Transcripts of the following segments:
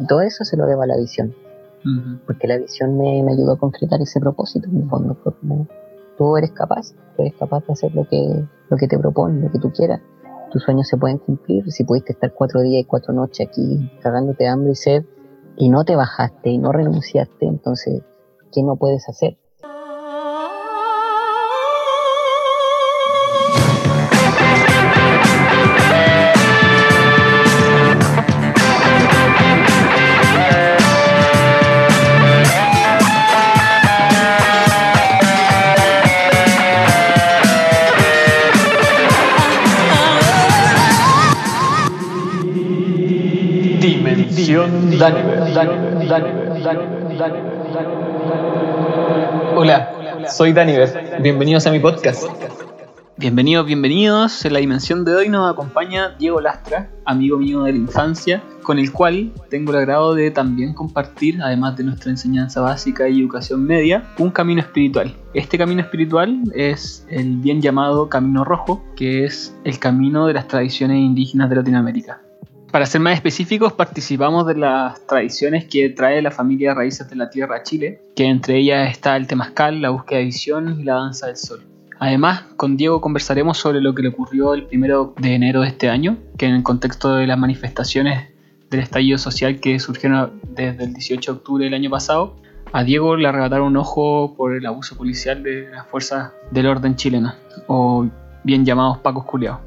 Y todo eso se lo debo a la visión. Porque la visión me, me, ayudó a concretar ese propósito. En el fondo como, tú eres capaz, tú eres capaz de hacer lo que, lo que te proponen, lo que tú quieras. Tus sueños se pueden cumplir. Si pudiste estar cuatro días y cuatro noches aquí cagándote hambre y sed y no te bajaste y no renunciaste, entonces, ¿qué no puedes hacer? Soy Daniver. Bienvenidos a mi podcast. Bienvenidos, bienvenidos. En la dimensión de hoy nos acompaña Diego Lastra, amigo mío de la infancia, con el cual tengo el agrado de también compartir, además de nuestra enseñanza básica y educación media, un camino espiritual. Este camino espiritual es el bien llamado Camino Rojo, que es el camino de las tradiciones indígenas de Latinoamérica. Para ser más específicos, participamos de las tradiciones que trae la familia Raíces de la Tierra a Chile, que entre ellas está el temazcal, la búsqueda de visión y la danza del sol. Además, con Diego conversaremos sobre lo que le ocurrió el primero de enero de este año, que en el contexto de las manifestaciones del estallido social que surgieron desde el 18 de octubre del año pasado, a Diego le arrebataron un ojo por el abuso policial de las fuerzas del orden chileno, o bien llamados pacos culiados.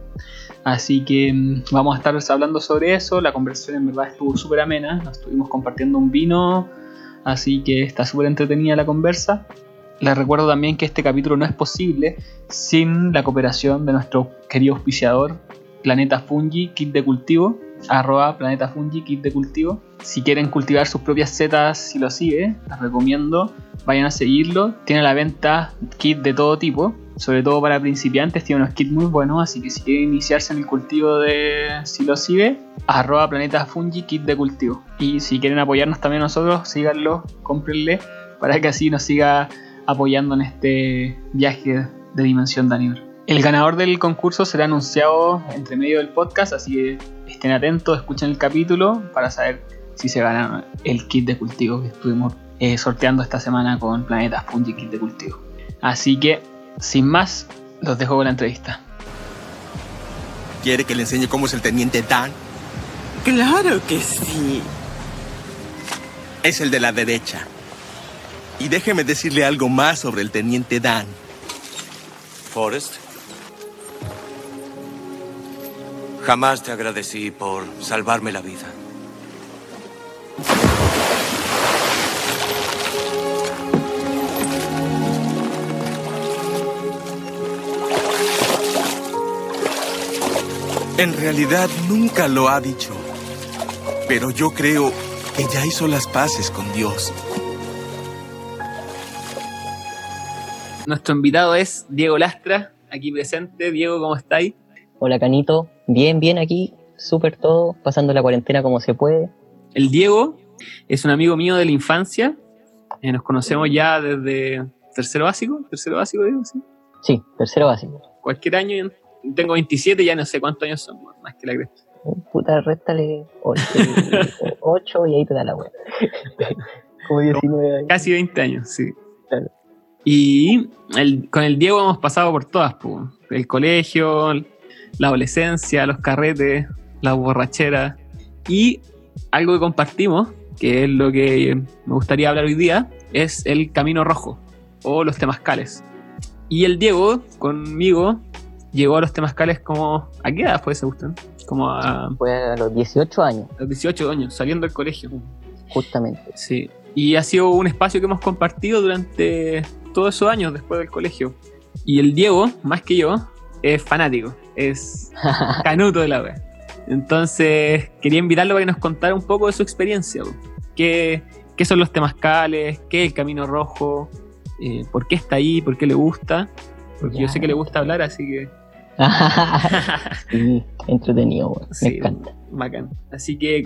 Así que mm, vamos a estar hablando sobre eso. La conversación en verdad estuvo súper amena. Nos estuvimos compartiendo un vino. Así que está súper entretenida la conversa. Les recuerdo también que este capítulo no es posible sin la cooperación de nuestro querido auspiciador Planeta Fungi Kit de Cultivo. Arroba Planeta Fungi Kit de Cultivo. Si quieren cultivar sus propias setas, si lo sigue, les recomiendo. Vayan a seguirlo. Tiene a la venta kit de todo tipo sobre todo para principiantes, tiene unos kits muy buenos, así que si quieren iniciarse en el cultivo de psilocibe, arroba planeta fungi kit de cultivo. Y si quieren apoyarnos también nosotros, síganlo, cómprenle, para que así nos siga apoyando en este viaje de Dimensión Daniel. El ganador del concurso será anunciado entre medio del podcast, así que estén atentos, escuchen el capítulo para saber si se gana el kit de cultivo que estuvimos eh, sorteando esta semana con Planeta Fungi Kit de Cultivo. Así que sin más, los dejo con la entrevista. ¿Quiere que le enseñe cómo es el teniente Dan? Claro que sí. Es el de la derecha. Y déjeme decirle algo más sobre el teniente Dan. Forrest. Jamás te agradecí por salvarme la vida. En realidad nunca lo ha dicho. Pero yo creo que ya hizo las paces con Dios. Nuestro invitado es Diego Lastra, aquí presente. Diego, ¿cómo estáis? Hola, Canito. Bien, bien aquí. Súper todo, pasando la cuarentena como se puede. El Diego es un amigo mío de la infancia. Eh, nos conocemos ya desde tercero básico. ¿Tercero básico, Diego? Sí, sí tercero básico. Cualquier año tengo 27, ya no sé cuántos años son, más que la cresta. Puta, réstale 8, y ahí te da la web. Como 19 años. Casi 20 años, sí. Y con el Diego hemos pasado por todas, el colegio, la adolescencia, los carretes, la borrachera. Y algo que compartimos, que es lo que me gustaría hablar hoy día, es el camino rojo o los temazcales. Y el Diego, conmigo, llegó a los temazcales como... ¿A qué edad fue ese, Gustavo? Como a... Fue a los 18 años. A los 18 años, saliendo del colegio. Justamente. Sí. Y ha sido un espacio que hemos compartido durante todos esos años después del colegio. Y el Diego, más que yo, es fanático. Es canuto de la web. Entonces, quería invitarlo para que nos contara un poco de su experiencia. ¿Qué, qué son los temazcales? ¿Qué es el Camino Rojo? Eh, ¿Por qué está ahí? ¿Por qué le gusta? Porque yo sé que le gusta hablar, así que sí, entretenido, me encanta. Bacán. Así que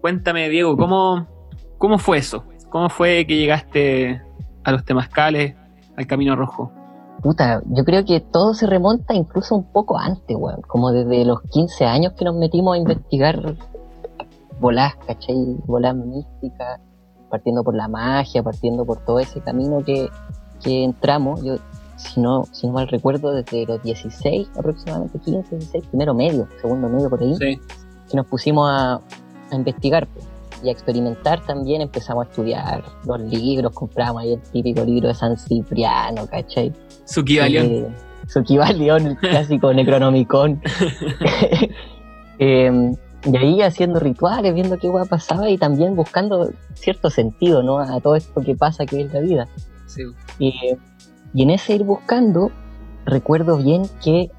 cuéntame, Diego, ¿cómo, ¿cómo fue eso? ¿Cómo fue que llegaste a los temazcales, al Camino Rojo? Puta, yo creo que todo se remonta incluso un poco antes, weón. Como desde los 15 años que nos metimos a investigar volás, ¿cachai? Volás místicas, partiendo por la magia, partiendo por todo ese camino que, que entramos. Yo, si no, si no mal recuerdo, desde los 16, aproximadamente 15, 16, primero medio, segundo medio por ahí, Sí. que nos pusimos a, a investigar pues, y a experimentar también. Empezamos a estudiar los libros, compramos ahí el típico libro de San Cipriano, ¿cachai? Suquivalión. Eh, Suquivalión, el clásico Necronomicon. Eh, y ahí haciendo rituales, viendo qué hueá pasaba y también buscando cierto sentido ¿no? a todo esto que pasa que es la vida. Sí. Y, y en ese ir buscando, recuerdo bien que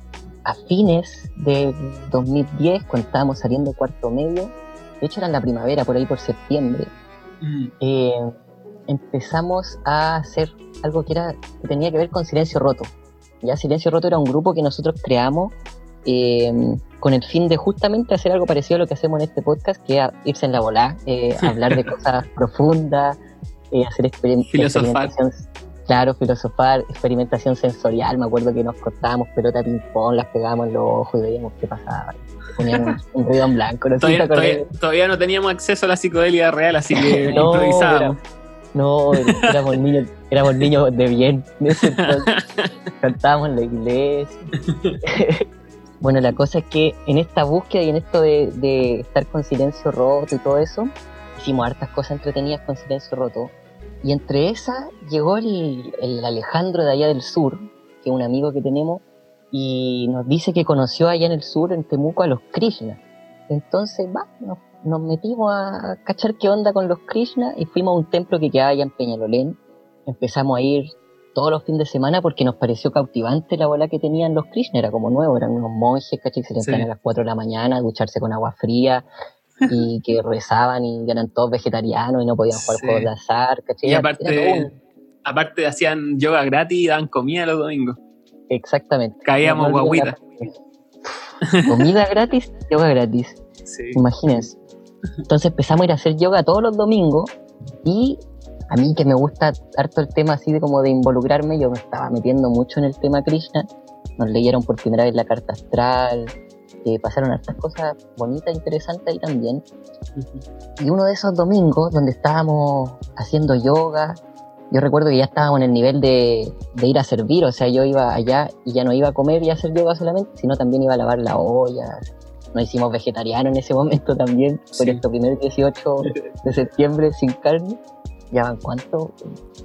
a fines de 2010, cuando estábamos saliendo de cuarto medio, de hecho era en la primavera, por ahí por septiembre, Mm. eh, empezamos a hacer algo que, era, que tenía que ver con Silencio Roto. Ya Silencio Roto era un grupo que nosotros creamos eh, con el fin de justamente hacer algo parecido a lo que hacemos en este podcast, que es irse en la bola, eh, hablar de cosas profundas, eh, hacer experim- Filosofar. Claro, filosofar, experimentación sensorial. Me acuerdo que nos cortábamos pelota ping-pong, las pegábamos en los ojos y veíamos qué pasaba. Poníamos un ruido en blanco. No Todavía, todavía- todavía no teníamos acceso a la psicodelia real, así que No, improvisábamos. No, éramos niños, éramos niños de bien. en ese entonces. Cantábamos en la iglesia. bueno, la cosa es que en esta búsqueda y en esto de, de estar con silencio roto y todo eso, hicimos hartas cosas entretenidas con silencio roto. Y entre esas llegó el, el Alejandro de allá del sur, que es un amigo que tenemos, y nos dice que conoció allá en el sur, en Temuco, a los Krishna. Entonces, va, nos, nos metimos a cachar qué onda con los Krishna y fuimos a un templo que quedaba allá en Peñalolén. Empezamos a ir todos los fines de semana porque nos pareció cautivante la bola que tenían los Krishna. Era como nuevo, eran unos monjes, ¿cachai? Que se levantaban Sí. a las 4 de la mañana a ducharse con agua fría y que rezaban y eran todos vegetarianos y no podían jugar Sí. juegos de azar, ¿cachai? Y aparte, aparte hacían yoga gratis y daban comida los domingos. Exactamente. Caíamos No, no olvido guaguita. la- Comida gratis, yoga gratis. Sí. Imagínense. Entonces empezamos a ir a hacer yoga todos los domingos y a mí que me gusta harto el tema así de como de involucrarme, yo me estaba metiendo mucho en el tema Krishna. Nos leyeron por primera vez la carta astral, eh, pasaron hartas cosas bonitas, interesantes ahí también. Y uno de esos domingos donde estábamos haciendo yoga, yo recuerdo que ya estábamos en el nivel de, de ir a servir, o sea, yo iba allá y ya no iba a comer y a hacer yoga solamente, sino también iba a lavar la olla. Nos hicimos vegetarianos en ese momento también, por Sí. estos primeros 18 de septiembre sin carne. Ya van cuánto,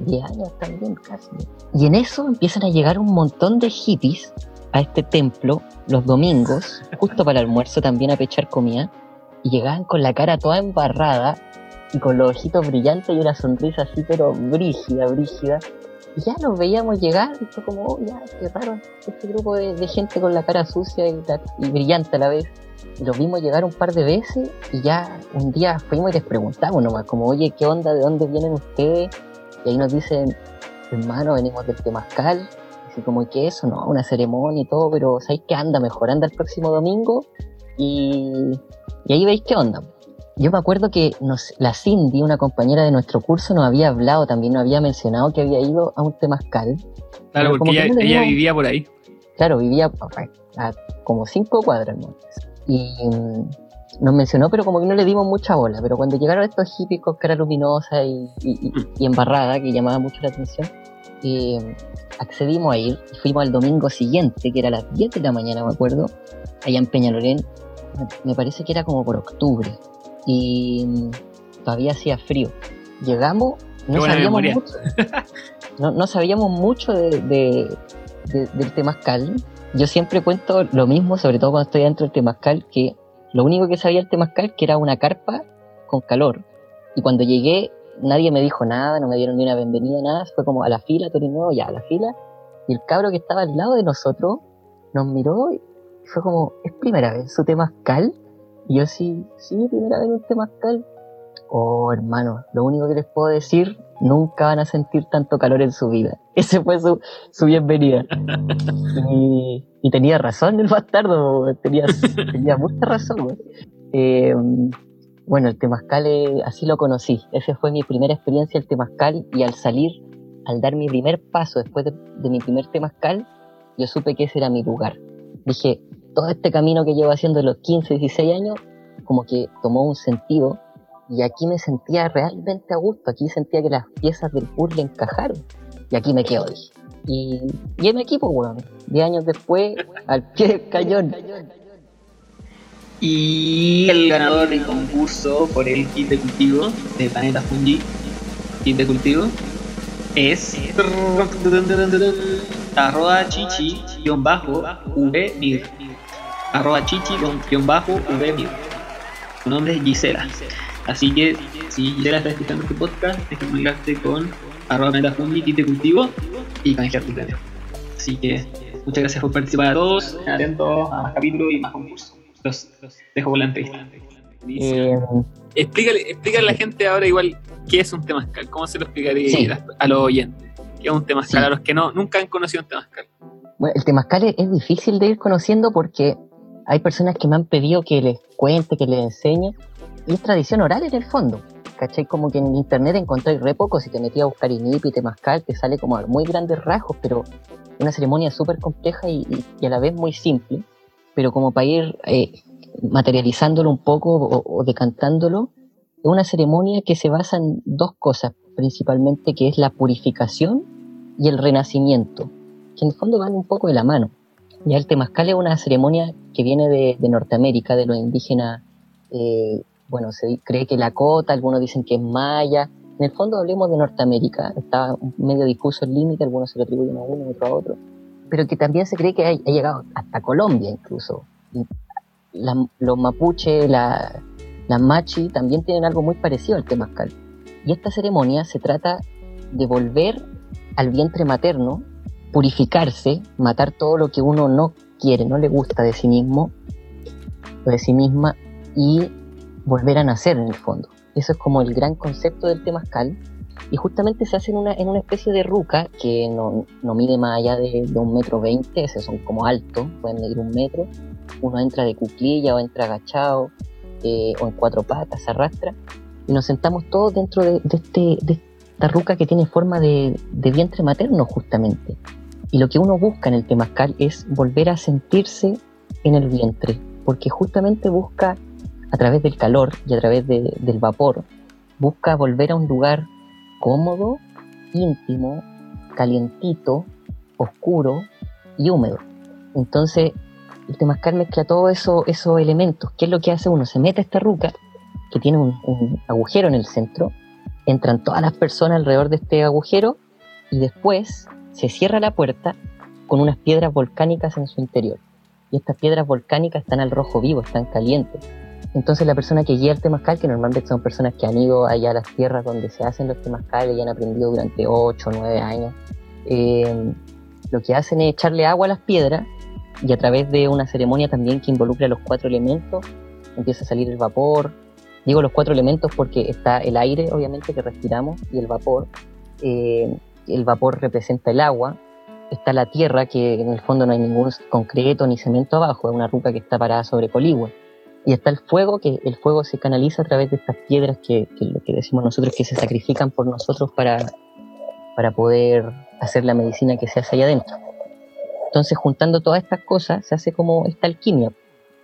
10 años también casi. Y en eso empiezan a llegar un montón de hippies a este templo los domingos, justo para el almuerzo también a pechar comida, y llegaban con la cara toda embarrada y con los ojitos brillantes y una sonrisa así, pero brígida, brígida. Y ya los veíamos llegar y fue como, oh, ya, qué raro, este grupo de, de gente con la cara sucia y, la- y brillante a la vez. Los vimos llegar un par de veces y ya un día fuimos y les preguntamos nomás, como, oye, ¿qué onda? ¿De dónde vienen ustedes? Y ahí nos dicen, hermano, venimos del Temazcal. Así como, ¿qué es eso? No, una ceremonia y todo, pero ¿sabéis qué anda? Mejor anda el próximo domingo y, y ahí veis qué onda. Yo me acuerdo que nos, la Cindy, una compañera de nuestro curso, nos había hablado también, nos había mencionado que había ido a un temazcal. Claro, porque como que ella, no vivía por ahí. Claro, vivía a, a como cinco cuadras, ¿no? Y mm, nos mencionó, pero como que no le dimos mucha bola. Pero cuando llegaron estos hippies con cara luminosa y, y- y- y embarrada, que llamaba mucho la atención, eh, accedimos a ir y fuimos al domingo siguiente, que era a las 10 de la mañana, me acuerdo, allá en Peñalolén. Me- parece que era como por octubre. Y mm, todavía hacía frío. Llegamos, no sabíamos memoria. mucho. No, no sabíamos mucho de, de- de- del temazcal. Yo siempre cuento lo mismo, sobre todo cuando estoy dentro del temazcal, que lo único que sabía el temazcal que era una carpa con calor. Y cuando llegué, nadie me dijo nada, no me dieron ni una bienvenida, nada. Fue como a la fila, todo nuevo, ya, a la fila. Y el cabro que estaba al lado de nosotros nos miró y fue como, ¿es primera vez su temazcal? Y yo sí, sí, primera vez un temazcal. Oh, hermano, lo único que les puedo decir, nunca van a sentir tanto calor en su vida. Ese fue su, su bienvenida. Y, tenía razón el bastardo, tenía, tenía mucha razón. Eh, bueno, el temazcal, eh, así lo conocí. Esa fue mi primera experiencia el temazcal y al salir, al dar mi primer paso después de, mi primer temazcal, yo supe que ese era mi lugar. Dije, todo este camino que llevo haciendo los 15, 16 años, como que tomó un sentido y aquí me sentía realmente a gusto, aquí sentía que las piezas del puzzle encajaron y aquí me quedo, dije. Y, y en equipo, weón, 10 años después, al pie del cañón. Y el ganador del concurso por el kit de cultivo de Planeta Fungi, kit de cultivo, es arroba chichi-vmir arroba chichi-vmir su nombre es Gisela. Así que si Gisela está escuchando este podcast que comunicarte con arroba metafungi kit de cultivo y canjear tu premio así que muchas gracias por participar a todos. Atentos a más capítulos y más concursos los, dejo entrevista eh, explícale, explícale a la gente ahora igual qué es un temazcal, cómo se lo explicaría a los oyentes. ¿Qué es un temazcal? A los que no, nunca han conocido un temazcal. Bueno, el temazcal es, difícil de ir conociendo porque hay personas que me han pedido que les cuente, que les enseñe, y es tradición oral en el fondo. ¿Cachai? Como que en internet encontré re poco, si te metías a buscar inipi, temazcal, te sale como a muy grandes rasgos, pero una ceremonia súper compleja y, a la vez muy simple, pero como para ir eh, materializándolo un poco o decantándolo, es una ceremonia que se basa en dos cosas principalmente, que es la purificación y el renacimiento, que en el fondo van un poco de la mano. Ya el temazcal es una ceremonia que viene de, Norteamérica, de los indígenas, eh, bueno, se cree que la cota, algunos dicen que es maya. En el fondo hablemos de Norteamérica, está medio difuso el límite, algunos se lo atribuyen a uno, otro a otro, pero que también se cree que ha, llegado hasta Colombia incluso. los mapuches, la, las machi también tienen algo muy parecido al temazcal. Y esta ceremonia se trata de volver al vientre materno, purificarse, matar todo lo que uno no quiere, no le gusta de sí mismo o de sí misma y volver a nacer en el fondo. Eso es como el gran concepto del temazcal. Y justamente se hace en una, en una especie de ruca que no, mide más allá de, un metro veinte, esos son como altos, pueden medir un metro. Uno entra de cuclilla o entra agachado, eh, o en cuatro patas, se arrastra, y nos sentamos todos dentro de, este, de esta ruca que tiene forma de, vientre materno justamente. Y lo que uno busca en el temazcal es volver a sentirse en el vientre, porque justamente busca, a través del calor y a través del vapor, busca volver a un lugar cómodo, íntimo, calientito, oscuro y húmedo. Entonces, el temazcal mezcla todos eso, esos elementos. ¿Qué es lo que hace uno? Se mete a esta ruca, que tiene un, agujero en el centro, entran todas las personas alrededor de este agujero y después se cierra la puerta con unas piedras volcánicas en su interior. Y estas piedras volcánicas están al rojo vivo, están calientes. Entonces la persona que guía el temazcal, que normalmente son personas que han ido allá a las tierras donde se hacen los temazcales y han aprendido durante 8 o 9 años, eh, lo que hacen es echarle agua a las piedras y a través de una ceremonia también que involucra los cuatro elementos, empieza a salir el vapor. Digo los cuatro elementos porque está el aire, obviamente, que respiramos, y el vapor. Eh, el vapor representa el agua. Está la tierra, que en el fondo no hay ningún concreto ni cemento abajo, es una ruca que está parada sobre coligüe. Y está el fuego, que el fuego se canaliza a través de estas piedras que, lo que decimos nosotros que se sacrifican por nosotros para, para poder hacer la medicina que se hace allá adentro. Entonces, juntando todas estas cosas, se hace como esta alquimia.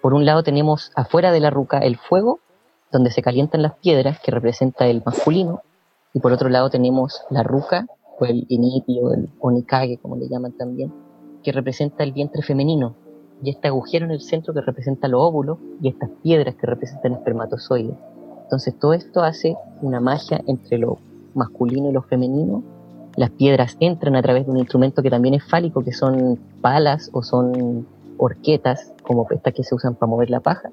Por un lado tenemos afuera de la ruca el fuego, donde se calientan las piedras, que representa el masculino, y por otro lado tenemos la ruca, o el inipi, o el onikage, como le llaman también, que representa el vientre femenino, y este agujero en el centro que representa los óvulos, y estas piedras que representan espermatozoides. Entonces todo esto hace una magia entre lo masculino y lo femenino, las piedras entran a través de un instrumento que también es fálico, que son palas o son horquetas, como estas que se usan para mover la paja,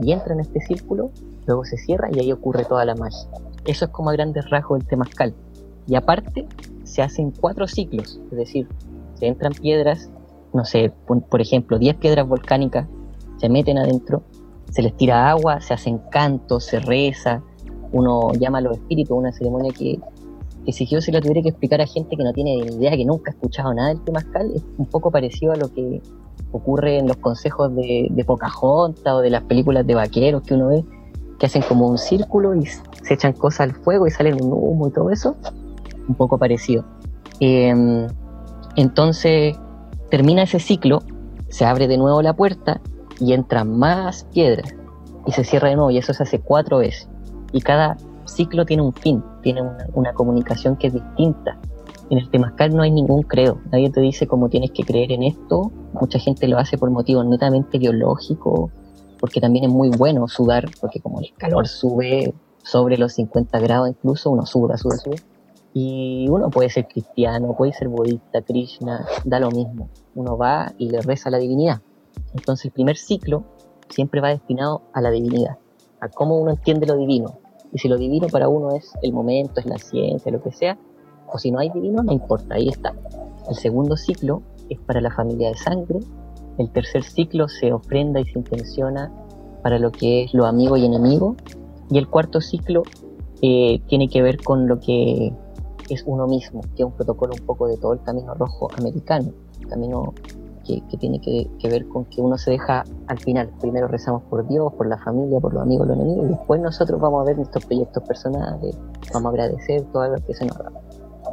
y entran en este círculo, luego se cierra y ahí ocurre toda la magia. Eso es como a grandes rasgos el temazcal. Y aparte, se hacen cuatro ciclos, es decir, se entran piedras, no sé, por ejemplo, 10 piedras volcánicas, se meten adentro, se les tira agua, se hacen cantos, se reza, uno llama a los espíritus, una ceremonia que que si yo se lo tuviera que explicar a gente que no tiene ni idea, que nunca ha escuchado nada del temazcal, es un poco parecido a lo que ocurre en los consejos de, de Pocahontas o de las películas de vaqueros que uno ve, que hacen como un círculo y se echan cosas al fuego y salen un humo y todo eso, un poco parecido. Em, entonces termina ese ciclo, se abre de nuevo la puerta y entran más piedras. y se cierra de nuevo y eso se hace cuatro veces. Y cada ciclo tiene un fin, tiene una, comunicación que es distinta. En el temazcal no hay ningún creo, nadie te dice cómo tienes que creer en esto, mucha gente lo hace por motivos netamente biológicos, porque también es muy bueno sudar, porque como el calor sube sobre los 50 grados incluso, uno suda, suda, suda. Y uno puede ser cristiano, puede ser budista, Krishna, da lo mismo. Uno va y le reza a la divinidad. Entonces el primer ciclo siempre va destinado a la divinidad, a cómo uno entiende lo divino. Y si lo divino para uno es el momento, es la ciencia, lo que sea, o si no hay divino, no importa, ahí está. El segundo ciclo es para la familia de sangre. El tercer ciclo se ofrenda y se intenciona para lo que es lo amigo y enemigo. Y el cuarto ciclo eh, tiene que ver con lo que es uno mismo, que es un protocolo un poco de todo el camino rojo americano, camino que, tiene que, ver con que uno se deja al final. Primero rezamos por Dios, por la familia, por los amigos, los enemigos, y después nosotros vamos a ver nuestros proyectos personales, vamos a agradecer todo lo que se nos da.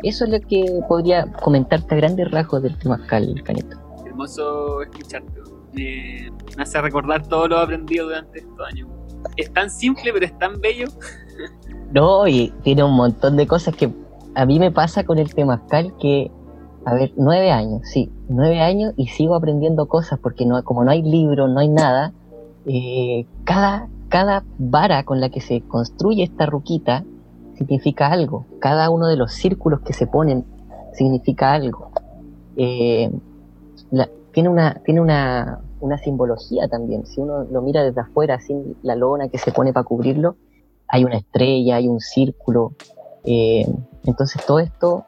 Eso es lo que podría comentarte a grandes rasgos del tema Canito. Hermoso escucharte. Me, hace recordar todo lo aprendido durante estos años. Es tan simple, pero es tan bello. No, y tiene un montón de cosas que a mí me pasa con el temazcal que, a ver, nueve años, sí, nueve años y sigo aprendiendo cosas porque no, como no hay libro, no hay nada, eh, cada, cada vara con la que se construye esta ruquita significa algo. Cada uno de los círculos que se ponen significa algo. Eh, tiene una, tiene una, una simbología también. Si uno lo mira desde afuera, sin la lona que se pone para cubrirlo, hay una estrella, hay un círculo. Eh, entonces todo esto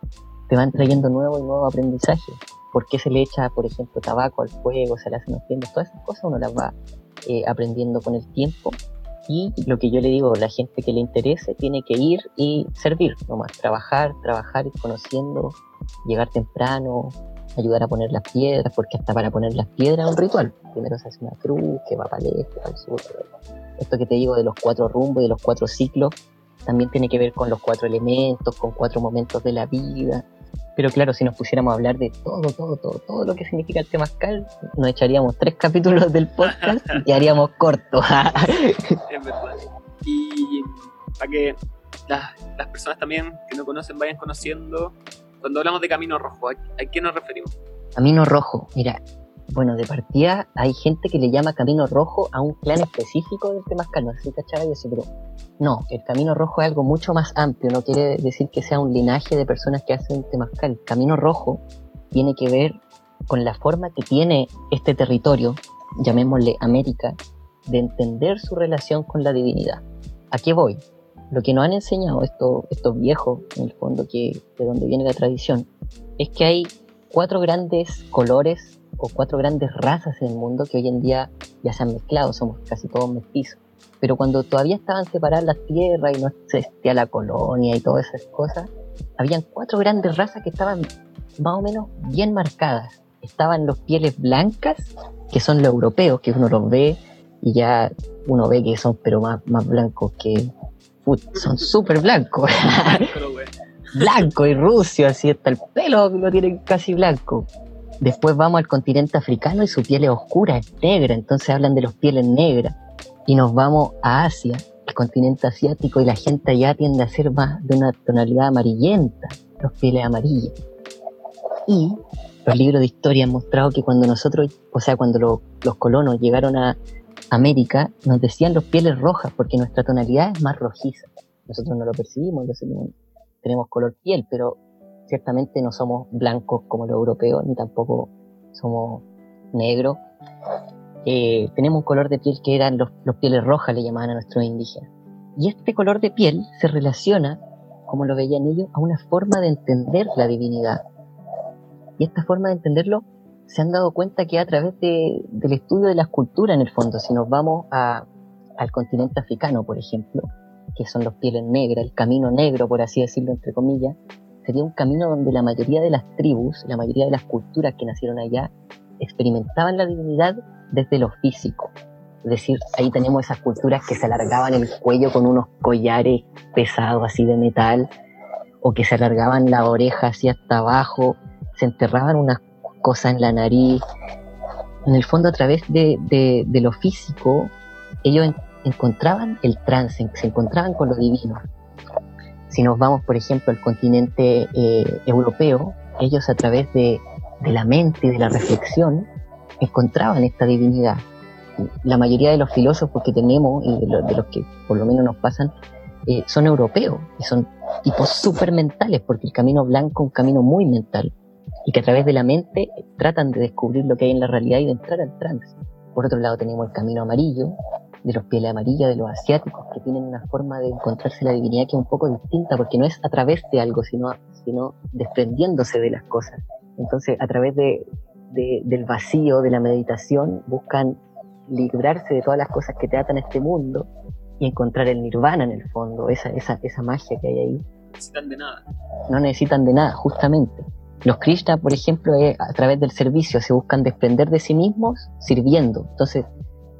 te van trayendo nuevo y nuevo aprendizaje. ¿Por qué se le echa, por ejemplo, tabaco al fuego, se le hacen ofrendas? Todas esas cosas uno las va eh, aprendiendo con el tiempo. Y lo que yo le digo, la gente que le interese tiene que ir y servir, nomás, trabajar, trabajar, ir conociendo, llegar temprano, ayudar a poner las piedras, porque hasta para poner las piedras es un ritual. Primero se hace una cruz que va para el este, para el sur. Esto que te digo de los cuatro rumbos y de los cuatro ciclos, también tiene que ver con los cuatro elementos, con cuatro momentos de la vida. Pero claro, si nos pusiéramos a hablar de todo, todo, todo, todo lo que significa el temazcal, nos echaríamos tres capítulos del podcast y haríamos corto. es verdad. Y para que las, las, personas también que no conocen vayan conociendo, cuando hablamos de Camino Rojo, ¿a, a qué nos referimos? Camino Rojo, mira, bueno, de partida hay gente que le llama Camino Rojo a un clan específico del sé si cachaba eso, pero no, el Camino Rojo es algo mucho más amplio, no quiere decir que sea un linaje de personas que hacen Temazcal. El Camino Rojo tiene que ver con la forma que tiene este territorio, llamémosle América, de entender su relación con la divinidad. ¿A qué voy? Lo que nos han enseñado estos, estos viejos, en el fondo, que de donde viene la tradición, es que hay cuatro grandes colores o cuatro grandes razas en el mundo que hoy en día ya se han mezclado, somos casi todos mestizos. Pero cuando todavía estaban separadas las tierras y no existía la colonia y todas esas cosas, habían cuatro grandes razas que estaban más o menos bien marcadas. Estaban los pieles blancas, que son los europeos, que uno los ve y ya uno ve que son pero más, más blancos que... son súper blancos. blanco y rucio, así hasta el pelo lo tienen casi blanco. Después vamos al continente africano y su piel es oscura, es negra, entonces hablan de los pieles negras. Y nos vamos a Asia, el continente asiático, y la gente allá tiende a ser más de una tonalidad amarillenta, los pieles amarillas. Y los libros de historia han mostrado que cuando nosotros, o sea, cuando los colonos llegaron a América, nos decían los pieles rojas, porque nuestra tonalidad es más rojiza. Nosotros no lo percibimos, tenemos color piel, pero ciertamente no somos blancos como los europeos, ni tampoco somos negros. Eh, tenemos un color de piel que eran los, pieles rojas, le llamaban a nuestros indígenas. Y este color de piel se relaciona, como lo veían ellos, a una forma de entender la divinidad. Y esta forma de entenderlo se han dado cuenta que a través del estudio de la escultura, en el fondo, si nos vamos al continente africano, por ejemplo, que son los pieles negras, el camino negro, por así decirlo, entre comillas, sería un camino donde la mayoría de las tribus, la mayoría de las culturas que nacieron allá, experimentaban la divinidad desde lo físico. Es decir, ahí tenemos esas culturas que se alargaban el cuello con unos collares pesados así de metal, o que se alargaban la oreja así hasta abajo, se enterraban unas cosas en la nariz. En el fondo, a través de, de lo físico, ellos encontraban el trance, se encontraban con lo divino. Si nos vamos, por ejemplo, al continente eh, europeo, ellos a través de, la mente y de la reflexión encontraban esta divinidad. La mayoría de los filósofos que tenemos y de, los que por lo menos nos pasan eh, son europeos y son tipos súper mentales, porque el camino blanco es un camino muy mental y que a través de la mente tratan de descubrir lo que hay en la realidad y de entrar al trance. Por otro lado tenemos el camino amarillo, de los pieles amarillas, de los asiáticos, que tienen una forma de encontrarse la divinidad que es un poco distinta, porque no es a través de algo, sino, sino desprendiéndose de las cosas. Entonces, a través de, del vacío, de la meditación, buscan librarse de todas las cosas que te atan a este mundo y encontrar el nirvana en el fondo, esa, esa, esa magia que hay ahí. No necesitan de nada. No necesitan de nada, justamente. Los Krishna, por ejemplo, a través del servicio se buscan desprender de sí mismos sirviendo. Entonces,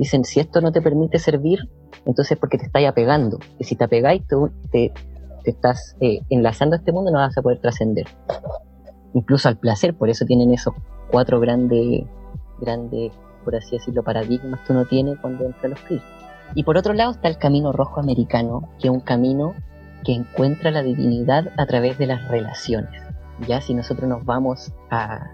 dicen, si esto no te permite servir, entonces porque te estáis apegando. Y si te apegáis, tú te, estás eh, enlazando a este mundo, no vas a poder trascender. Incluso al placer, por eso tienen esos cuatro grandes, grandes, por así decirlo, paradigmas que uno tiene cuando entra a los Krishna. Y por otro lado está el camino rojo americano, que es un camino que encuentra la divinidad a través de las relaciones. Ya si nosotros nos vamos a,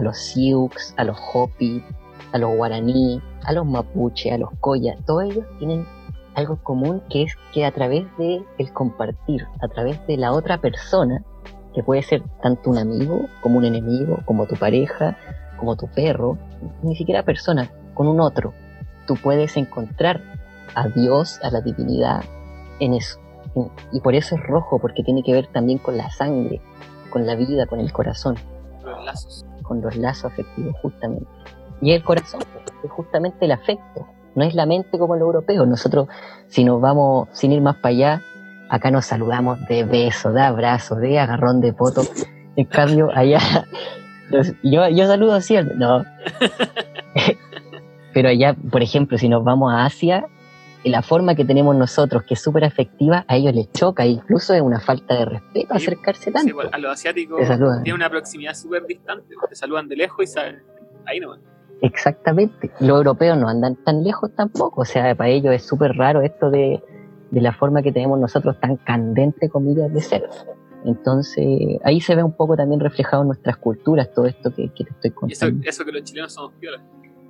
los Sioux, a los Hopi, a los Guaraní, a los Mapuche, a los Koya, todos ellos tienen algo común que es que a través de el compartir, a través de la otra persona, que puede ser tanto un amigo como un enemigo, como tu pareja, como tu perro, ni siquiera persona, con un otro, tú puedes encontrar a Dios, a la divinidad en eso. Y por eso es rojo, porque tiene que ver también con la sangre, con la vida, con el corazón. Los lazos. Con los lazos afectivos, justamente. Y el corazón es justamente el afecto, no es la mente como el europeo. Nosotros, si nos vamos sin ir más para allá, acá nos saludamos de beso, de abrazo, de agarrón de poto. En cambio, allá, yo, yo saludo así, no. Pero allá, por ejemplo, si nos vamos a Asia, la forma que tenemos nosotros, que es súper afectiva, a ellos les choca, incluso es una falta de respeto acercarse tanto. Sí, a los asiáticos tiene una proximidad súper distante, te saludan de lejos y saben, ahí no Exactamente, los europeos no andan tan lejos tampoco, o sea, para ellos es súper raro esto de, la forma que tenemos nosotros tan candente, comillas, de ser. Entonces, ahí se ve un poco también reflejado en nuestras culturas todo esto que, te estoy contando. Y eso, que los chilenos somos piolas.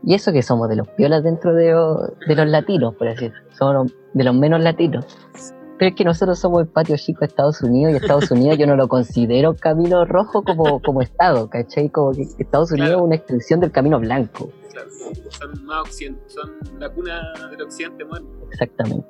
Y eso que somos de los piolas dentro de, los latinos, por así decirlo. Somos de los menos latinos. Pero es que nosotros somos el patio chico de Estados Unidos y Estados Unidos yo no lo considero camino rojo como, como Estado, ¿cachai? Como que Estados Unidos es una extensión del camino blanco. Claro, son más son la cuna del occidente moderno. Exactamente.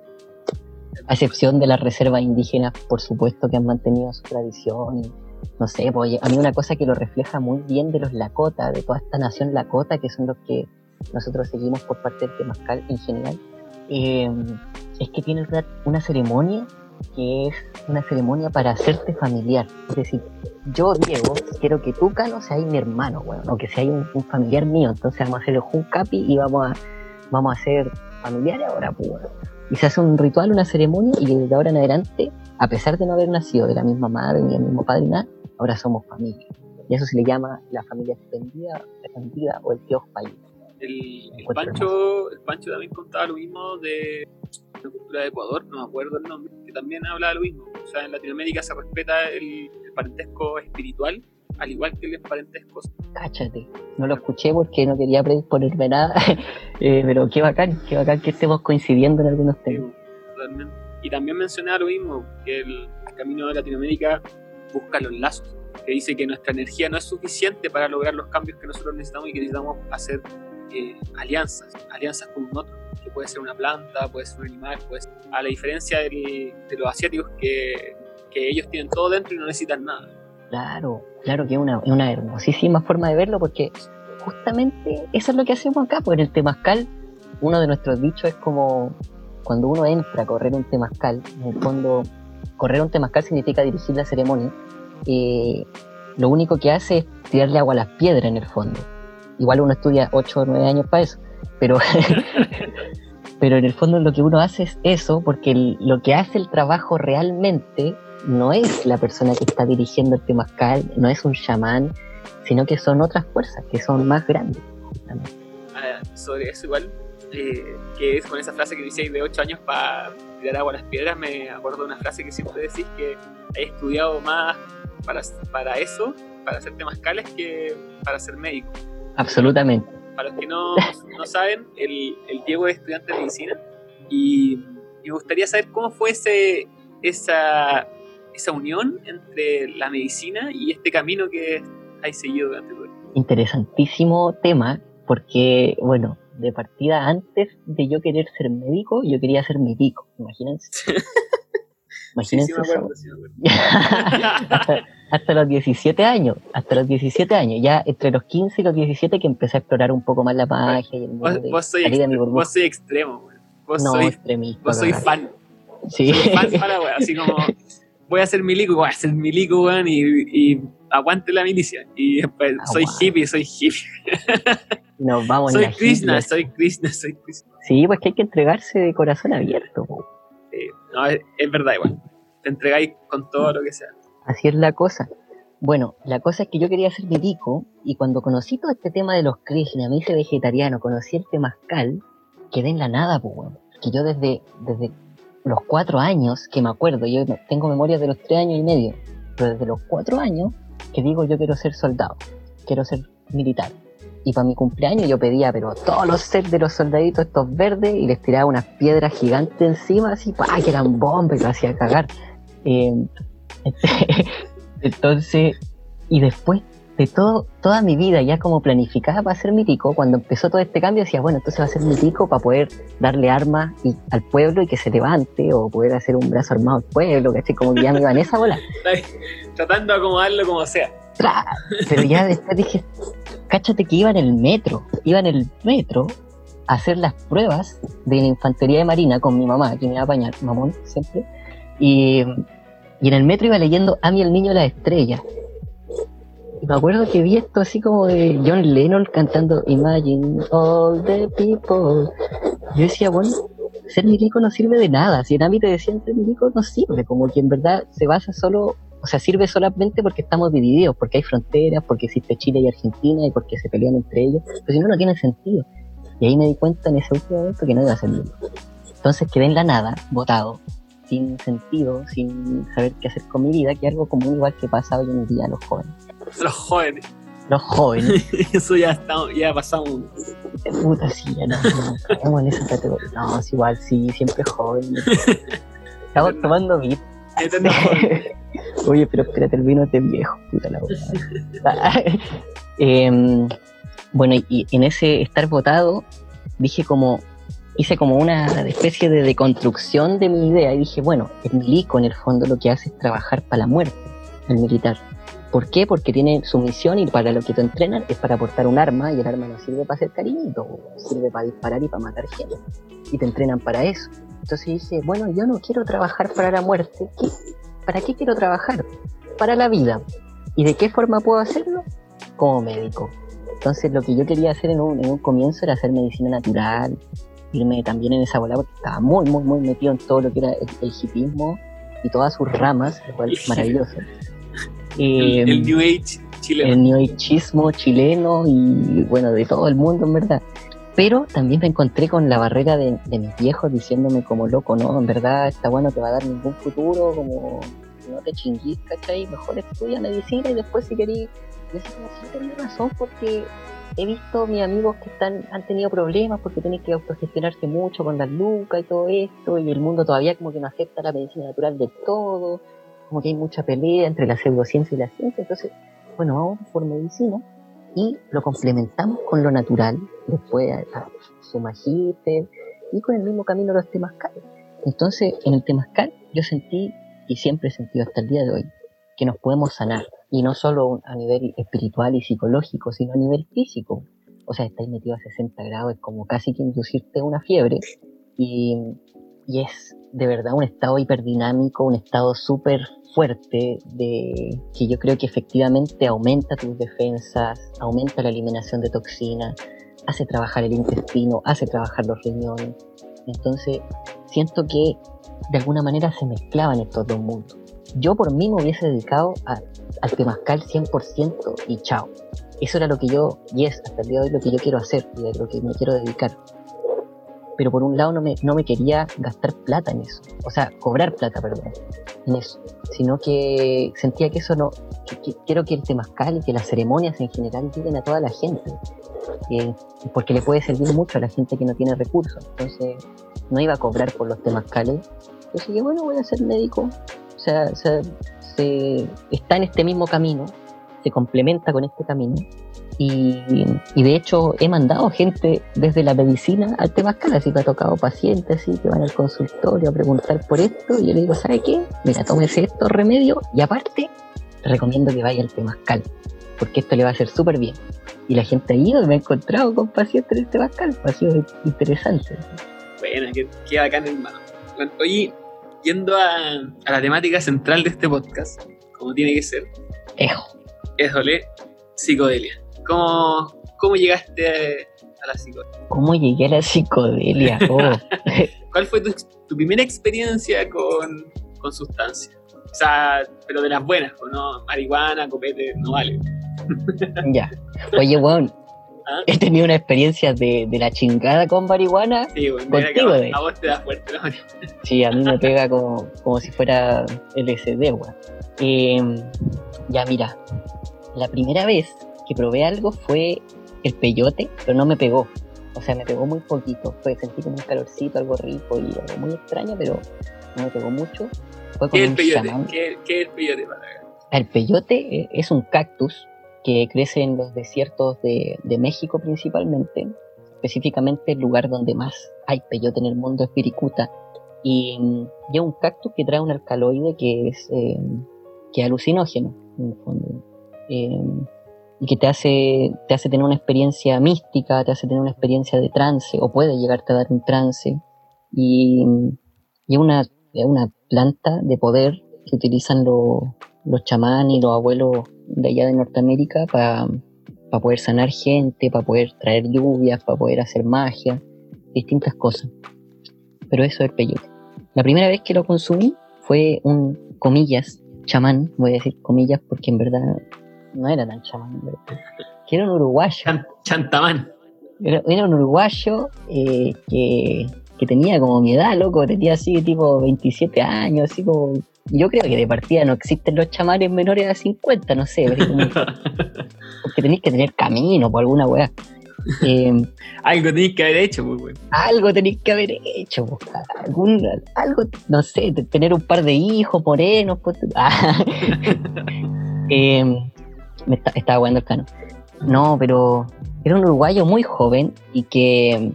A excepción de las reservas indígenas, por supuesto, que han mantenido su tradición. no sé, pues, a mí una cosa que lo refleja muy bien de los Lakota, de toda esta nación Lakota, que son los que nosotros seguimos por parte del Temazcal en general, eh, es que tienes una ceremonia que es una ceremonia para hacerte familiar. Es decir, yo, Diego, quiero que tú, Cano, seas mi hermano, bueno, o que seas un, familiar mío. Entonces vamos a hacer el Juncapi y vamos a, vamos a ser familiares ahora, pues, Y se hace un ritual, una ceremonia, y desde ahora en adelante, a pesar de no haber nacido de la misma madre ni del mismo padre, ahora somos familia. Y eso se le llama la familia extendida, extendida o el tío país. El, Pancho, el Pancho también contaba lo mismo de la cultura de Ecuador, no me acuerdo el nombre, que también habla de lo mismo. O sea, en Latinoamérica se respeta el, parentesco espiritual, al igual que el parentesco. Cáchate, no lo escuché porque no quería predisponerme nada, eh, pero qué bacán, qué bacán que estemos coincidiendo en algunos temas. Y también mencionaba lo mismo, que el camino de Latinoamérica busca los lazos, que dice que nuestra energía no es suficiente para lograr los cambios que nosotros necesitamos y que necesitamos hacer alianzas, alianzas con un otro, que puede ser una planta, puede ser un animal, pues a la diferencia de los asiáticos que, ellos tienen todo dentro y no necesitan nada. Claro, claro que es una, hermosísima forma de verlo porque justamente eso es lo que hacemos acá, pues en el temazcal uno de nuestros dichos es como cuando uno entra a correr un temazcal, en el fondo correr un temazcal significa dirigir la ceremonia, eh, lo único que hace es tirarle agua a las piedras en el fondo igual uno estudia 8 o 9 años para eso, pero, pero en el fondo lo que uno hace es eso, porque lo que hace el trabajo realmente no es la persona que está dirigiendo el temazcal, no es un chamán, sino que son otras fuerzas que son más grandes. Ah, sobre eso igual, eh, que es con esa frase que decíais de 8 años para tirar agua a las piedras, me acuerdo de una frase que siempre decís que he estudiado más para, para eso, para hacer temazcales, que para ser médico. Absolutamente. Para los que no, no saben, el, el, Diego es estudiante de medicina y, me gustaría saber cómo fue ese, esa, esa unión entre la medicina y este camino que hay seguido durante tu vida. Interesantísimo tema, porque, bueno, de partida antes de yo querer ser médico, yo quería ser médico, imagínense. Imagínense hasta, los 17 años, hasta los 17 años, ya entre los 15 y los 17 que empecé a explorar un poco más la magia y el mundo vos, soy, vos soy extremo, Vos no, soy, extremista. Vos soy fan. Sí. Soy fan para, así como voy a ser milico, voy a ser milico, weón, y, y aguante la milicia. Y después, soy hippie, soy hippie. Nos vamos soy Krishna, soy Krishna, soy Krishna. Sí, pues que hay que entregarse de corazón abierto. Sí, no, es, verdad igual. Te entregáis con todo lo que sea. Así es la cosa. Bueno, la cosa es que yo quería ser milico y cuando conocí todo este tema de los Krishna, me hice vegetariano, conocí el temazcal, quedé en la nada, pues, bueno. Que yo desde, desde los cuatro años, que me acuerdo, yo tengo memoria de los tres años y medio, pero desde los cuatro años que digo yo quiero ser soldado, quiero ser militar. Y para mi cumpleaños yo pedía, pero todos los sets de los soldaditos estos verdes y les tiraba unas piedras gigantes encima, así, ¡pah! que eran bombas, que hacía cagar. Eh, entonces, y después de todo, toda mi vida ya como planificada para ser mítico, cuando empezó todo este cambio decía, bueno, entonces va a ser mítico para poder darle armas y, al pueblo y que se levante, o poder hacer un brazo armado al pueblo, que Como que ya me iba en esa bola. Tratando de acomodarlo como sea. Pero ya después dije, cáchate que iba en el metro, iba en el metro a hacer las pruebas de la infantería de marina con mi mamá, que me iba a apañar, mamón, siempre. Y, y en el metro iba leyendo A mí el niño la estrella y me acuerdo que vi esto así como de John Lennon cantando Imagine all the people. Yo decía, bueno, ser milico no sirve de nada. Si en te decían ser milico no sirve, como que en verdad se basa solo, o sea, sirve solamente porque estamos divididos, porque hay fronteras, porque existe Chile y Argentina y porque se pelean entre ellos. Pero si no, no tiene sentido. Y ahí me di cuenta en ese último momento que no iba a ser milico. Entonces quedé en la nada, votado, sin sentido, sin saber qué hacer con mi vida, que es algo común igual que pasa hoy en día a los jóvenes. Los jóvenes. Los jóvenes. Eso ya está, ya pasamos. Puta, sí, ya no, no, en esa categoría. No, es igual, sí, siempre joven. Estamos tomando beat. Oye, pero espérate, el vino es de viejo, puta la verdad. Em, bueno, y en ese estar votado, dije como, hice como una especie de deconstrucción de mi idea y dije, bueno, el milico en el fondo lo que hace es trabajar para la muerte, el militar. ¿Por qué? Porque tiene su misión y para lo que te entrenan es para portar un arma y el arma no sirve para hacer cariñito, sirve para disparar y para matar gente. Y te entrenan para eso. Entonces dije, bueno, yo no quiero trabajar para la muerte. ¿Para qué quiero trabajar? Para la vida. ¿Y de qué forma puedo hacerlo? Como médico. Entonces lo que yo quería hacer en un, en un comienzo era hacer medicina natural, irme también en esa bola porque estaba muy, muy, muy metido en todo lo que era el, el hipismo y todas sus ramas, lo cual es maravilloso el, em, New Age chileno. El New Ageismo chileno y bueno, de todo el mundo en verdad. Pero también me encontré con la barrera de, mis viejos diciéndome como loco, no, en verdad esta bueno no te va a dar ningún futuro, como no te chinguís, ¿cachai? Mejor estudia medicina y después si querís... Yo sí tenía razón porque he visto mis amigos que están han tenido problemas porque tienen que autogestionarse mucho con las lucas y todo esto y el mundo todavía como que no acepta la medicina natural del todo como que hay mucha pelea entre la pseudociencia y la ciencia, entonces, bueno, vamos por medicina y lo complementamos con lo natural, después a, su magíster y con el mismo camino los temazcal. Entonces, en el temazcal yo sentí, y siempre he sentido hasta el día de hoy, que nos podemos sanar, y no solo a nivel espiritual y psicológico, sino a nivel físico. O sea, estáis metido a 60 grados, es como casi que inducirte una fiebre, y, y es de verdad un estado hiperdinámico, un estado súper fuerte de que yo creo que efectivamente aumenta tus defensas, aumenta la eliminación de toxinas, hace trabajar el intestino, hace trabajar los riñones. Entonces, siento que de alguna manera se mezclaban estos dos mundos. Yo por mí me hubiese dedicado al temazcal 100% y chao. Eso era lo que yo, y es hasta el día de hoy lo que yo quiero hacer y de lo que me quiero dedicar. pero por un lado no me, no me quería gastar plata en eso, o sea, cobrar plata, perdón, en eso, sino que sentía que eso no, quiero que el temazcal y que las ceremonias en general lleguen a toda la gente, eh, porque le puede servir mucho a la gente que no tiene recursos, entonces no iba a cobrar por los temazcales, entonces dije, bueno, voy a ser médico, o sea, se, está en este mismo camino, se complementa con este camino, y, de hecho he mandado gente desde la medicina al temazcal, así que ha tocado pacientes así que van al consultorio a preguntar por esto y yo le digo, ¿sabe qué? Mira, tómese estos remedios y aparte te recomiendo que vaya al temazcal, porque esto le va a hacer súper bien. Y la gente ha ido me ha encontrado con pacientes del temazcal, ha sido interesante. Bueno, que, que bacán hermano. oye, yendo a, la temática central de este podcast, como tiene que ser. Ejo. Éjole, psicodelia. ¿Cómo, cómo llegaste a la psicodelia? ¿Cómo llegué a la psicodelia? Oh. ¿Cuál fue tu, primera experiencia con, con sustancias? O sea, pero de las buenas, ¿no? Marihuana, copete, no vale. ya. Oye, weón, ¿Ah? he tenido una experiencia de, de, la chingada con marihuana. Sí, bueno, contigo, a, a, vos te da fuerte, ¿no? Sí, a mí me pega como, como si fuera LSD, weón. Eh, ya, mira, la primera vez que probé algo fue el peyote, pero no me pegó. O sea, me pegó muy poquito. Fue, sentí como un calorcito, algo rico y algo muy extraño, pero no me pegó mucho. Fue ¿Qué, es el peyote? ¿Qué, ¿Qué, es el peyote? El peyote eh, es un cactus que crece en los desiertos de, México principalmente. Específicamente el lugar donde más hay peyote en el mundo es Piricuta. Y, y es un cactus que trae un alcaloide que es, eh, que es alucinógeno, en el fondo. Eh, y que te hace, te hace tener una experiencia mística, te hace tener una experiencia de trance, o puede llegarte a dar un trance. Y, y una, una planta de poder que utilizan los chamanes y los abuelos de allá de Norteamérica para poder sanar gente, para poder traer lluvias, para poder hacer magia, distintas cosas. Pero eso es peyote. La primera vez que lo consumí fue un, comillas, chamán, voy a decir comillas porque en verdad no era tan chamán, que era un uruguayo. chantamán. Era, un uruguayo eh, que, que, tenía como mi edad, loco, tenía así tipo 27 años, así como... Yo creo que de partida no existen los chamanes menores a 50, no sé, porque tenéis que tener camino por alguna weá. Eh, algo tenéis que haber hecho, pues, bueno. Algo tenéis que haber hecho, pues, algún, algo, no sé, tener un par de hijos morenos. Pues, ah. eh, me estaba jugando el cano. No, pero era un uruguayo muy joven y que,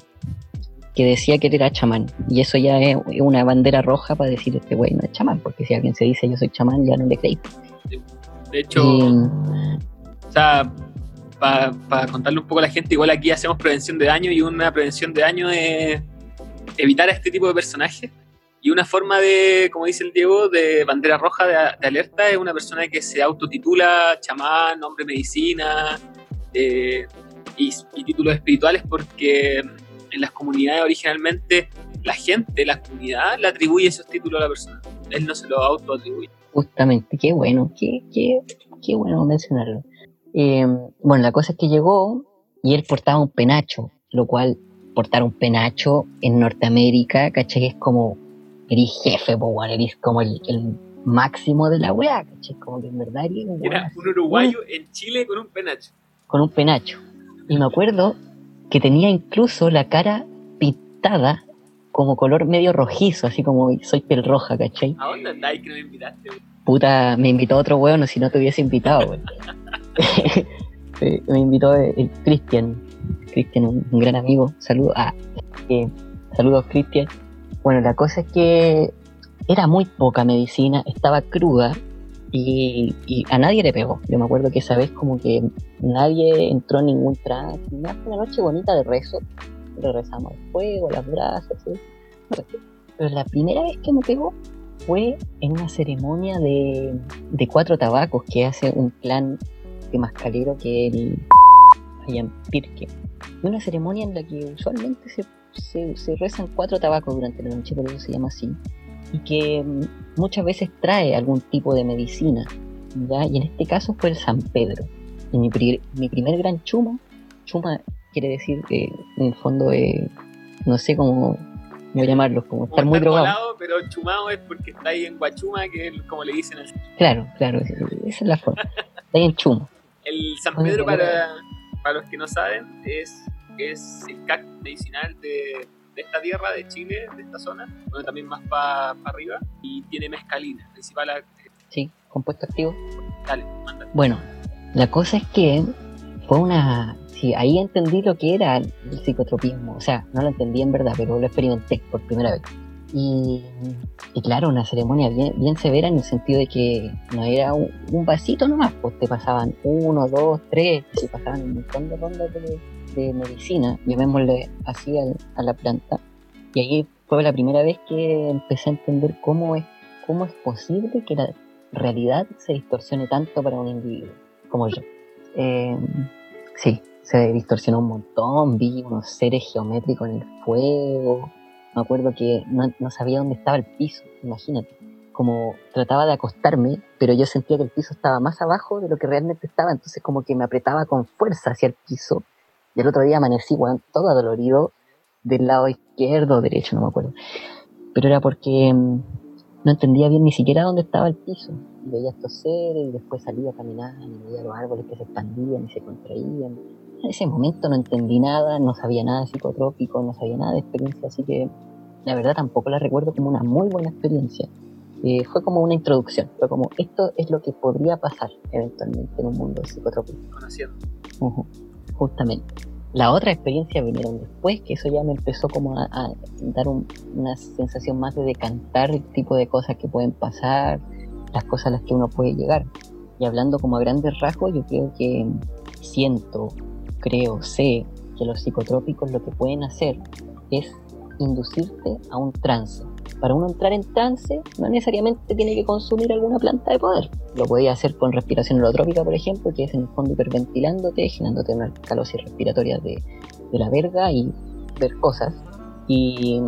que decía que él era chamán. Y eso ya es una bandera roja para decir este güey no es chamán, porque si alguien se dice yo soy chamán, ya no le creí. De hecho, o sea, para contarle un poco a la gente, igual aquí hacemos prevención de daño y una prevención de daño es evitar a este tipo de personajes y una forma de, como dice el Diego, de bandera roja de, alerta es una persona que se autotitula chamán, hombre medicina eh, y, títulos espirituales porque en las comunidades originalmente la gente, la comunidad, le atribuye esos títulos a la persona. Él no se los autoatribuye. Justamente, qué bueno, qué, qué, qué bueno mencionarlo. Eh, bueno, la cosa es que llegó y él portaba un penacho, lo cual portar un penacho en Norteamérica, ¿cachai? Es como eres jefe, po, bueno, eres como el, máximo de la weá, ¿cachai? Como que en verdad eres un Era un uruguayo en Chile con un penacho. Con un penacho. Y me acuerdo que tenía incluso la cara pintada como color medio rojizo, así como soy piel roja, ¿cachai? ¿A dónde andáis que no me invitaste, Puta, me invitó otro weón, si no te hubiese invitado, weón. me invitó el Cristian. Cristian, un, gran amigo. Saludos. Ah, eh, saludos, Cristian. Bueno, la cosa es que era muy poca medicina, estaba cruda y, a nadie le pegó. Yo me acuerdo que esa vez como que nadie entró en ningún trance, una noche bonita de rezo, le rezamos el fuego, las brasas, pero la primera vez que me pegó fue en una ceremonia de, de cuatro tabacos que hace un clan de mascalero que el allá en Pirque. Una ceremonia en la que usualmente se se, rezan cuatro tabacos durante la noche, por eso se llama así, y que muchas veces trae algún tipo de medicina, ¿ya? y en este caso fue el San Pedro. Y mi, mi primer gran chuma, chuma quiere decir, que en el fondo, eh, no sé cómo, voy a llamarlos, como estar muy drogado. Volado, pero chumado es porque está ahí en Guachuma, que es como le dicen. Claro, claro, esa es la forma. está ahí en Chuma. El San Pedro, para, para los que no saben, es, es el cactus medicinal de, de, esta tierra, de Chile, de esta zona, donde también más para arriba, y tiene mescalina, principal. Sí, compuesto activo. Dale, mándale. Bueno, la cosa es que fue una sí, ahí entendí lo que era el psicotropismo. O sea, no lo entendí en verdad, pero lo experimenté por primera vez. Y, claro, una ceremonia bien, bien, severa en el sentido de que no era un, vasito nomás, pues te pasaban uno, dos, tres, te pasaban un montón de rondas de, de medicina, llamémosle así a, la planta. Y ahí fue la primera vez que empecé a entender cómo es, cómo es posible que la realidad se distorsione tanto para un individuo como yo. Eh, sí, se distorsionó un montón, vi unos seres geométricos en el fuego, me acuerdo que no, sabía dónde estaba el piso, imagínate, como trataba de acostarme, pero yo sentía que el piso estaba más abajo de lo que realmente estaba, entonces como que me apretaba con fuerza hacia el piso, y el otro día amanecí, bueno, todo adolorido, del lado izquierdo o derecho, no me acuerdo, pero era porque mm, no entendía bien ni siquiera dónde estaba el piso, veía estos seres y después salía a caminar y veía los árboles que se expandían y se contraían, en ese momento no entendí nada, no sabía nada de psicotrópico, no sabía nada de experiencia, así que la verdad tampoco la recuerdo como una muy buena experiencia. Eh, fue como una introducción, fue como esto es lo que podría pasar eventualmente en un mundo psicotrópico. Conociendo. Justamente. La otra experiencia vinieron después, que eso ya me empezó como a, dar una sensación más de decantar el tipo de cosas que pueden pasar, las cosas a las que uno puede llegar. Y hablando como a grandes rasgos, yo creo que siento creo, sé que los psicotrópicos lo que pueden hacer es inducirte a un trance. Para uno entrar en trance no necesariamente tiene que consumir alguna planta de poder. Lo podía hacer con respiración holotrópica, por ejemplo, que es en el fondo hiperventilándote, generándote una calosis respiratoria de, de la verga y ver cosas. Y,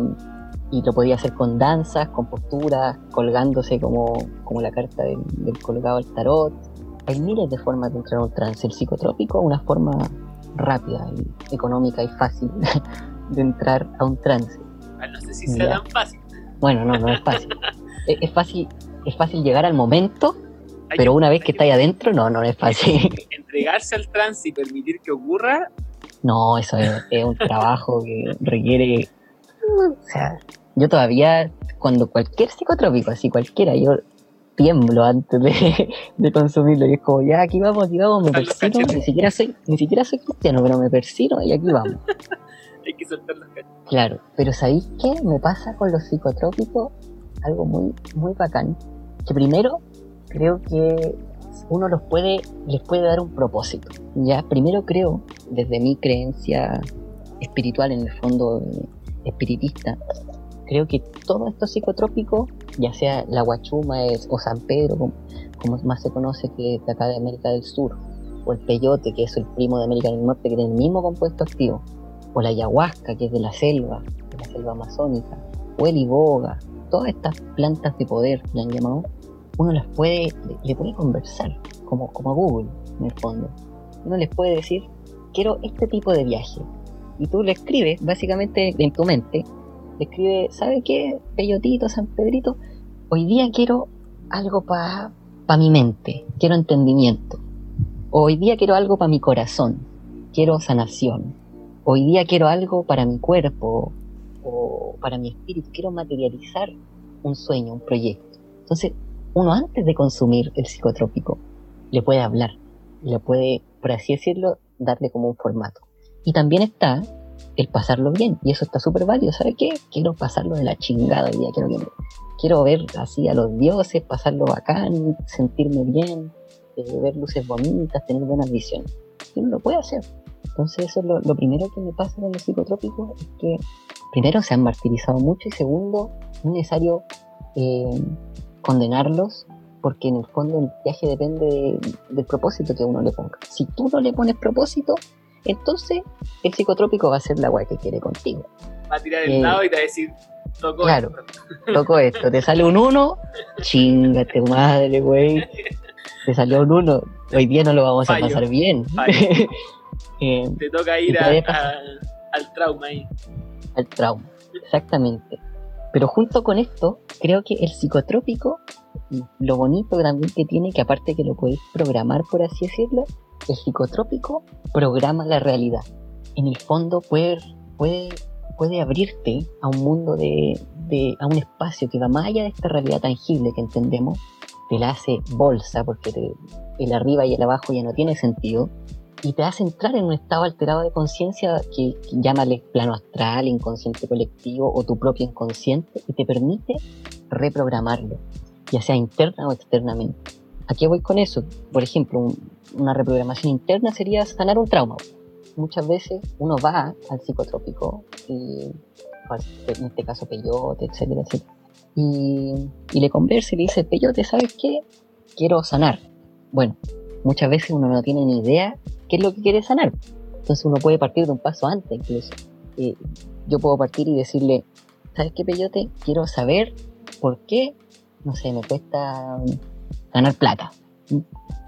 y, lo podía hacer con danzas, con posturas, colgándose como, como la carta del, del colgado al tarot. Hay miles de formas de entrar en un trance. El psicotrópico, una forma rápida y económica y fácil de entrar a un trance. Ah, no sé si sea tan fácil. Bueno, no, no es fácil. es, fácil. Es fácil llegar al momento, pero una vez que estáis adentro, no, no es fácil. Entregarse al trance y permitir que ocurra. No, eso es, es un trabajo que requiere. O sea, yo todavía, cuando cualquier psicotrópico, así cualquiera, yo tiemblo antes de, consumirlo. Y es como, ya aquí vamos, aquí vamos, me persino. Ni siquiera soy, ni siquiera soy cristiano, pero me persino y aquí vamos. Hay que soltar los Claro, pero ¿sabéis qué me pasa con los psicotrópicos? Algo muy, muy bacán. Que primero, creo que uno los puede, les puede dar un propósito. Ya, primero creo, desde mi creencia espiritual, en el fondo eh, espiritista, creo que todo esto psicotrópico, ya sea la guachuma o San Pedro, como, más se conoce que es de acá de América del Sur, o el peyote, que es el primo de América del Norte, que tiene el mismo compuesto activo, o la ayahuasca, que es de la selva, de la selva amazónica, o el iboga, todas estas plantas de poder que han llamado, uno las puede, le puede conversar, como, como a Google, en el fondo. Uno les puede decir, quiero este tipo de viaje. Y tú le escribes, básicamente en tu mente, escribe, ¿sabe qué? Peyotito, San Pedrito, hoy día quiero algo para pa mi mente, quiero entendimiento. Hoy día quiero algo para mi corazón, quiero sanación. Hoy día quiero algo para mi cuerpo o para mi espíritu, quiero materializar un sueño, un proyecto. Entonces, uno antes de consumir el psicotrópico le puede hablar, le puede, por así decirlo, darle como un formato. Y también está el pasarlo bien. Y eso está súper válido. ¿Sabe qué? Quiero pasarlo de la chingada hoy día. Quiero, quiero ver así a los dioses, pasarlo bacán, sentirme bien, eh, ver luces bonitas, tener buenas visiones. Y uno lo puede hacer. Entonces eso es lo, primero que me pasa con los psicotrópicos, es que primero se han martirizado mucho y segundo, es necesario eh, condenarlos porque en el fondo el viaje depende del propósito que uno le ponga. Si tú no le pones propósito, entonces, el psicotrópico va a ser la guay que quiere contigo. Va a tirar el lado y te va a decir, toco claro, esto. toco esto. Te sale un 1, chingate madre, güey. Te salió un 1, hoy día no lo vamos a pasar bien. eh, te toca ir a, al trauma ahí. al trauma. Exactamente. Pero junto con esto, creo que el psicotrópico, lo bonito también que tiene, que aparte que lo podéis programar, por así decirlo, el psicotrópico programa la realidad. En el fondo puede, puede, puede abrirte a un mundo de, de, a un espacio que va más allá de esta realidad tangible que entendemos, te la hace bolsa, porque el arriba y el abajo ya no tiene sentido, y te hace entrar en un estado alterado de conciencia que, que llámale plano astral, inconsciente colectivo o tu propio inconsciente, y te permite reprogramarlo, ya sea interna o externamente. ¿A qué voy con eso? Por ejemplo, una reprogramación interna sería sanar un trauma. Muchas veces uno va al psicotrópico, y, en este caso peyote, etcétera, etcétera, y, y le conversa y le dice, peyote, ¿sabes qué? Quiero sanar. Bueno, muchas veces uno no tiene ni idea qué es lo que quiere sanar. Entonces uno puede partir de un paso antes incluso. Eh, yo puedo partir y decirle, ¿sabes qué, Peyote? Quiero saber por qué, no sé, me cuesta ganar plata.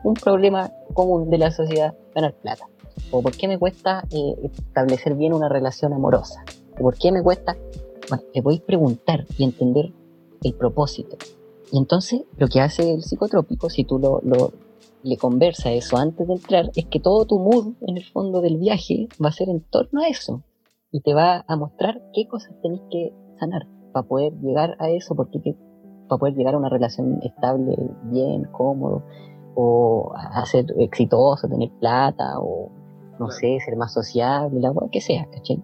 Un problema común de la sociedad, ganar plata. O por qué me cuesta eh, establecer bien una relación amorosa. O por qué me cuesta... Bueno, le podéis preguntar y entender el propósito. Y entonces lo que hace el psicotrópico, si tú lo, le conversa eso antes de entrar, es que todo tu mood en el fondo del viaje va a ser en torno a eso. Y te va a mostrar qué cosas tenéis que sanar para poder llegar a eso, porque para poder llegar a una relación estable, bien, cómodo, o a ser exitoso, tener plata, o no sé, ser más sociable, la que sea, ¿cachai?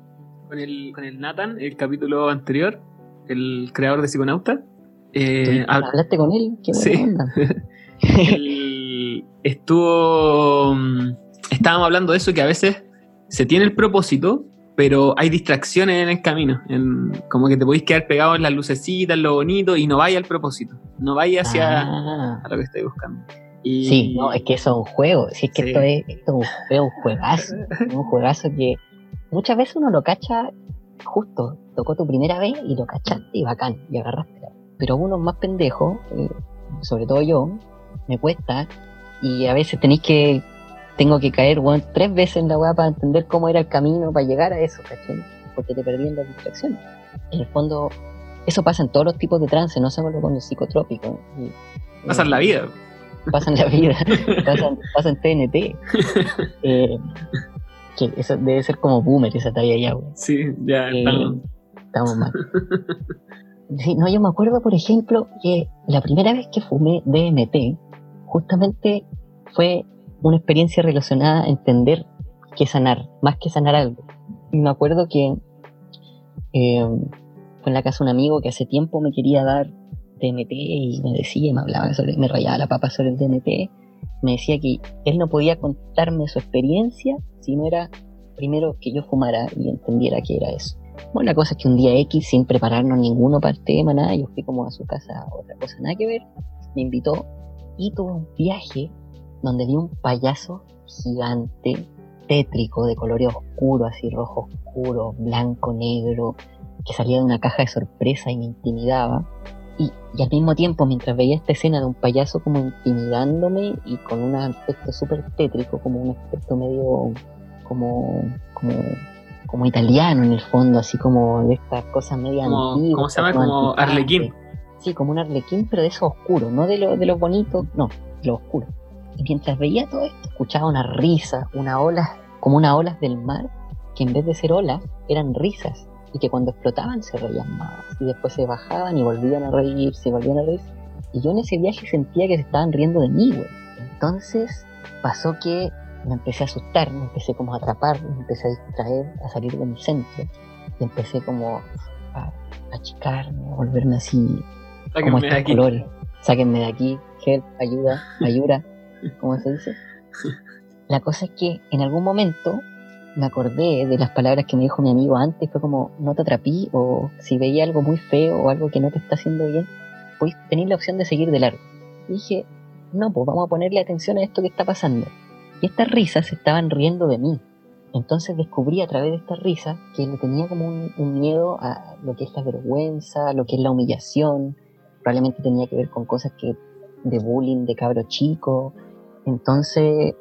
Con el, con el Nathan, el capítulo anterior, el creador de Psiconauta. Eh, ¿Hablaste con él? Qué sí. estuvo. mm, Estábamos hablando de eso que a veces se tiene el propósito, pero hay distracciones en el camino. En, como que te podéis quedar pegado en las lucecitas, en lo bonito, y no vaya al propósito. No vaya hacia Ah. a lo que estoy buscando. Y, Sí, no, es que eso es un juego. Si es que Sí. esto, es, esto es un, es un juegazo. Un juegazo que muchas veces uno lo cacha justo. Tocó tu primera vez y lo cachaste y bacán, y agarraste. Pero uno más pendejo, eh, sobre todo yo, me cuesta. Y a veces tenéis que. Tengo que caer, weón, tres veces en la weá para entender cómo era el camino para llegar a eso, ¿cachai? Porque te perdí en las distracciones. En el fondo, eso pasa en todos los tipos de trance, no solo con el psicotrópico. Y, Pasa en la vida. pasan la vida, pasan, pasan TNT. Eh, que eso debe ser como boomer esa talla ya, güey. Sí, ya Eh, estamos. estamos mal. Sí, no, yo me acuerdo, por ejemplo, que la primera vez que fumé DMT, justamente fue una experiencia relacionada a entender que sanar, más que sanar algo. Y me acuerdo que eh, fue en la casa un amigo que hace tiempo me quería dar DMT y me decía, me hablaba sobre, me rayaba la papa sobre el DMT, me decía que él no podía contarme su experiencia si no era primero que yo fumara y entendiera qué era eso. Bueno, la cosa es que un día X, sin prepararnos ninguno para el tema, nada, yo fui como a su casa otra cosa, nada que ver, me invitó y tuve un viaje donde vi un payaso gigante, tétrico, de colores oscuros, así rojo oscuro, blanco, negro, que salía de una caja de sorpresa y me intimidaba. Y, y al mismo tiempo, mientras veía esta escena de un payaso como intimidándome y con un aspecto súper tétrico, como un aspecto medio como, como, como italiano en el fondo, así como de estas cosas medio Como- antiguas. ¿cómo se llama? Como. Arlequín. Sí, como un arlequín, pero de esos oscuros, no de lo, de los bonitos, no, de los oscuros. Y mientras veía todo esto, escuchaba una risa, una ola, como unas olas del mar, que en vez de ser olas, eran risas, y que cuando explotaban se reían más, y después se bajaban y volvían a reírse, y volvían a reírse. Y yo en ese viaje sentía que se estaban riendo de mí, güey. Entonces pasó que me empecé a asustar, me empecé como a atrapar, me empecé a distraer, a salir de mi centro, y empecé como a achicarme, a volverme así como Sáquenme de estos aquí. colores. Sáquenme de aquí, help, ayuda, ayuda, ¿cómo se dice? La cosa es que en algún momento me acordé de las palabras que me dijo mi amigo antes, fue como, no te atrapí, o si veía algo muy feo o algo que no te está haciendo bien, pues tenéis la opción de seguir de largo. Dije, no, pues vamos a ponerle atención a esto que está pasando. Y estas risas estaban riendo de mí. Entonces descubrí a través de estas risas que le tenía como un, un miedo a lo que es la vergüenza, lo que es la humillación, probablemente tenía que ver con cosas que de bullying de cabro chico. Entonces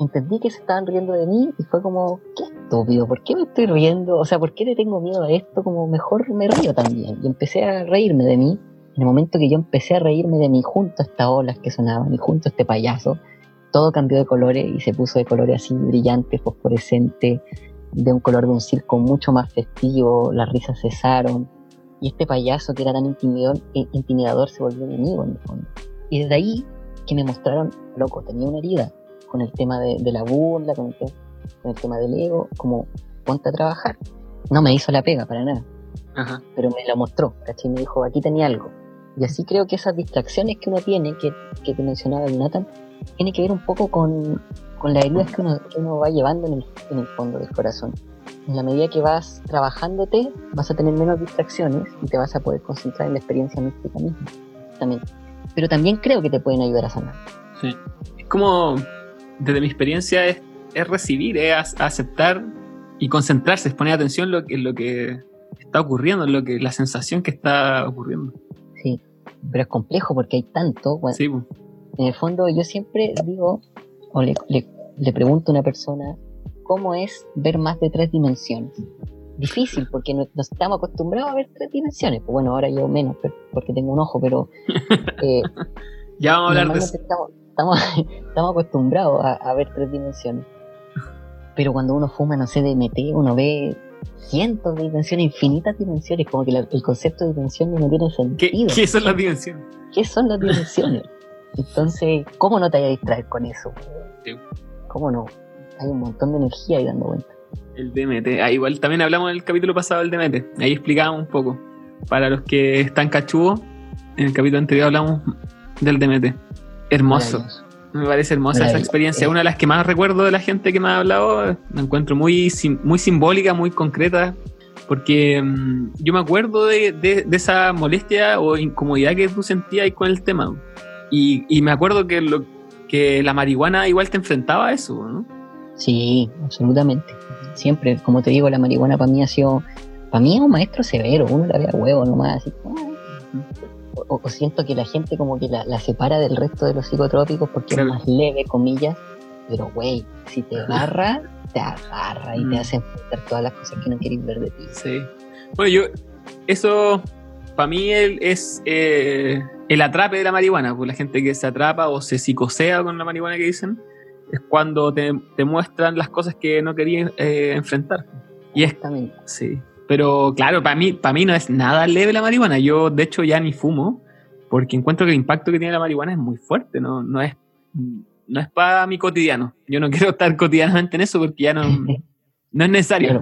entendí que se estaban riendo de mí y fue como, ¿qué estúpido, ¿por qué me estoy riendo? O sea, ¿por qué le tengo miedo a esto? Como mejor me río también. Y empecé a reírme de mí. En el momento que yo empecé a reírme de mí junto a estas olas que sonaban y junto a este payaso, todo cambió de colores y se puso de colores así brillante, fosforescente, de un color de un circo mucho más festivo, las risas cesaron y este payaso que era tan intimidador, intimidador se volvió enemigo en el fondo. Y desde ahí que me mostraron, loco, tenía una herida con el tema de, la burla, con el, tema del ego, como ponte a trabajar. No me hizo la pega para nada, pero me la mostró, ¿cachai? Me dijo, aquí tenía algo. Y así creo que esas distracciones que uno tiene, que, que te mencionaba el Nathan, tiene que ver un poco con, con las heridas que uno, uno va llevando en el, en el fondo del corazón. En la medida que vas trabajándote, vas a tener menos distracciones y te vas a poder concentrar en la experiencia mística misma. También. Pero también creo que te pueden ayudar a sanar. Sí. Es como, desde mi experiencia, es, es recibir, es aceptar y concentrarse, es poner atención en lo, en lo que está ocurriendo, en lo que, la sensación que está ocurriendo. Sí, pero es complejo porque hay tanto. sí, en el fondo yo siempre digo, o le, le, pregunto a una persona, ¿cómo es ver más de tres dimensiones? Difícil, porque no, estamos acostumbrados a ver tres dimensiones. Pues bueno, ahora yo menos, porque tengo un ojo, pero... Eh, ya vamos a hablar de eso. Estamos, estamos, acostumbrados a, ver tres dimensiones. Pero cuando uno fuma, no sé, DMT, uno ve cientos de dimensiones, infinitas dimensiones, como que el concepto de dimensión no tiene sentido. ¿Qué, ¿Qué, son las dimensiones? ¿Qué son las dimensiones? Entonces, ¿cómo no te vayas a distraer con eso? ¿Cómo no? Hay un montón de energía ahí dando vuelta. El DMT, ah, igual también hablamos en el capítulo pasado del DMT, ahí explicábamos un poco. Para los que están cachudos, en el capítulo anterior hablamos del DMT. Hermoso. Me parece hermosa esa experiencia. Una de las que más recuerdo de la gente que me ha hablado. Me encuentro muy, muy simbólica, muy concreta. Porque mm, yo me acuerdo de, de, esa molestia o incomodidad que tú sentías con el tema. Y, me acuerdo que, lo, que la marihuana igual te enfrentaba a eso, ¿no? Sí, absolutamente. Siempre, como te digo, la marihuana para mí ha sido, para mí es un maestro severo, uno la ve a huevo nomás, así, o, siento que la gente como que la, separa del resto de los psicotrópicos porque es más leve, comillas, pero güey, si te agarra, te agarra y te mm. hace enfrentar todas las cosas que no quieres ver de ti. Sí. Bueno, yo, eso para mí es eh, el atrape de la marihuana, pues la gente que se atrapa o se psicosea con la marihuana que dicen, es cuando te, muestran las cosas que no querías eh, enfrentar. Y es, sí. Pero claro, para mí, para mí no es nada leve la marihuana. Yo, de hecho, ya ni fumo, porque encuentro que el impacto que tiene la marihuana es muy fuerte, no, no es, no es para mi cotidiano. Yo no quiero estar cotidianamente en eso porque ya no, no es necesario.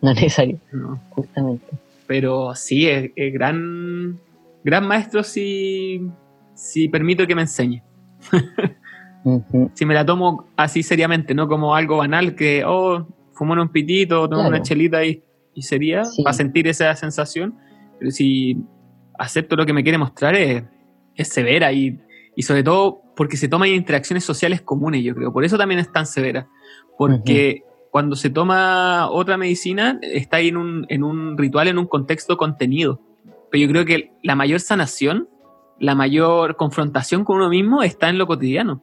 no es necesario, justamente. Pero sí, es, gran, gran maestro si, si permito que me enseñe. Si me la tomo así seriamente, no como algo banal que, oh, fumo un pitito, tomo una chelita y, y sería, para sentir esa sensación. Pero si acepto lo que me quiere mostrar es, es severa y, y, sobre todo porque se toman interacciones sociales comunes, yo creo. Por eso también es tan severa. Porque cuando se toma otra medicina, está ahí en un, en un ritual, en un contexto contenido. Pero yo creo que la mayor sanación, la mayor confrontación con uno mismo está en lo cotidiano.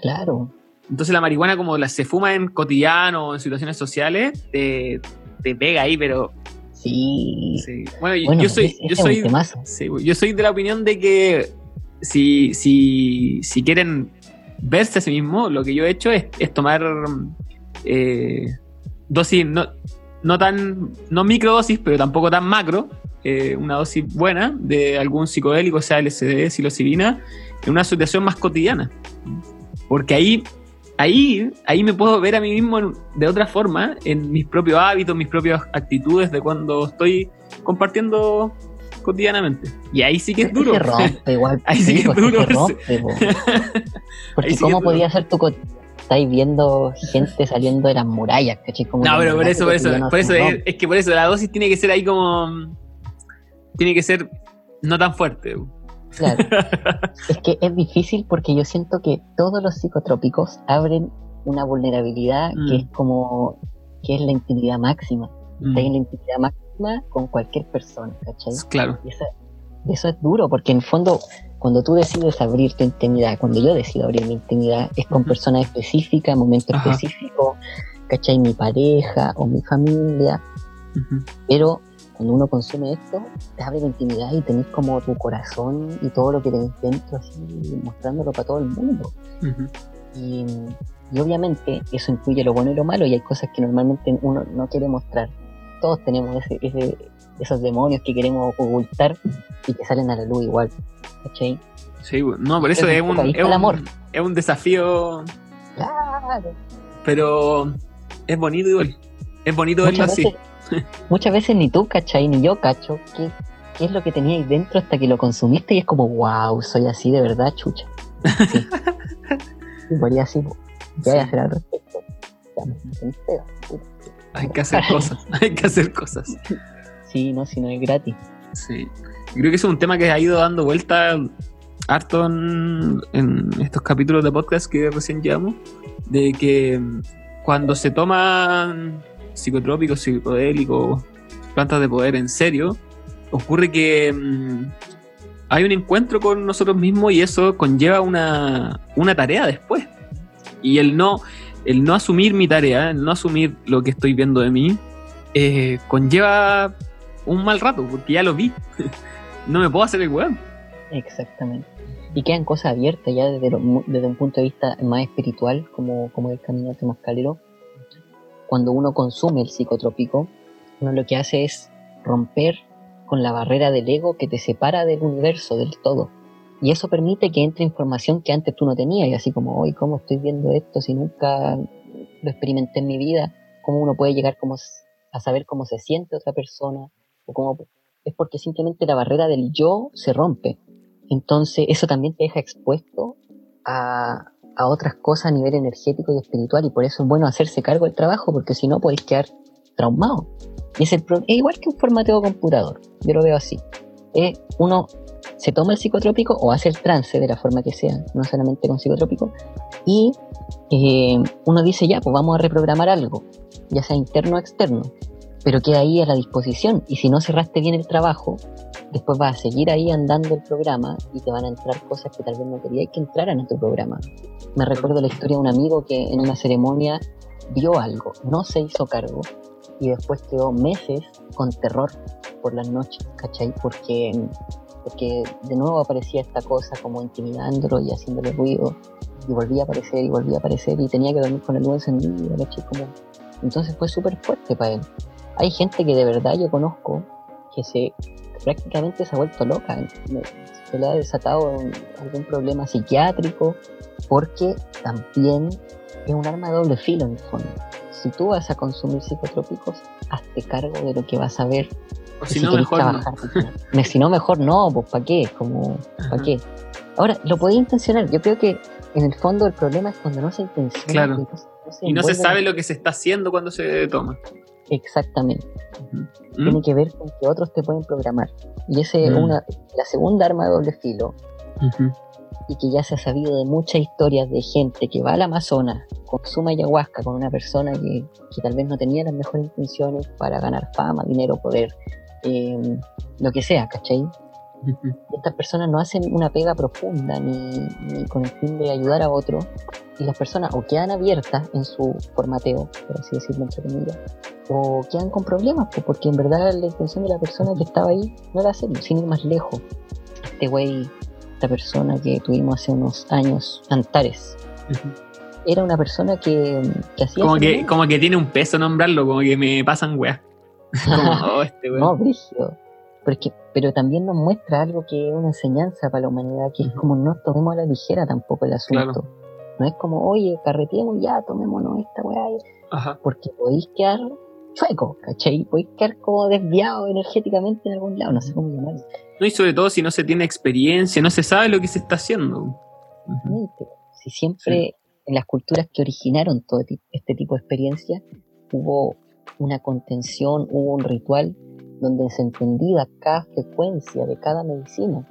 Claro. Entonces la marihuana como la se fuma en cotidiano, en situaciones sociales, te, te pega ahí, pero... Sí. Bueno, yo, soy, yo, soy, yo soy de la opinión de que si, si, si quieren verse a sí mismo, lo que yo he hecho es, es tomar eh, dosis no, no tan, no microdosis, pero tampoco tan macro, eh, una dosis buena de algún psicodélico, sea LSD, psilocibina, en una situación más cotidiana. Porque ahí, ahí, ahí me puedo ver a mí mismo de otra forma, en mis propios hábitos, mis propias actitudes de cuando estoy compartiendo cotidianamente. Y ahí sí que es duro. igual. ahí sí, que es duro. Porque ¿cómo podía ser tu estáis viendo gente saliendo de las murallas, ¿cachai? Como no, pero por eso, por eso, por eso es, que por eso la dosis tiene que ser ahí como. Tiene que ser no tan fuerte. Claro. es que es difícil porque yo siento que todos los psicotrópicos abren una vulnerabilidad que mm. es como. que es la intimidad máxima. Mm. en la intimidad máxima con cualquier persona, ¿cachai? Claro. Y eso es duro porque en el fondo cuando tú decides abrir tu intimidad, cuando yo decido abrir mi intimidad, es con personas específicas, momentos específicos, ¿cachai? Mi pareja o mi familia, pero cuando uno consume esto, te abre la intimidad y tenés como tu corazón y todo lo que tenés dentro así, mostrándolo para todo el mundo. y, obviamente eso incluye lo bueno y lo malo y hay cosas que normalmente uno no quiere mostrar. Todos tenemos ese, esos demonios que queremos ocultar y que salen a la luz igual. ¿Cachai? Sí, no, por eso es, un, es, un, amor. es un desafío. Claro. Pero es bonito igual. Es bonito verlo así. Muchas veces ni tú, ¿cachai? Ni yo, cacho. ¿qué, ¿Qué es lo que tenía ahí dentro hasta que lo consumiste? Y es como, wow, soy así de verdad, chucha. Sí. y así, ¿qué hay que hacer al respecto? Hay que hacer cosas, hay que hacer cosas. Sí, no, si no es gratis. Sí. Creo que es un tema que ha ido dando vuelta harto en, estos capítulos de podcast que recién llevamos, de que cuando se toman psicotrópicos, psicodélicos, plantas de poder en serio, ocurre que mm, hay un encuentro con nosotros mismos y eso conlleva una, tarea después. Y el no, el no asumir mi tarea, el no asumir lo que estoy viendo de mí, eh, conlleva un mal rato, porque ya lo vi. no me puedo hacer el weón. Exactamente. Y quedan cosas abiertas ya desde, desde un punto de vista más espiritual, como, como el camino de Mascalero. Cuando uno consume el psicotrópico, uno lo que hace es romper con la barrera del ego que te separa del universo, del todo. Y eso permite que entre información que antes tú no tenías, y así como, hoy, ¿cómo estoy viendo esto si nunca lo experimenté en mi vida? ¿Cómo uno puede llegar como a saber cómo se siente otra persona? O cómo, es porque simplemente la barrera del yo se rompe. Entonces, eso también te deja expuesto a, otras cosas a nivel energético y espiritual, y por eso es bueno hacerse cargo del trabajo, porque si no podéis quedar traumado. Y es, el, igual que un formateo computador, yo lo veo así. Es uno se toma el psicotrópico o hace el trance de la forma que sea, no solamente con psicotrópico, y eh, uno dice ya, pues vamos a reprogramar algo, ya sea interno o externo pero queda ahí a la disposición. Y si no cerraste bien el trabajo, después vas a seguir ahí andando el programa y te van a entrar cosas que tal vez no querías que entraran a tu programa. Me recuerdo la historia de un amigo que en una ceremonia vio algo, no se hizo cargo y después quedó meses con terror por las noches, ¿cachai? Porque, porque de nuevo aparecía esta cosa como intimidándolo y haciéndole ruido y volvía a aparecer y volvía a aparecer y tenía que dormir con el luz encendido, ¿cachai? Como... Entonces fue súper fuerte para él. Hay gente que de verdad yo conozco que se prácticamente se ha vuelto loca, se le ha desatado algún problema psiquiátrico, porque también es un arma de doble filo en el fondo. Si tú vas a consumir psicotrópicos, hazte cargo de lo que vas a ver. O si, no, mejor no. si no, mejor no, pues ¿para qué? Como, ¿para qué? Ahora, lo podía intencionar. Yo creo que en el fondo el problema es cuando no se intenciona. Claro. y no se sabe lo que se está haciendo cuando se toma. Exactamente. Tiene que ver con que otros te pueden programar. Y esa es mm. una, la segunda arma de doble filo. Y que ya se ha sabido de muchas historias de gente que va al Amazonas, consuma ayahuasca con una persona que, tal vez no tenía las mejores intenciones para ganar fama, dinero, poder, em, lo que sea, ¿cachai? Estas personas no hacen una pega profunda ni, con el fin de ayudar a otro y las personas o quedan abiertas en su formateo, por así decirlo entre comillas, o quedan con problemas, porque en verdad la intención de la persona que estaba ahí no era hacerlo, sin ir más lejos. Este güey, esta persona que tuvimos hace unos años, Antares, era una persona que, hacía... Como que, como que tiene un peso nombrarlo, como que me pasan weas. oh, este no, brígido. Porque, pero también nos muestra algo que es una enseñanza para la humanidad, que es como no tomemos a la ligera tampoco el asunto. No es como, oye, carreteemos ya, tomémonos esta weá. Porque podéis quedar chueco, ¿cachai? Podéis quedar como desviado energéticamente en algún lado, no sé cómo llamarlo. No, y sobre todo si no se tiene experiencia, no se sabe lo que se está haciendo. Si siempre en las culturas que originaron todo este tipo de experiencias hubo una contención, hubo un ritual donde se entendía cada frecuencia de cada medicina.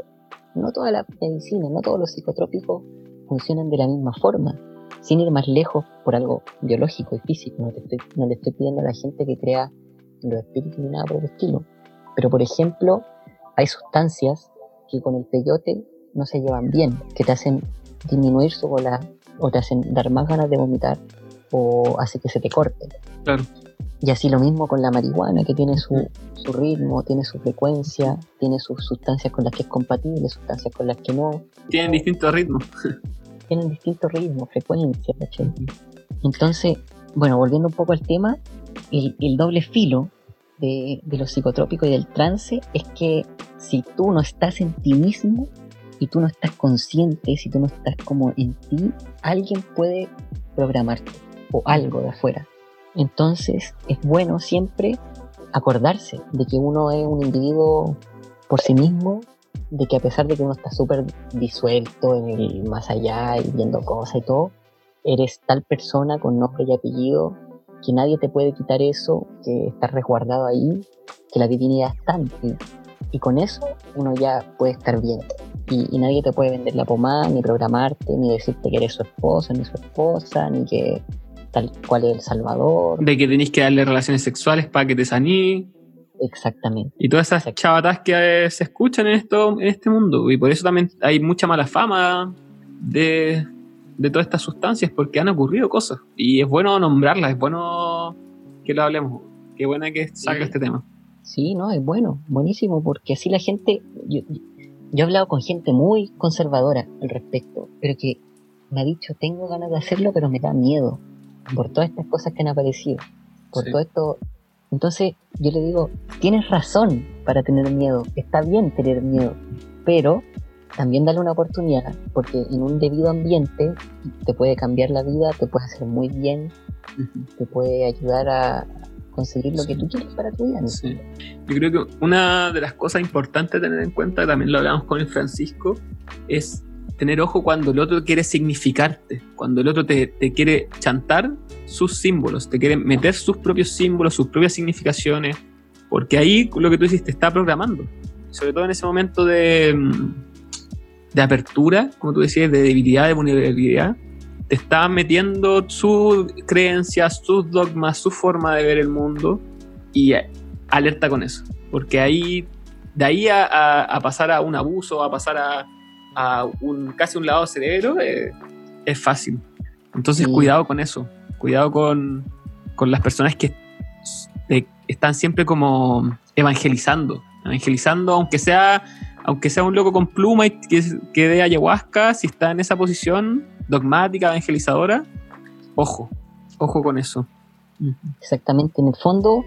No toda la medicina, no todos los psicotrópicos funcionan de la misma forma, sin ir más lejos por algo biológico y físico. No, le estoy pidiendo a la gente que crea los espíritus ni nada por el estilo. Pero, por ejemplo, hay sustancias que con el peyote no se llevan bien, que te hacen disminuir su bola o te hacen dar más ganas de vomitar o hace que se te corte. Claro. Y así lo mismo con la marihuana, que tiene su, su ritmo, tiene su frecuencia, tiene sus sustancias con las que es compatible, sustancias con las que no. Tienen distintos ritmos. Tienen distintos ritmos, frecuencias, ¿cachai? Entonces, bueno, volviendo un poco al tema, el, el doble filo de, de los psicotrópicos y del trance es que si tú no estás en ti mismo y tú no estás consciente, si tú no estás como en ti, alguien puede programarte o algo de afuera. Entonces es bueno siempre acordarse de que uno es un individuo por sí mismo, de que a pesar de que uno está súper disuelto en el más allá y viendo cosas y todo, eres tal persona con nombre y apellido que nadie te puede quitar eso, que estás resguardado ahí, que la divinidad está en ti. Y con eso uno ya puede estar bien. Y, y nadie te puede vender la pomada, ni programarte, ni decirte que eres su esposo, ni su esposa, ni que tal cual es el Salvador. De que tenéis que darle relaciones sexuales para que te saní. Exactamente. Y todas esas chavatas que eh, se escuchan en, esto, en este mundo. Y por eso también hay mucha mala fama de, de todas estas sustancias, porque han ocurrido cosas. Y es bueno nombrarlas, es bueno que lo hablemos. Qué buena que salga este tema. Sí, no, es bueno, buenísimo, porque así la gente. Yo, yo he hablado con gente muy conservadora al respecto, pero que me ha dicho: Tengo ganas de hacerlo, pero me da miedo por todas estas cosas que han aparecido, por Sí. todo esto. Entonces yo le digo, tienes razón para tener miedo, está bien tener miedo, pero también dale una oportunidad, porque en un debido ambiente te puede cambiar la vida, te puede hacer muy bien, te puede ayudar a conseguir lo que tú quieres para tu vida. Sí. Yo creo que una de las cosas importantes a tener en cuenta, también lo hablamos con el Francisco, es tener ojo cuando el otro quiere significarte, cuando el otro te, te quiere chantar sus símbolos, te quiere meter sus propios símbolos, sus propias significaciones, porque ahí lo que tú dices te está programando. Sobre todo en ese momento de, mm, de apertura, como tú decías, de debilidad, de vulnerabilidad, te está metiendo sus creencias, sus dogmas, su forma de ver el mundo y alerta con eso, porque ahí, de ahí a, a- a pasar a un abuso, a pasar a, a un casi un lavado de cerebro, eh, es fácil. Entonces, cuidado con eso, cuidado con, con las personas que eh, están siempre como evangelizando, evangelizando, aunque sea, aunque sea un loco con pluma y que, que dé ayahuasca, si está en esa posición dogmática, evangelizadora, ojo, ojo con eso. Exactamente, en el fondo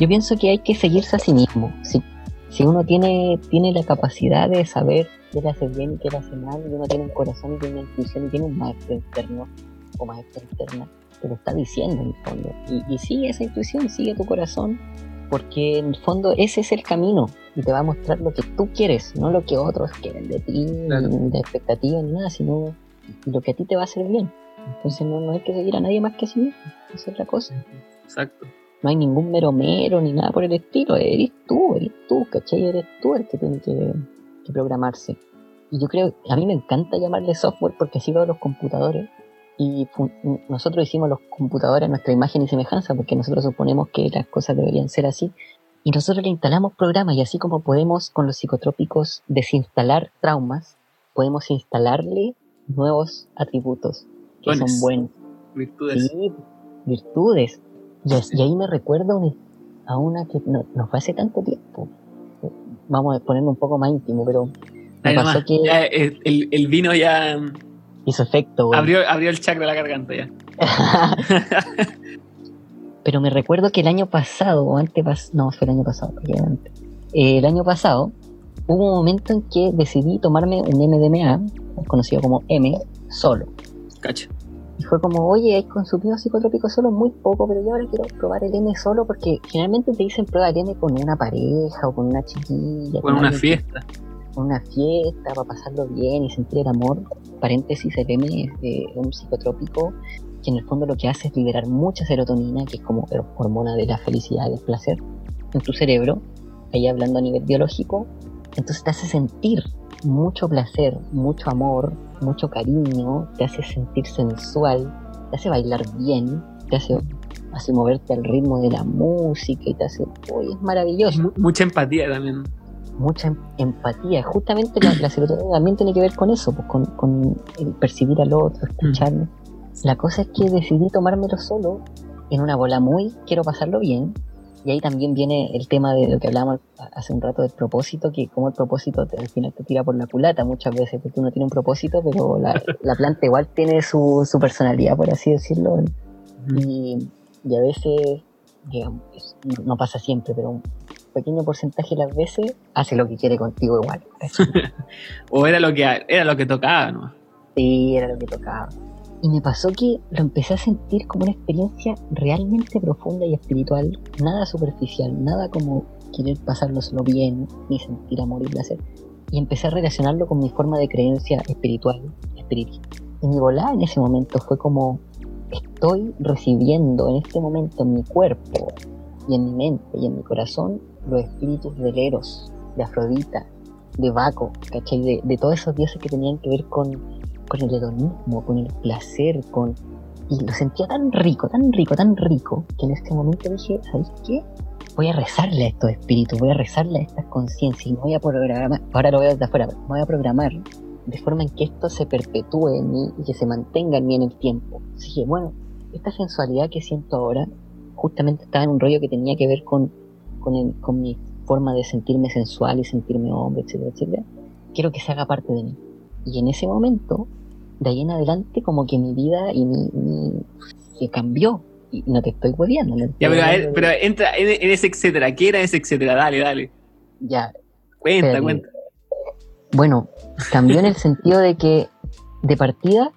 yo pienso que hay que seguirse a sí mismo. Si, si uno tiene, tiene la capacidad de saber qué le hace bien y qué le hace mal, y uno tiene un corazón y tiene una intuición y tiene un maestro interno o maestra interna, te lo está diciendo en el fondo. Y, y sigue esa intuición, sigue tu corazón, porque en el fondo ese es el camino y te va a mostrar lo que tú quieres, no lo que otros quieren de ti, Claro. ni de expectativas, ni nada, sino lo que a ti te va a hacer bien. Entonces no, no hay que seguir a nadie más que a sí mismo, esa es la cosa Exacto. No hay ningún mero mero ni nada por el estilo, eres tú, eres tú, ¿cachai? Eres tú el que tiene que, que programarse. Y yo creo, a mí me encanta llamarle software porque así veo los computadores y nosotros hicimos los computadores a nuestra imagen y semejanza porque nosotros suponemos que las cosas deberían ser así y nosotros le instalamos programas y así como podemos con los psicotrópicos desinstalar traumas, podemos instalarle nuevos atributos que Dones. son buenos. Virtudes. Sí, virtudes. Y, y ahí me recuerdo a una que no, no fue hace tanto tiempo. Vamos a ponerlo un poco más íntimo, pero me pasó que ya, el, el vino ya mm, hizo efecto. güey. abrió, abrió el chakra de la garganta ya. pero me recuerdo que el año pasado, o antes, no, fue el año pasado, antes. Eh, el año pasado hubo un momento en que decidí tomarme un MDMA, conocido como M, solo. Cacha. Y fue como, oye, he consumido psicotrópicos solo muy poco, pero yo ahora quiero probar el M solo porque generalmente te dicen prueba el M con una pareja o con una chiquilla. Con una fiesta. con una fiesta, para pasarlo bien y sentir el amor. Paréntesis, el M es eh, un psicotrópico que en el fondo lo que hace es liberar mucha serotonina, que es como hormona de la felicidad y del placer, en tu cerebro, ahí hablando a nivel biológico. Entonces te hace sentir mucho placer, mucho amor, mucho cariño, te hace sentir sensual, te hace bailar bien, te hace, hace moverte al ritmo de la música y te hace, uy, es maravilloso Mu- Mucha empatía también. mucha em- empatía. Justamente la, la serotonina también tiene que ver con eso, pues, con, con el percibir al otro, escucharlo. La cosa es que decidí tomármelo solo, en una bola muy, quiero pasarlo bien. Y ahí también viene el tema de lo que hablábamos hace un rato del propósito, que como el propósito al final te tira por la culata muchas veces, porque uno tiene un propósito, pero la, planta igual tiene su, su, personalidad, por así decirlo. Y, y a veces, digamos, no pasa siempre, pero un pequeño porcentaje de las veces hace lo que quiere contigo igual. o era lo que era lo que tocaba, ¿no? Sí, era lo que tocaba. Y me pasó que lo empecé a sentir como una experiencia realmente profunda y espiritual, nada superficial, nada como querer pasarlo solo bien, ni sentir amor y placer. Y empecé a relacionarlo con mi forma de creencia espiritual, espiritual. Y mi volada en ese momento fue como, estoy recibiendo en este momento en mi cuerpo y en mi mente y en mi corazón los espíritus de Eros, de Afrodita, de Baco, ¿cachai? De, de todos esos dioses que tenían que ver con con el hedonismo, con el placer, con... Y lo sentía tan rico, tan rico, tan rico, que en ese momento dije, ¿sabes qué? Voy a rezarle a estos espíritus, voy a rezarle a estas conciencias y me voy a programar, ahora lo veo desde afuera, me voy a programar de forma en que esto se perpetúe en mí y que se mantenga en mí en el tiempo. Así que bueno, esta sensualidad que siento ahora, justamente estaba en un rollo que tenía que ver con, con, con mi forma de sentirme sensual y sentirme hombre, etcétera, etcétera. Quiero que se haga parte de mí. Y en ese momento, de ahí en adelante, como que mi vida y mi, se cambió. Y no te estoy hueviando. ya, pero, entra en, ese etcétera. ¿Qué era ese etcétera? Dale, dale. Ya. Cuenta, cuenta. Bueno, cambió en el sentido de que, de partida,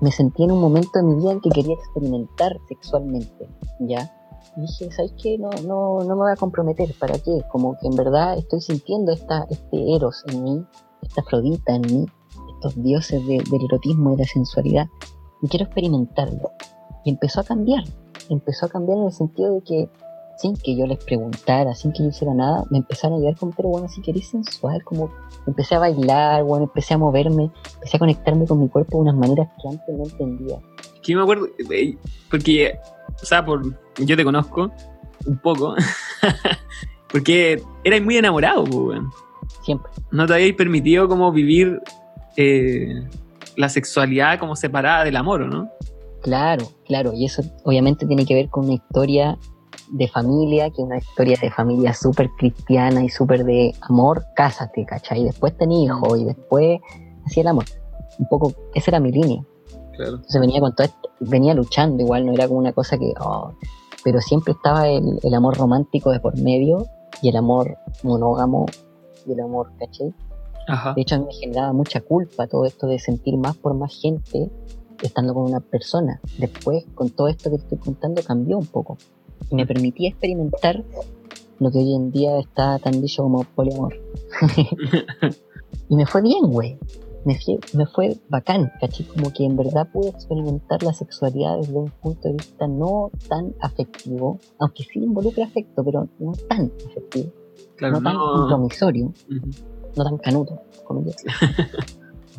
me sentí en un momento de mi vida en que quería experimentar sexualmente, ¿ya? Y dije, ¿sabes qué? No, no, no me voy a comprometer, ¿para qué? Como que en verdad estoy sintiendo esta, este eros en mí, esta Afrodita en mí, estos dioses del erotismo y la sensualidad, y quiero experimentarlo. Y empezó a cambiar, empezó a cambiar en el sentido de que sin que yo les preguntara, sin que yo hiciera nada, me empezaron a ayudar como, pero bueno, si querés sensual, como empecé a bailar, bueno, empecé a moverme, empecé a conectarme con mi cuerpo de unas maneras que antes no entendía. Que yo me acuerdo, eh, porque, o sea, por, yo te conozco un poco, porque eras muy enamorado, pues, Siempre. No te habíais permitido como vivir eh, la sexualidad como separada del amor, ¿no? Claro, claro, y eso obviamente tiene que ver con una historia de familia, que es una historia de familia súper cristiana y súper de amor, cásate, ¿cachai? Y después ten hijos y después así el amor. Un poco, esa era mi línea. Claro. Entonces venía con todo esto, venía luchando igual, no era como una cosa que, oh, pero siempre estaba el, el amor romántico de por medio y el amor monógamo y el amor, ¿cachai? De hecho, a mí me generaba mucha culpa todo esto de sentir más por más gente estando con una persona. Después, con todo esto que te estoy contando, cambió un poco. Y me permitía experimentar lo que hoy en día está tan dicho como poliamor. y me fue bien, güey. Me, me, fue bacán, ¿cachai? Como que en verdad pude experimentar la sexualidad desde un punto de vista no tan afectivo, aunque sí involucra afecto, pero no tan afectivo, no tan compromisorio no tan canuto,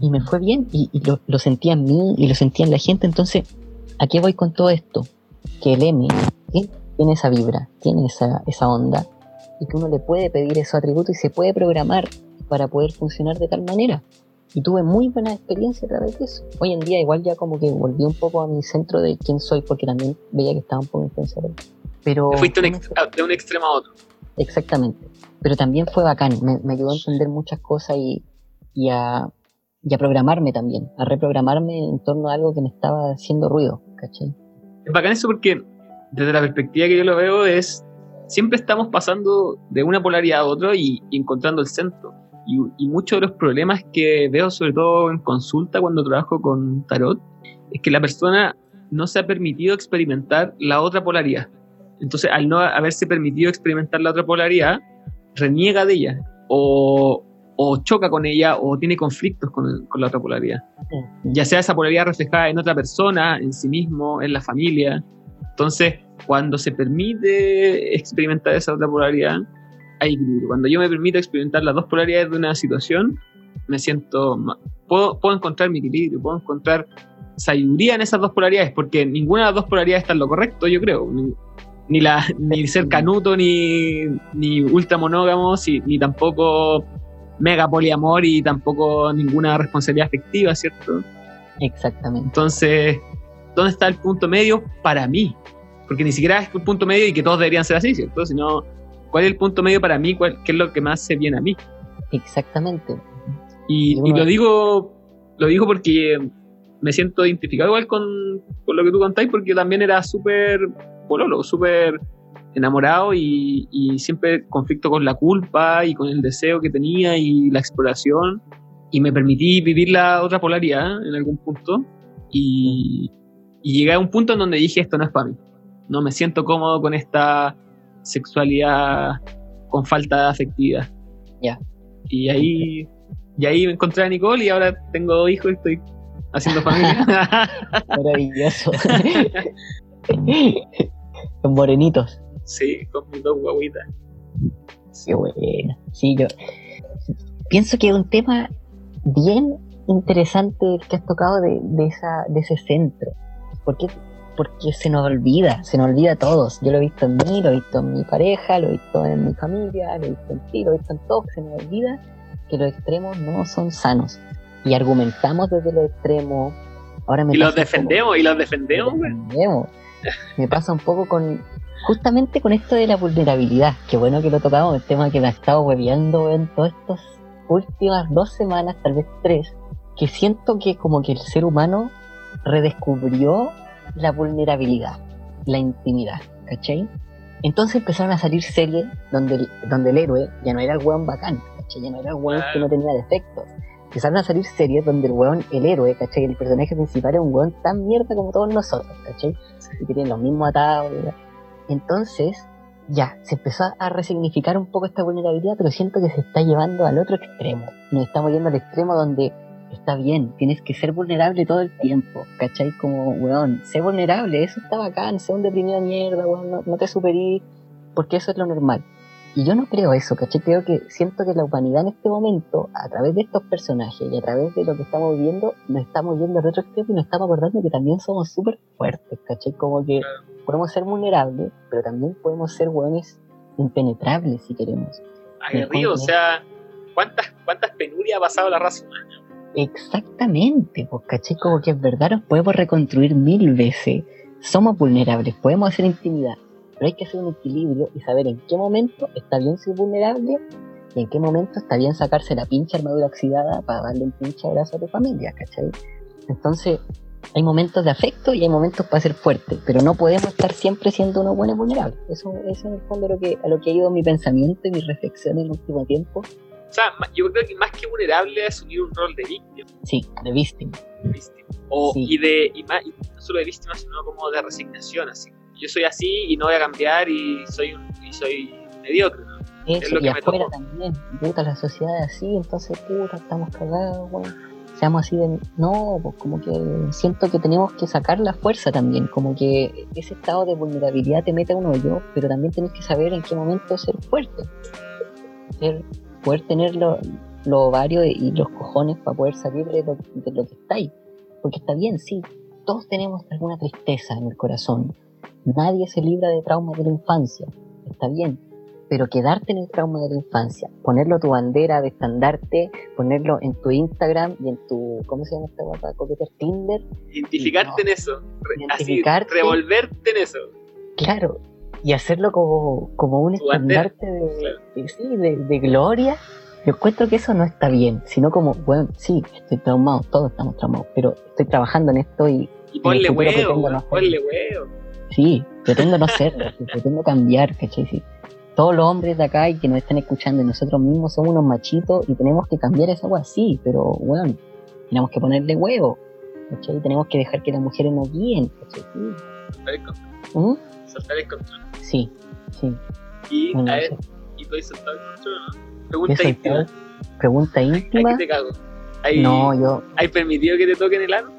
y me fue bien y, lo, sentía en mí y lo sentía en la gente. Entonces, ¿a qué voy con todo esto? Que el M tiene esa vibra, tiene esa, esa onda y que uno le puede pedir esos atributos y se puede programar para poder funcionar de tal manera. Y tuve muy buena experiencia a través de eso. Hoy en día igual ya como que volví un poco a mi centro de quién soy porque también veía que estaba un poco influenciado. Pero... Fuiste de un extremo a otro. Exactamente pero también fue bacán, me, ayudó a entender muchas cosas y, y, a, y, a, programarme también, a reprogramarme en torno a algo que me estaba haciendo ruido, ¿cachai? Es bacán eso porque desde la perspectiva que yo lo veo es, siempre estamos pasando de una polaridad a otra y, encontrando el centro. Y, y, muchos de los problemas que veo, sobre todo en consulta cuando trabajo con tarot, es que la persona no se ha permitido experimentar la otra polaridad. Entonces, al no haberse permitido experimentar la otra polaridad, reniega de ella o, choca con ella o tiene conflictos con, la otra polaridad. Ya sea esa polaridad reflejada en otra persona, en sí mismo, en la familia. Entonces, cuando se permite experimentar esa otra polaridad, hay equilibrio. Cuando yo me permito experimentar las dos polaridades de una situación, me siento, puedo, puedo encontrar mi equilibrio, puedo encontrar sabiduría en esas dos polaridades, porque ninguna de las dos polaridades está en lo correcto, yo creo ni, la, ni ser canuto, ni, ni ultra monógamo, ni tampoco mega poliamor y tampoco ninguna responsabilidad afectiva, ¿cierto? Exactamente. Entonces, ¿dónde está el punto medio para mí? Porque ni siquiera es el punto medio y que todos deberían ser así, ¿cierto? Sino, ¿cuál es el punto medio para mí? ¿Cuál, ¿Qué es lo que más hace bien a mí? Exactamente. Y, y lo digo lo digo porque me siento identificado igual con, con lo que tú contáis, porque yo también era súper pololo, súper enamorado y, y, siempre conflicto con la culpa y con el deseo que tenía y la exploración. Y me permití vivir la otra polaridad en algún punto. Y, y llegué a un punto en donde dije, esto no es para mí. No me siento cómodo con esta sexualidad con falta de afectividad. Ya. Y ahí, y ahí me encontré a Nicole y ahora tengo dos hijos y estoy haciendo familia. Maravilloso. Los morenitos. Sí, con mis dos guaguitas. Qué bueno. Sí, yo pienso que es un tema bien interesante el que has tocado de, de, esa, de ese centro. Porque, porque se nos olvida, se nos olvida a todos. Yo lo he visto en mí, lo he visto en mi pareja, lo he visto en mi familia, lo he visto en ti, lo he visto en todos, se nos olvida que los extremos no son sanos. Y argumentamos desde los extremos. Ahora me y los defendemos, y los defendemos, los defendemos. Me pasa un poco con, justamente con esto de la vulnerabilidad. Qué bueno que lo tocamos, el tema que me ha estado hueveando en todas estas últimas dos semanas, tal vez tres, que siento que como que el ser humano redescubrió la vulnerabilidad, la intimidad, ¿cachai? Entonces empezaron a salir series donde el, donde el héroe ya no era el weón bacán, ¿cachai? Ya no era el weón que no tenía defectos. Empezaron a salir series donde el weón, el héroe, ¿cachai? El personaje principal es un weón tan mierda como todos nosotros, ¿cachai? Y que tiene los mismos atados. Entonces, ya, se empezó a resignificar un poco esta vulnerabilidad, pero siento que se está llevando al otro extremo. Nos estamos yendo al extremo donde está bien, tienes que ser vulnerable todo el tiempo, ¿cachai? Como, weón, sé vulnerable, eso está bacán, sé un deprimido de mierda, weón, no, no te superí, porque eso es lo normal. Y yo no creo eso, ¿cachai? Creo que siento que la humanidad en este momento, a través de estos personajes y a través de lo que estamos viendo, nos estamos yendo al otro extremo y nos estamos acordando que también somos súper fuertes, ¿cachai? Como que podemos ser vulnerables, pero también podemos ser hueones impenetrables si queremos. Aguerrido, o sea, ¿cuántas, ¿cuántas penurias ha pasado la raza humana? Exactamente, pues caché como que es verdad, nos podemos reconstruir mil veces. Somos vulnerables, podemos hacer intimidad, pero hay que hacer un equilibrio y saber en qué momento está bien ser vulnerable y en qué momento está bien sacarse la pinche armadura oxidada para darle un pinche abrazo a tu familia, ¿cachai? Entonces, hay momentos de afecto y hay momentos para ser fuerte, pero no podemos estar siempre siendo unos buenos vulnerables. Eso, eso en el fondo es lo que, a lo que ha ido mi pensamiento y mi reflexión en el último tiempo. O sea, yo creo que más que vulnerable es asumir un rol de víctima. Sí, de víctima. De víctima. O, sí. y, de, y, más, y no solo de víctima, sino como de resignación. Así. Yo soy así y no voy a cambiar y soy, un, y soy mediocre. ¿no? Eso, es lo y que afuera me también. Puta, la sociedad es así, entonces, puta, estamos cagados, bueno seamos así de no, pues como que siento que tenemos que sacar la fuerza también, como que ese estado de vulnerabilidad te mete a un hoyo, pero también tienes que saber en qué momento ser fuerte, ser, poder tener los lo ovarios y los cojones para poder salir de lo, de lo que está ahí, porque está bien, sí, todos tenemos alguna tristeza en el corazón, nadie se libra de traumas de la infancia, está bien, pero quedarte en el trauma de la infancia, ponerlo tu bandera de estandarte, ponerlo en tu Instagram y en tu, ¿cómo se llama esta guapa? Coqueter Tinder. Identificarte no, en eso, identificarte, así, revolverte en eso. Claro, y hacerlo como, como un tu estandarte de, claro. de, sí, de, de, gloria. Yo encuentro que eso no está bien, sino como, bueno, sí, estoy traumado, todos estamos traumados, pero estoy trabajando en esto y... Y ponle huevo, ponle huevo. Sí, pretendo no serlo, pretendo cambiar, ¿cachai? Sí todos los hombres de acá y que nos están escuchando y nosotros mismos somos unos machitos y tenemos que cambiar esa agua, sí, pero bueno, tenemos que ponerle huevo, ¿cachai? Tenemos que dejar que las mujeres nos guíen, ¿cachai? Soltar el control. ¿Mm? Soltar el control. Sí, sí. Y, bueno, a ver, ¿y tú has soltado el control no? Pregunta íntima. Pregunta íntima. ¿Aquí te cago? ¿Hay, no, yo... ¿Hay permitido que te toquen el ano?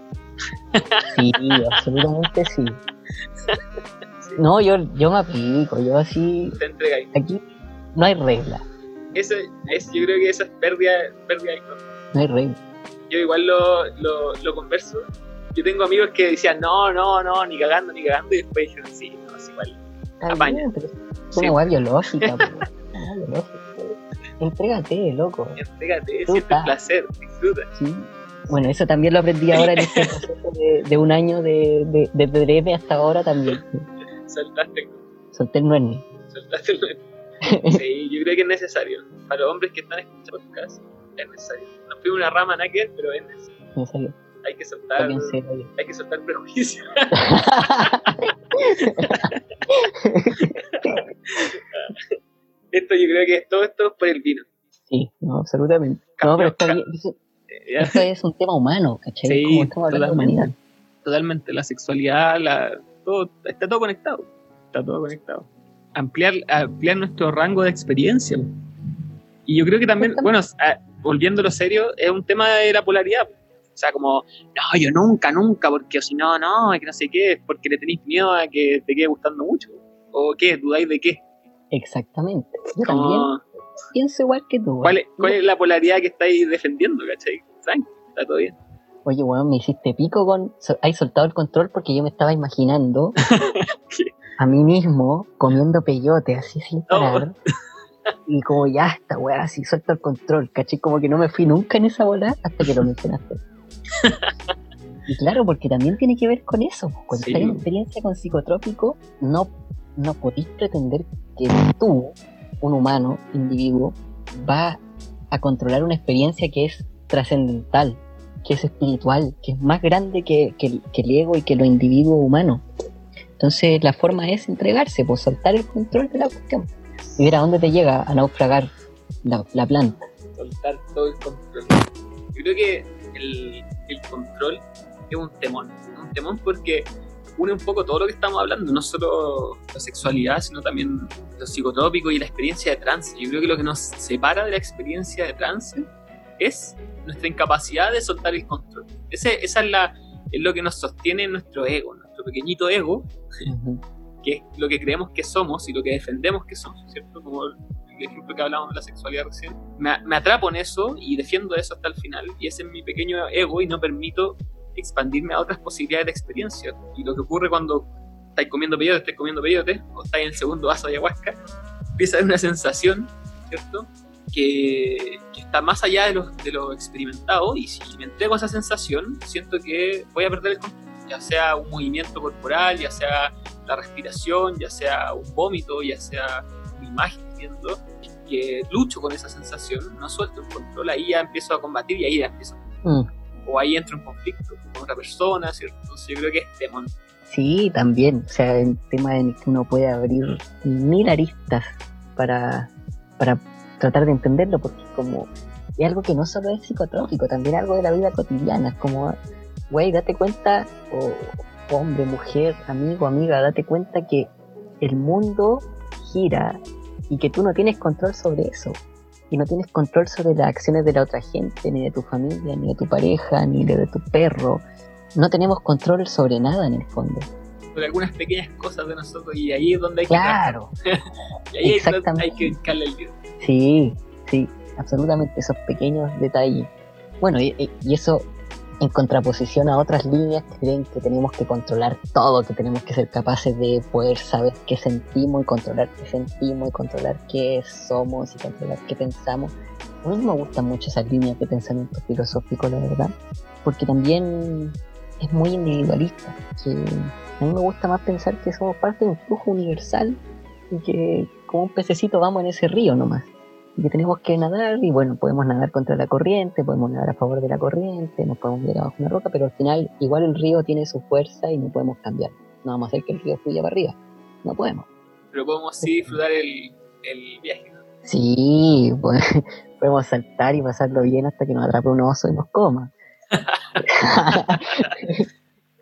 Sí, absolutamente sí. No, yo, yo me aplico, yo así. Te entregáis. Aquí no hay regla. Eso es, yo creo que eso es pérdida, pérdida de. No hay regla. Yo igual lo, lo, lo, converso. Yo tengo amigos que decían, no, no, no, ni cagando, ni cagando, y después dijeron, sí, no, es igual. Apaña. Una sí. biológica, biológica. Entrégate, loco. Entrégate, siente placer, disfruta. Sí. Bueno, eso también lo aprendí ahora en este proceso de, un año de, de, desde hasta ahora también. Soltaste. Solté el nuene. Soltaste el nuene. Sí, yo creo que es necesario. Para los hombres que están escuchando podcast, es necesario. No fui una rama náquer, pero es necesario. Hay que soltar, hay que soltar prejuicios. esto yo creo que todo esto es por el vino. Sí, no, absolutamente. no, pero está bien. Esto es un tema humano, ¿cachai? Sí, Como de la humanidad. Totalmente, la sexualidad, la, todo, está todo conectado. Está todo conectado. Ampliar, ampliar nuestro rango de experiencia. Y yo creo que también, bueno, volviendo a lo serio, es un tema de la polaridad. O sea, como, no, yo nunca, nunca, porque si no, no, que no sé qué, porque le tenéis miedo a que te quede gustando mucho. ¿O qué? ¿Dudáis de qué? Exactamente. Yo también pienso igual que tú. ¿Cuál es, ¿Cuál es la polaridad que estáis defendiendo, cachai? Frank, está todo bien. Oye, weón, me hiciste pico con. Hay soltado el control porque yo me estaba imaginando a mí mismo comiendo peyote así sin parar. Y como ya está, weón, así suelto el control, caché, como que no me fui nunca en esa bola hasta que lo mencionaste. y claro, porque también tiene que ver con eso. Cuando estás en experiencia con psicotrópico, no, no podéis pretender que tú, un humano, individuo, va a controlar una experiencia que es trascendental, que es espiritual, que es más grande que, el ego y que lo individuo humano. Entonces la forma es entregarse, pues soltar el control de la cuestión y ver a dónde te llega a naufragar la, planta. Soltar todo el control. Yo creo que el, el control es un temón, un temón porque une un poco todo lo que estamos hablando, no solo la sexualidad, sino también lo psicotrópico y la experiencia de trance. Yo creo que lo que nos separa de la experiencia de trance es nuestra incapacidad de soltar el control. Ese, esa es, la, es lo que nos sostiene nuestro ego, nuestro pequeñito ego, que es lo que creemos que somos y lo que defendemos que somos, ¿cierto? Como el ejemplo que hablábamos de la sexualidad recién. Me, me atrapo en eso y defiendo eso hasta el final, y ese es mi pequeño ego y no permito expandirme a otras posibilidades de experiencia. Y lo que ocurre cuando estáis comiendo peyote, estáis comiendo peyote, o estáis en el segundo vaso de ayahuasca, empieza a haber una sensación, ¿cierto? Que, está más allá de lo, de lo experimentado y si me entrego a esa sensación, siento que voy a perder el control, ya sea un movimiento corporal, ya sea la respiración, ya sea un vómito, ya sea una imagen viendo, que lucho con esa sensación, no suelto el control, ahí ya empiezo a combatir y ahí ya empiezo. Mm o ahí entra un conflicto con otra persona, ¿cierto? Entonces yo creo que es temón. Sí, también, o sea, el tema en que uno puede abrir mil aristas para, para tratar de entenderlo, porque como es algo que no solo es psicotrópico, también algo de la vida cotidiana, es como, güey, date cuenta, o hombre, mujer, amigo, amiga, date cuenta que el mundo gira y que tú no tienes control sobre eso y no tienes control sobre las acciones de la otra gente, ni de tu familia, ni de tu pareja, ni de, tu perro. No tenemos control sobre nada en el fondo. Sobre algunas pequeñas cosas de nosotros y ahí es donde hay que... Claro. y ahí Exactamente. hay que buscarle el dedo. Sí, sí, absolutamente, esos pequeños detalles. Bueno, y, y eso en contraposición a otras líneas que creen que tenemos que controlar todo, que tenemos que ser capaces de poder saber qué sentimos y controlar qué sentimos y controlar qué somos y controlar qué pensamos. A mí me gustan mucho esas líneas de pensamiento filosófico, la verdad, porque también es muy individualista. A mí me gusta más pensar que somos parte de un flujo universal y que como un pececito vamos en ese río nomás y que tenemos que nadar y bueno, podemos nadar contra la corriente, podemos nadar a favor de la corriente, nos podemos ir abajo una roca, pero al final igual el río tiene su fuerza y no podemos cambiar. No vamos a hacer que el río fluya para arriba, no podemos. Pero podemos sí disfrutar el, el viaje. Sí, podemos saltar y pasarlo bien hasta que nos atrape un oso y nos coma.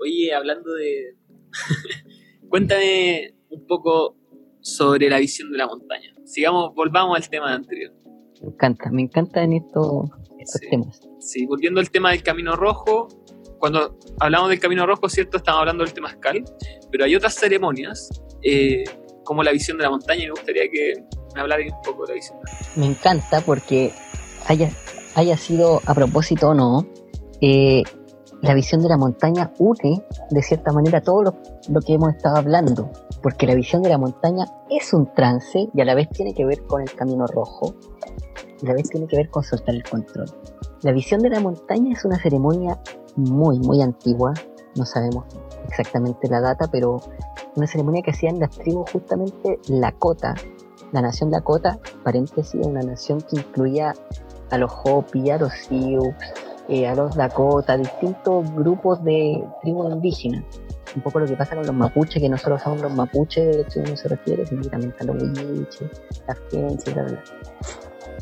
Oye, hablando de... Cuéntame un poco sobre la visión de la montaña. Sigamos, volvamos al tema anterior. Me encanta, me encanta en estos, temas. Sí, volviendo al tema del Camino Rojo, cuando hablamos del Camino Rojo, ¿cierto? Estamos hablando del temazcal, pero hay otras ceremonias, eh, como la visión de la montaña, y me gustaría que me hablaran un poco de la visión. Me encanta porque haya, haya sido a propósito o no, eh, la visión de la montaña une de cierta manera todo lo, que hemos estado hablando, porque la visión de la montaña es un trance y a la vez tiene que ver con el camino rojo, y a la vez tiene que ver con soltar el control. La visión de la montaña es una ceremonia muy, muy antigua, no sabemos exactamente la data, pero una ceremonia que hacían las tribus justamente Lakota, la nación Lakota, paréntesis, una nación que incluía a los Hopi, a los Sioux, eh, a los Dakota, distintos grupos de tribus indígenas. Un poco lo que pasa con los mapuches, que no solo son los mapuches de que uno se refiere, sino también están los huilliches, las gente, bla, bla.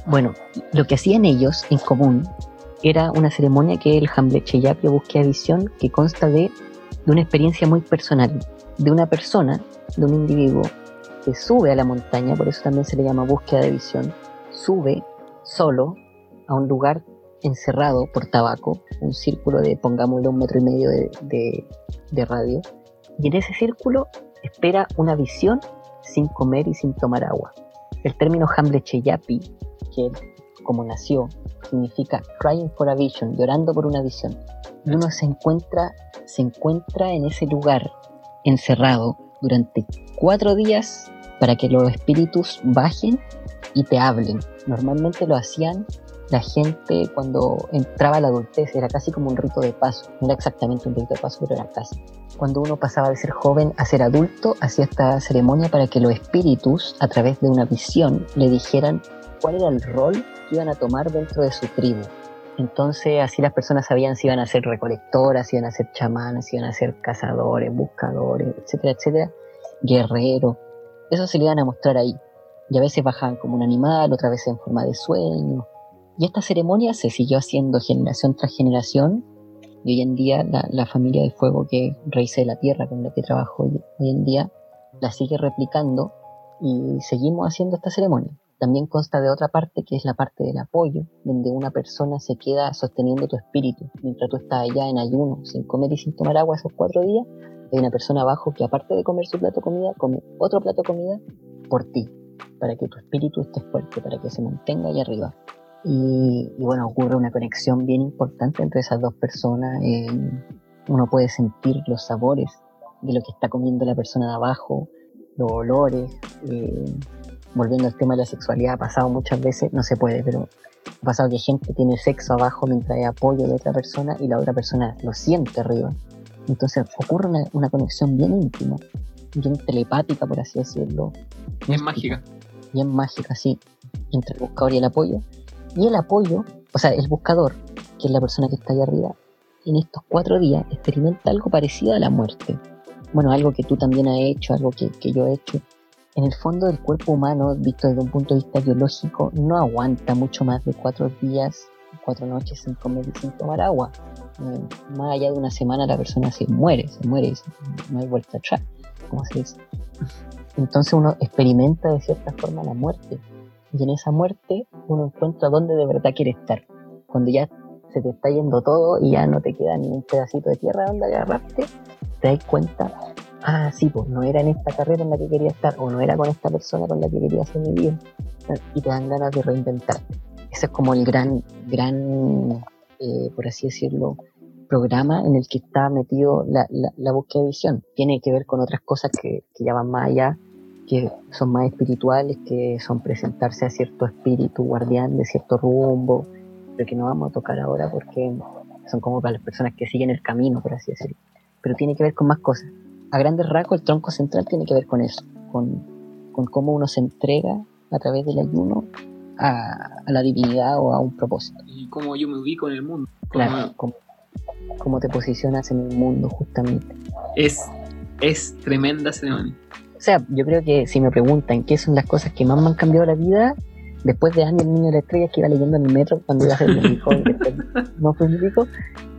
Bueno, lo que hacían ellos en común era una ceremonia que el Hamlet Cheyapi Búsqueda Visión, que consta de, de una experiencia muy personal, de una persona, de un individuo que sube a la montaña, por eso también se le llama búsqueda de visión, sube solo a un lugar encerrado por tabaco, un círculo de, pongámosle, un metro y medio de, radio, y en ese círculo espera una visión sin comer y sin tomar agua. El término Hamlet Cheyapi, que como nació, significa crying for a vision, llorando por una visión. Y uno se encuentra, se encuentra en ese lugar encerrado durante cuatro días para que los espíritus bajen y te hablen. Normalmente lo hacían la gente cuando entraba a la adultez, era casi como un rito de paso, no era exactamente un rito de paso, pero era casi. Cuando uno pasaba de ser joven a ser adulto, hacía esta ceremonia para que los espíritus, a través de una visión, le dijeran cuál era el rol que iban a tomar dentro de su tribu. Entonces así las personas sabían si iban a ser recolectoras, si iban a ser chamanes, si iban a ser cazadores, buscadores, etcétera, etcétera, guerreros. Eso se le iban a mostrar ahí. Y a veces bajaban como un animal, otra vez en forma de sueño, y esta ceremonia se siguió haciendo generación tras generación y hoy en día la, familia de fuego que es de la Tierra con la que trabajo hoy, en día la sigue replicando y seguimos haciendo esta ceremonia. También consta de otra parte que es la parte del apoyo, donde una persona se queda sosteniendo tu espíritu. Mientras tú estás allá en ayuno, sin comer y sin tomar agua esos cuatro días, hay una persona abajo que aparte de comer su plato de comida, come otro plato de comida por ti, para que tu espíritu esté fuerte, para que se mantenga ahí arriba. Y, bueno, ocurre una conexión bien importante entre esas dos personas. Eh, uno puede sentir los sabores de lo que está comiendo la persona de abajo, los olores. Eh, volviendo al tema de la sexualidad, ha pasado muchas veces, no se puede, pero ha pasado que gente tiene sexo abajo mientras hay apoyo de otra persona y la otra persona lo siente arriba. Entonces ocurre una, conexión bien íntima, bien telepática, por así decirlo. Bien mágica. Bien mágica, sí, entre el buscador y el apoyo. Y el apoyo, o sea, el buscador, que es la persona que está ahí arriba, en estos cuatro días experimenta algo parecido a la muerte. Bueno, algo que tú también has hecho, algo que, yo he hecho. En el fondo del cuerpo humano, visto desde un punto de vista biológico, no aguanta mucho más de cuatro días, cuatro noches sin comer y sin tomar agua. Eh, más allá de una semana la persona se muere, se muere, no hay vuelta atrás, como se dice. Entonces uno experimenta de cierta forma la muerte y en esa muerte uno encuentra dónde de verdad quiere estar. Cuando ya se te está yendo todo y ya no te queda ni un pedacito de tierra donde agarrarte, te das cuenta, ah, sí, pues no era en esta carrera en la que quería estar, o no era con esta persona con la que quería hacer mi vida, y te dan ganas de reinventarte. Ese es como el gran, gran, eh, por así decirlo, programa en el que está metido la, la, búsqueda de visión. Tiene que ver con otras cosas que, que ya van más allá que son más espirituales, que son presentarse a cierto espíritu guardián de cierto rumbo, pero que no vamos a tocar ahora porque son como para las personas que siguen el camino, por así decirlo. Pero tiene que ver con más cosas. A grandes rasgos, el tronco central tiene que ver con eso, con, con cómo uno se entrega a través del ayuno a, a, la divinidad o a un propósito. Y cómo yo me ubico en el mundo. Claro, cómo, cómo te posicionas en el mundo, justamente. Es, es tremenda ceremonia. O sea, yo creo que si me preguntan qué son las cosas que más me han cambiado la vida, después de años el niño de la estrella que iba leyendo en el metro cuando iba a ser mi hijo, no fue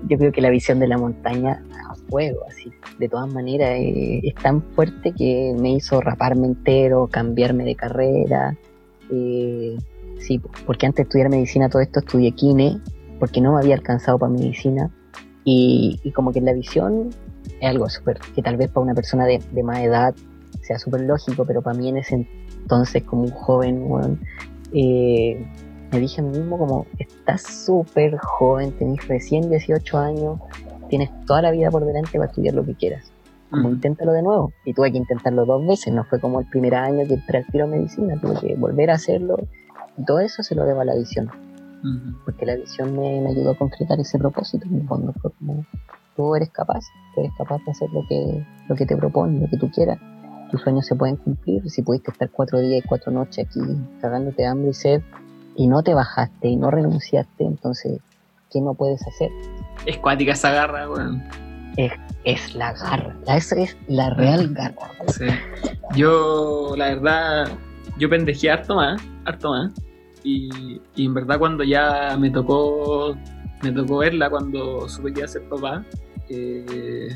yo creo que la visión de la montaña a fuego, así, de todas maneras, eh, es tan fuerte que me hizo raparme entero, cambiarme de carrera. Eh, sí, porque antes de estudiar medicina, todo esto estudié kine, porque no me había alcanzado para medicina. Y, como que la visión es algo súper, que tal vez para una persona de más edad sea súper lógico, pero para mí en ese entonces, como un joven, eh, me dije a mí mismo como, estás súper joven, tenés recién 18 años, tienes toda la vida por delante para estudiar lo que quieras. Como inténtalo de nuevo. Y tuve que intentarlo dos veces, no fue como el primer año que entré al tiro medicina, tuve que volver a hacerlo. Y todo eso se lo debo a la visión. Porque la visión me, ayudó a concretar ese propósito. En el fondo fue como, tú eres capaz, tú eres capaz de hacer lo que, lo que te propone, lo que tú quieras. Tus sueños se pueden cumplir. Si pudiste estar cuatro días y cuatro noches aquí cagándote hambre y sed y no te bajaste y no renunciaste, entonces, ¿qué no puedes hacer? Es cuática esa garra, weón. Es, es la garra, esa es la real garra. Sí. Yo, la verdad, yo pendejé harto más, harto más. Y, en verdad cuando ya me tocó me tocó verla cuando supe que iba a ser papá eh,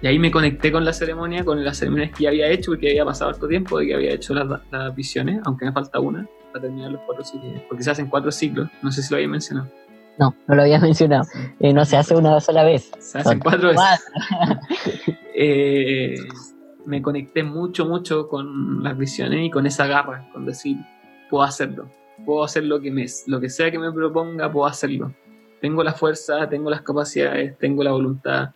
y ahí me conecté con la ceremonia con las ceremonias que ya había hecho porque había pasado harto tiempo de que había hecho las, las visiones aunque me falta una para terminar los cuatro ciclos porque se hacen cuatro ciclos no sé si lo había mencionado no, no lo había mencionado. Eh, no se hace una sola vez. Se hacen cuatro veces. eh, me conecté mucho, mucho con las visiones y con esa garra, con decir, puedo hacerlo puedo hacer lo que, me, lo que sea que me proponga, puedo hacerlo. Tengo la fuerza, tengo las capacidades, tengo la voluntad,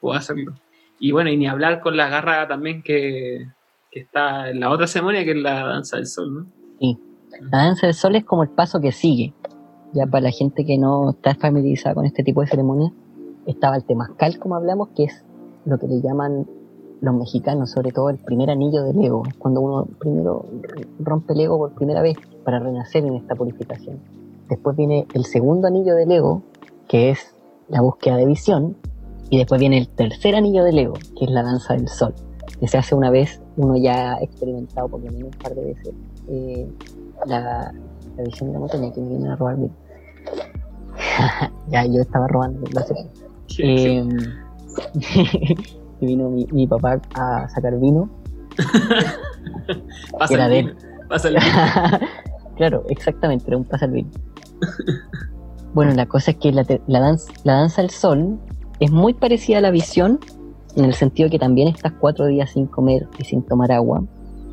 puedo hacerlo. Y bueno, y ni hablar con la garra también que, está en la otra ceremonia, que es la danza del sol, ¿no? Sí, la danza del sol es como el paso que sigue. Ya para la gente que no está familiarizada con este tipo de ceremonias, estaba el temazcal, como hablamos, que es lo que le llaman los mexicanos, sobre todo el primer anillo del ego, cuando uno primero rompe el ego por primera vez para renacer en esta purificación. Después viene el segundo anillo del ego, que es la búsqueda de visión, y después viene el tercer anillo del ego, que es la danza del sol, que se hace una vez, uno ya ha experimentado por lo menos un par de veces, eh, la, visión de la montaña que me vienen a robar ya yo estaba robando, lo sé. Eh, y vino mi, papá a sacar vino. pasa era de Pasa el vino. claro, exactamente, era un pasa el vino. bueno, la cosa es que la, danza, la danza del sol es muy parecida a la visión, en el sentido que también estás cuatro días sin comer y sin tomar agua,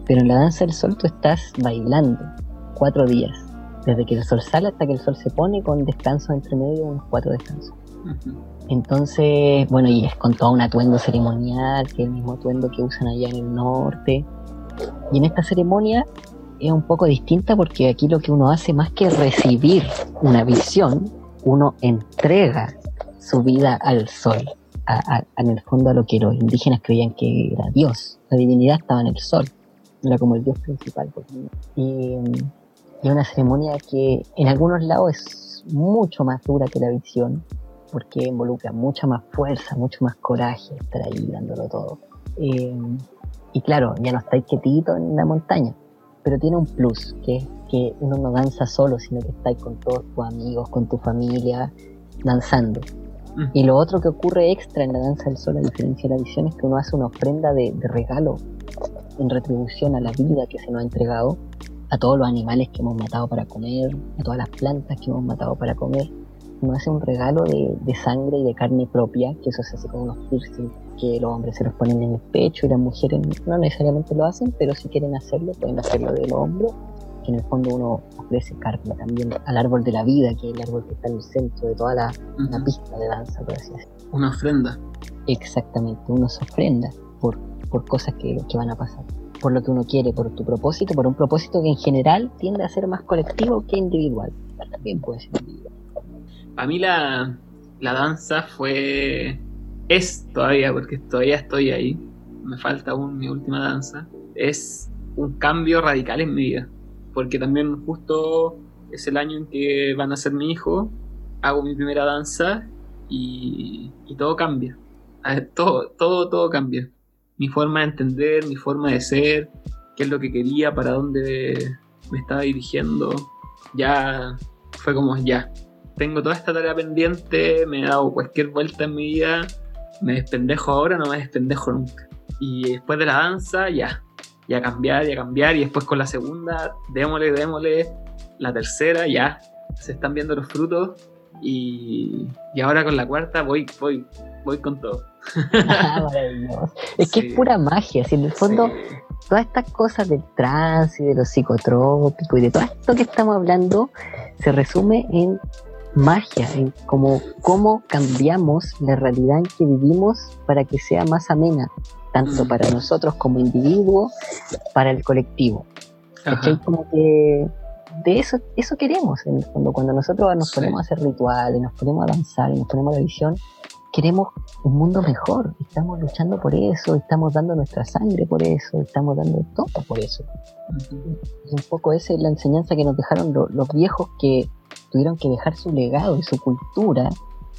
pero en la danza del sol tú estás bailando cuatro días, desde que el sol sale hasta que el sol se pone, con descansos entre medio, unos cuatro descansos. Entonces, bueno, y es con todo un atuendo ceremonial, que es el mismo atuendo que usan allá en el norte. Y en esta ceremonia es un poco distinta porque aquí lo que uno hace más que recibir una visión, uno entrega su vida al sol, en el fondo a lo que los indígenas creían que era Dios. La divinidad estaba en el sol, era como el Dios principal. Y es una ceremonia que en algunos lados es mucho más dura que la visión, porque involucra mucha más fuerza, mucho más coraje estar ahí dándolo todo. Eh, y claro, ya no estáis quietito en la montaña, pero tiene un plus, que es que uno no danza solo, sino que estáis con todos tus amigos, con tu familia, danzando. Y lo otro que ocurre extra en la danza del sol, a diferencia de la visión, es que uno hace una ofrenda de, de regalo en retribución a la vida que se nos ha entregado, a todos los animales que hemos matado para comer, a todas las plantas que hemos matado para comer. Uno hace un regalo de, sangre y de carne propia, que eso se hace con unos piercings que los hombres se los ponen en el pecho y las mujeres no necesariamente lo hacen, pero si quieren hacerlo, pueden hacerlo del hombro, que en el fondo uno ofrece carne también al árbol de la vida, que es el árbol que está en el centro de toda la, pista de danza, por así decirlo. Una ofrenda. Exactamente, uno se ofrenda por, por cosas que, que van a pasar por lo que uno quiere, por tu propósito, por un propósito que en general tiende a ser más colectivo que individual. También puede ser individual. A mí la, danza fue, es todavía, porque todavía estoy ahí, me falta aún mi última danza, es un cambio radical en mi vida, porque también justo es el año en que van a ser mi hijo, hago mi primera danza y, todo cambia, todo, todo, todo cambia. Mi forma de entender, mi forma de ser, qué es lo que quería, para dónde me estaba dirigiendo, ya fue como ya, tengo toda esta tarea pendiente, me he dado cualquier vuelta en mi vida, me despendejo ahora, no me despendejo nunca. Y después de la danza, ya, ya cambiar, ya cambiar, y después con la segunda, démosle, démosle, la tercera, ya, se están viendo los frutos, y, y ahora con la cuarta voy, voy, voy con todo. Ah, es que es pura magia, si en el fondo todas estas cosas del trance y de los psicotrópicos y de todo esto que estamos hablando se resume en magia en cómo, cómo cambiamos la realidad en que vivimos para que sea más amena, tanto mm. para nosotros como individuos, para el colectivo. Como que de eso, eso queremos en el fondo. Cuando nosotros nos ponemos a hacer rituales, nos ponemos a danzar y nos ponemos a la visión, queremos un mundo mejor. Estamos luchando por eso, estamos dando nuestra sangre por eso, estamos dando todo por eso. Y un poco esa es la enseñanza que nos dejaron los viejos que tuvieron que dejar su legado y su cultura,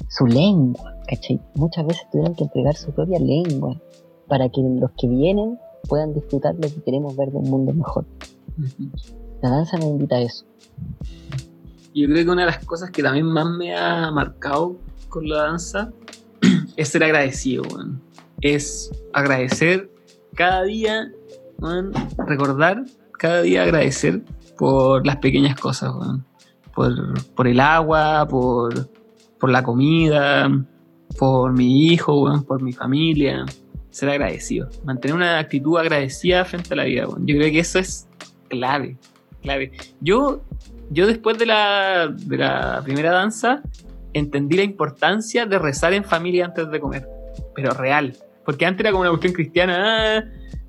su lengua, ¿cachai? Muchas veces tuvieron que entregar su propia lengua para que los que vienen puedan disfrutar lo que queremos ver de un mundo mejor. La danza nos invita a eso. Yo creo que una de las cosas que también más me ha marcado con la danza es ser agradecido, Es agradecer cada día, recordar cada día agradecer por las pequeñas cosas, Por, el agua, por, la comida, por mi hijo, por mi familia. Ser agradecido. Mantener una actitud agradecida frente a la vida, Yo creo que eso es clave, clave. Yo, yo después de la primera danza, entendí la importancia de rezar en familia antes de comer, pero real. Porque antes era como una cuestión cristiana, ah,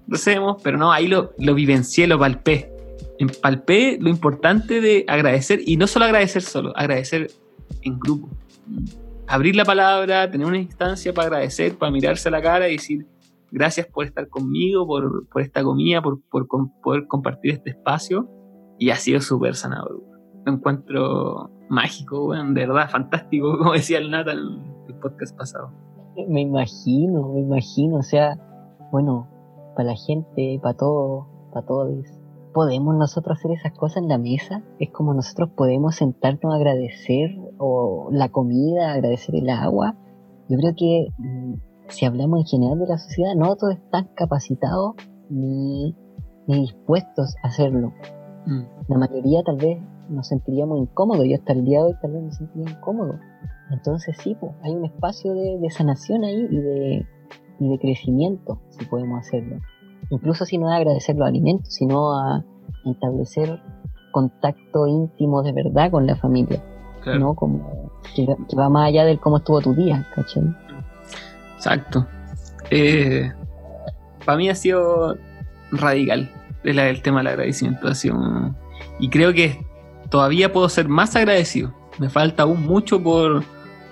recemos, pero no, ahí lo, lo vivencié, lo palpé. Palpé lo importante de agradecer, y no solo agradecer solo, agradecer en grupo. Abrir la palabra, tener una instancia para agradecer, para mirarse a la cara y decir, gracias por estar conmigo, por, por esta comida, por, por, poder compartir este espacio. Y ha sido súper sanador. Lo encuentro mágico, de verdad, fantástico, como decía el Nathan en el podcast pasado. Me imagino, me imagino, o sea, bueno, para la gente, para todos, para todos, ¿podemos nosotros hacer esas cosas en la mesa? Es como nosotros podemos sentarnos a agradecer o la comida, agradecer el agua. Yo creo que mm, si hablamos en general de la sociedad, no todos están capacitados ni, ni dispuestos a hacerlo. Mm. La mayoría tal vez nos sentiríamos incómodos. Yo hasta el día de hoy tal vez me sentiría incómodo. Entonces sí, pues, hay un espacio de, sanación ahí y de, y de crecimiento, si podemos hacerlo. Incluso si no es agradecer los alimentos, sino a establecer contacto íntimo de verdad con la familia. ¿no? Como que, va más allá del cómo estuvo tu día, ¿cachai? Exacto. Eh, para mí ha sido radical el, el tema del agradecimiento. Y creo que todavía puedo ser más agradecido. Me falta aún mucho por,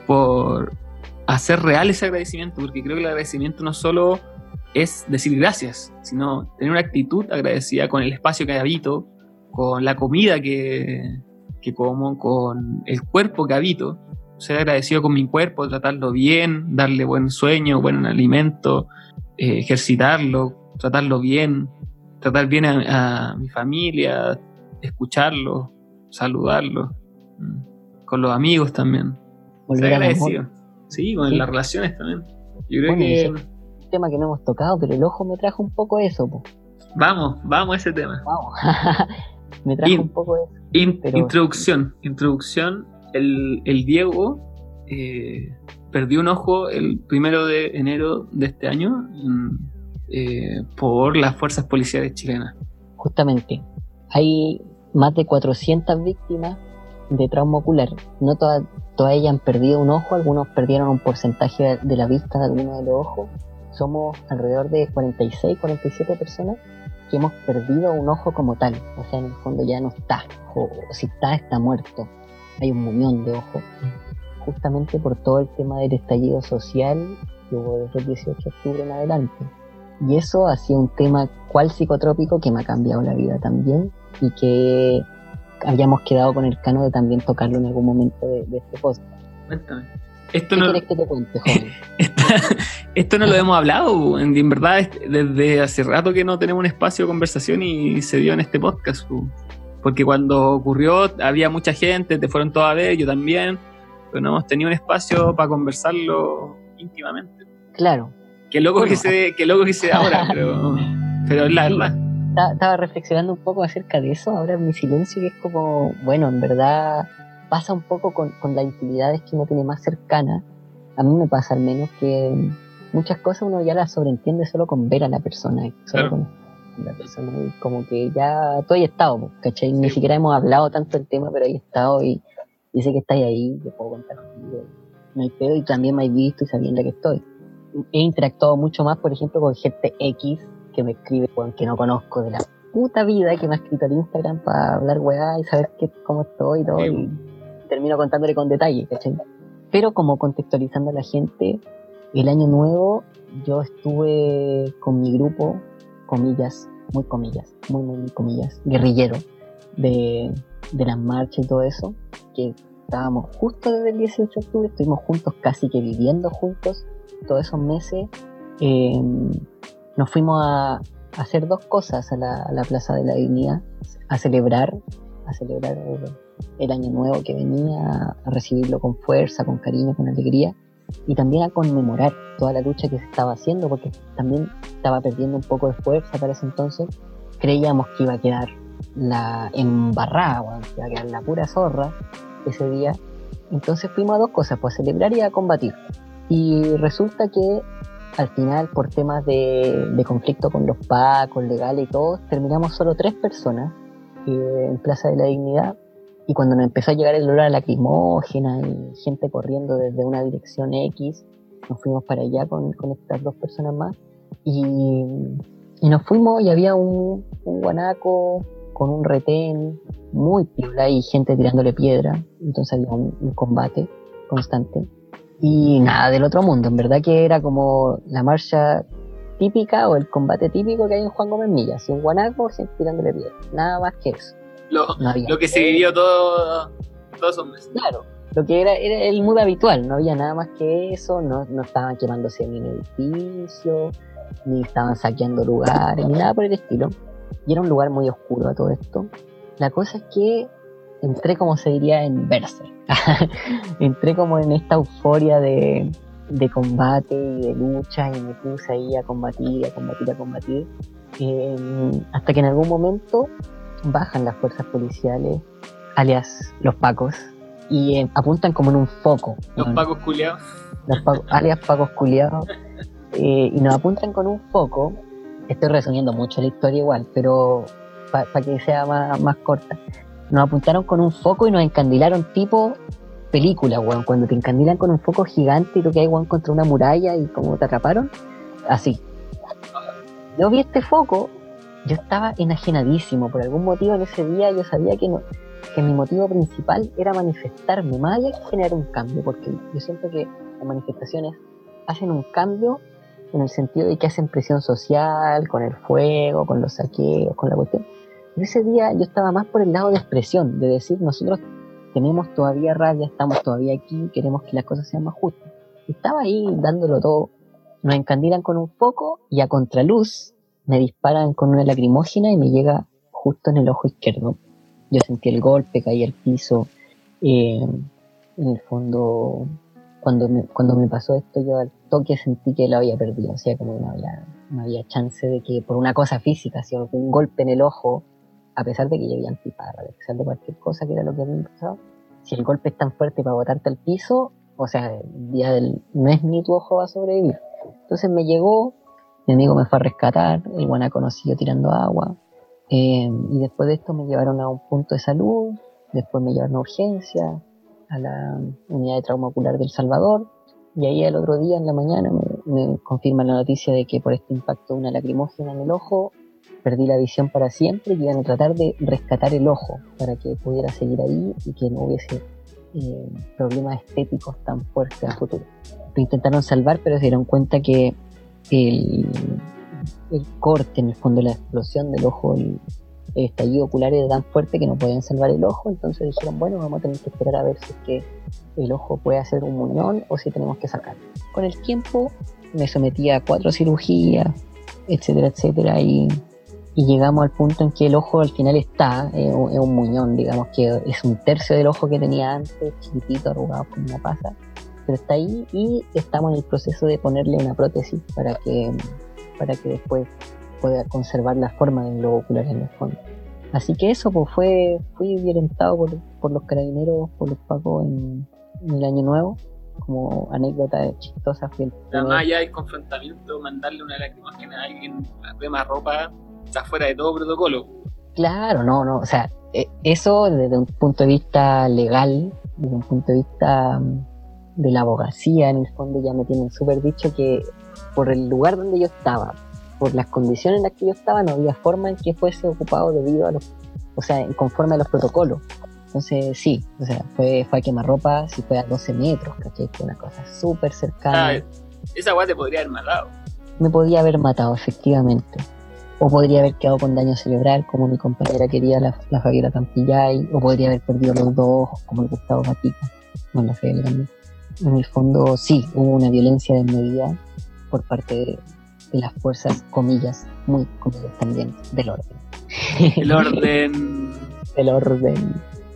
por hacer real ese agradecimiento, porque creo que el agradecimiento no solo es decir gracias, sino tener una actitud agradecida con el espacio que habito, con la comida que, que como, con el cuerpo que habito. Ser agradecido con mi cuerpo, tratarlo bien, darle buen sueño, buen alimento, eh, ejercitarlo, tratarlo bien, tratar bien a, a mi familia, escucharlo, saludarlo, mm, con los amigos también. Volver agradecido. Sí, con las relaciones también. Yo creo que. un tema que no hemos tocado, pero el ojo me trajo un poco eso. Vamos, vamos a ese tema. Vamos. me trajo un poco eso. Introducción. Introducción. El, el Diego eh, perdió un ojo el primero de enero de este año eh, por las fuerzas policiales chilenas. Justamente. Hay más de 400 víctimas de trauma ocular. No todas, todas ellas han perdido un ojo, algunos perdieron un porcentaje de la vista de alguno de los ojos. Somos alrededor de 46, 47 personas que hemos perdido un ojo como tal. O sea, en el fondo ya no está, o si está, está muerto. Hay un muñón de ojos. Justamente por todo el tema del estallido social que hubo desde el 18 de octubre en adelante. Y eso ha sido un tema cual psicotrópico que me ha cambiado la vida también y que habíamos quedado con el cano de también tocarlo en algún momento de, este post. Cuéntame. Esto no, que te cuente, esto no lo hemos hablado, en, verdad desde hace rato que no tenemos un espacio de conversación y se dio en este podcast. Porque cuando ocurrió había mucha gente, te fueron todas a ver, yo también, pero no hemos tenido un espacio para conversarlo íntimamente. Claro. Qué loco, que, se, qué loco que se ahora, pero, pero es la verdad estaba reflexionando un poco acerca de eso, ahora mi silencio, y es como, bueno, en verdad pasa un poco con, con las intimidades que uno tiene más cercanas. A mí me pasa al menos que muchas cosas uno ya las sobreentiende solo con ver a la persona, solo con la persona, y como que ya todo he estado, ¿cachai? Ni siquiera hemos hablado tanto del tema, pero he estado y dice que estáis ahí, te puedo contar contigo. No hay pedo y también me has visto y sabiendo que estoy. He interactuado mucho más, por ejemplo, con gente X que me escribe, que no conozco de la puta vida que me ha escrito al Instagram para hablar weá y saber cómo estoy y todo. Y termino contándole con detalle, ¿cachai? Pero como contextualizando a la gente, el año nuevo yo estuve con mi grupo, comillas, muy comillas, muy, muy, comillas, guerrillero, de, de las marchas y todo eso, que estábamos justo desde el 18 de octubre, estuvimos juntos, casi que viviendo juntos todos esos meses. Eh, nos fuimos a, hacer dos cosas a la, Plaza de la Dignidad, a celebrar, a celebrar el año nuevo que venía, a recibirlo con fuerza, con cariño, con alegría, y también a conmemorar toda la lucha que se estaba haciendo, porque también estaba perdiendo un poco de fuerza para ese entonces. Creíamos que iba a quedar la embarrada, que iba a quedar la pura zorra ese día. Entonces fuimos a dos cosas, pues a celebrar y a combatir. Y resulta que al final, por temas de, conflicto con los pacos, legales y todo, terminamos solo tres personas eh, en Plaza de la Dignidad. Y cuando nos empezó a llegar el olor a lacrimógena y gente corriendo desde una dirección X, nos fuimos para allá con, estas dos personas más. Y, nos fuimos y había un, guanaco con un retén muy piola y gente tirándole piedra. Entonces había un combate constante y nada del otro mundo. En verdad que era como la marcha típica o el combate típico que hay en Juan Gómez Millas. Un guanaco siempre tirándole pie. Nada más que eso. Lo, lo que se vivió todo, todos esos meses. Claro, lo que era, era el mood habitual. No había nada más que eso. No, no estaban quemándose ni en edificio, ni estaban saqueando lugares, ni nada por el estilo. Y era un lugar muy oscuro a todo esto. La cosa es que entré como se diría en Berserk. entré como en esta euforia de, combate y de lucha y me puse ahí a combatir, a combatir, a combatir. Em, hasta que en algún momento bajan las fuerzas policiales, alias los pacos, y em, apuntan como en un foco. Los pacos culiados. alias pacos culiados. Eh, y nos apuntan con un foco. Estoy resumiendo mucho la historia igual, pero para que sea más, más corta nos apuntaron con un foco y nos encandilaron tipo película, weón. Cuando te encandilan con un foco gigante y lo que hay, weón, contra una muralla y como te atraparon, así. Yo vi este foco, yo estaba enajenadísimo. Por algún motivo en ese día yo sabía que, no, que mi motivo principal era manifestarme, más allá que generar un cambio, porque yo siento que las manifestaciones hacen un cambio en el sentido de que hacen presión social, con el fuego, con los saqueos, con la cuestión ese día yo estaba más por el lado de expresión, de decir, nosotros tenemos todavía rabia, estamos todavía aquí, queremos que las cosas sean más justas. estaba ahí dándolo todo. Nos encandilan con un foco y a contraluz me disparan con una lacrimógena y me llega justo en el ojo izquierdo. Yo sentí el golpe, caí al piso. Eh, en el fondo, cuando me, cuando me pasó esto, yo al toque sentí que lo había perdido. O sea, como no había, no había chance de que por una cosa física, si un golpe en el ojo, a pesar de que yo había a pesar de cualquier cosa que era lo que había pasado, si el golpe es tan fuerte para botarte al piso, o sea, día del no es ni tu ojo va a sobrevivir. Entonces me llegó, mi amigo me fue a rescatar, el guanaco siguió tirando agua, eh, y después de esto me llevaron a un punto de salud, después me llevaron a urgencia, a la unidad de trauma ocular del Salvador, y ahí el otro día en la mañana me, me confirman la noticia de que por este impacto una lacrimógena en el ojo perdí la visión para siempre y iban a tratar de rescatar el ojo para que pudiera seguir ahí y que no hubiese eh, problemas estéticos tan fuertes a futuro. Lo intentaron salvar, pero se dieron cuenta que el, corte, en el fondo, la explosión del ojo, el, estallido ocular era tan fuerte que no podían salvar el ojo, entonces dijeron, bueno, vamos a tener que esperar a ver si es que el ojo puede hacer un muñón o si tenemos que sacarlo. Con el tiempo me sometí a cuatro cirugías, etcétera, etcétera, y y llegamos al punto en que el ojo al final está, es un muñón, digamos que es un tercio del ojo que tenía antes, chiquitito, arrugado como una pasa, pero está ahí y estamos en el proceso de ponerle una prótesis para que, para que después pueda conservar la forma del globo ocular en el fondo. Así que eso pues fue, fui violentado por, por los carabineros, por los pacos en, el año nuevo, como anécdota chistosa Además ya hay confrontamiento, mandarle una lacrimógena a alguien, la más ropa, está fuera de todo protocolo. Claro, no, no, o sea, e, eso desde un punto de vista legal, desde un punto de vista mm, de la abogacía, en el fondo ya me tienen súper dicho que por el lugar donde yo estaba, por las condiciones en las que yo estaba, no había forma en que fuese ocupado debido a los, o sea, conforme a los protocolos. Entonces, sí, o sea, fue, fue a quemarropa, si fue a 12 metros, ¿cachai? Fue una cosa súper cercana. Ah, esa weá te podría haber matado. Me podía haber matado, efectivamente. O podría haber quedado con daño cerebral, como mi compañera quería, la, la Fabiola Campillay. O podría haber perdido los dos ojos, como el Gustavo Gatica. No, la Fabiola también. En el fondo, sí, hubo una violencia desmedida por parte de, de las fuerzas, comillas, muy comillas también, del orden. El orden. del orden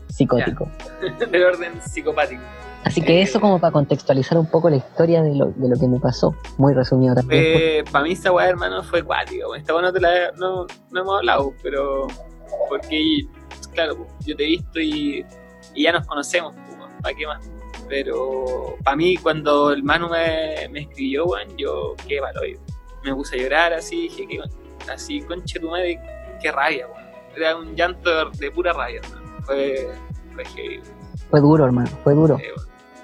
psicótico. del orden psicopático. Así que eso como para contextualizar un poco la historia de lo, de lo que me pasó, muy resumido también. Eh, para mí esta weá, hermano, fue cuático. Esta weá no, te la, no, no hemos hablado, pero porque, claro, yo te he visto y, y ya nos conocemos, ¿para qué más? Pero para mí cuando el Manu me, me escribió, weón, yo qué valor. Me puse a llorar así, dije, que así, conche tu madre, qué rabia, weón. Era un llanto de pura rabia, hermano. Fue, fue heavy. Fue duro, hermano, fue duro. Eh.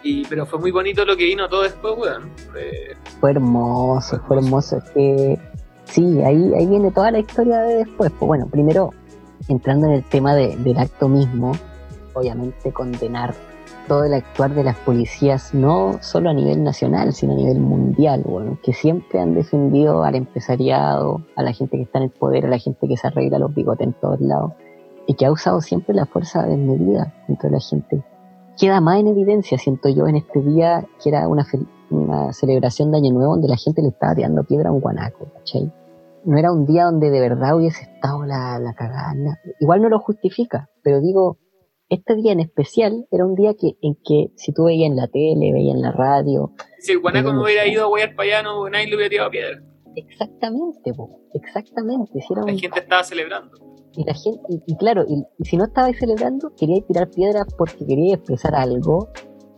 Y, pero fue muy bonito lo que vino todo después, weón. Fue, Fue hermoso, fue hermoso. Es que sí, ahí, ahí viene toda la historia de después. Pues bueno, primero, entrando en el tema de- del acto mismo, obviamente condenar todo el actuar de las policías, no solo a nivel nacional, sino a nivel mundial, bueno, que siempre han defendido al empresariado, a la gente que está en el poder, a la gente que se arregla los bigotes en todos lados, y que ha usado siempre la fuerza desmedida entre la gente. Queda más en evidencia, siento yo, en este día que era una, una celebración de Año Nuevo donde la gente le estaba tirando piedra a un guanaco, ¿cachai? No era un día donde de verdad hubiese estado la, la cagada. Igual no lo justifica, pero digo, este día en especial era un día que, en que si tú veías en la tele, veías en la radio, si el guanaco no hubiera ido a huear para allá, no, nadie le hubiera tirado piedra. exactamente, po, exactamente, si era La un- gente estaba celebrando. Y la gente, y, claro, y, si no estabais celebrando, queríais tirar piedras porque queríais expresar algo,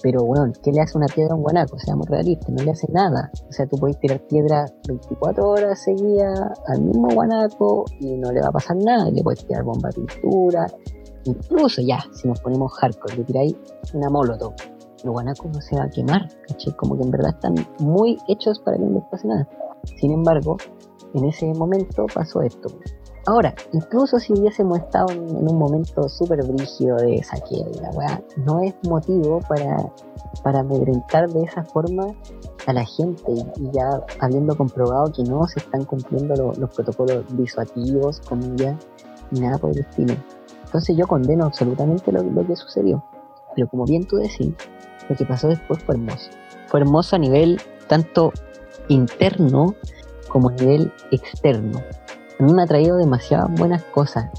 pero bueno, ¿qué le hace una piedra a un guanaco? Seamos realistas, no le hace nada. O sea, tú podés tirar piedra 24 horas seguidas al mismo guanaco y no le va a pasar nada, y le podés tirar bomba de pintura, incluso ya, si nos ponemos hardcore, le tiráis una molotov. Los guanacos no se va a quemar, ¿cachai? Como que en verdad están muy hechos para que no les pase nada. Sin embargo, en ese momento pasó esto. Ahora, incluso si hubiésemos estado en, un momento súper brígido de saqueo y la weá, no es motivo para, para amedrentar de esa forma a la gente y, ya habiendo comprobado que no se están cumpliendo lo- los protocolos disuativos, comillas, ni nada por el estilo. Entonces yo condeno absolutamente lo, lo que sucedió. Pero como bien tú decís, lo que pasó después fue hermoso. Fue hermoso a nivel tanto interno como a nivel externo. A mí me ha traído demasiadas buenas cosas.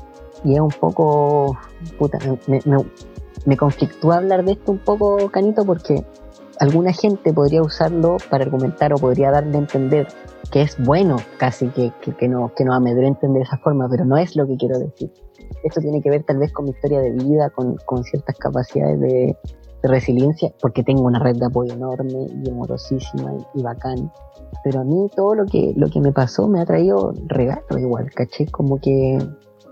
Y es un poco. Puta, me, me, me conflictúa hablar de esto un poco, Canito, porque alguna gente podría usarlo para argumentar o podría darle a entender que es bueno casi que, que, que no, que nos amedrenten de esa forma, pero no es lo que quiero decir. Esto tiene que ver tal vez con mi historia de vida, con, con ciertas capacidades de, resiliencia, porque tengo una red de apoyo enorme y amorosísima y, y bacán. Pero a mí todo lo que, lo que me pasó me ha traído regalo igual, caché, como que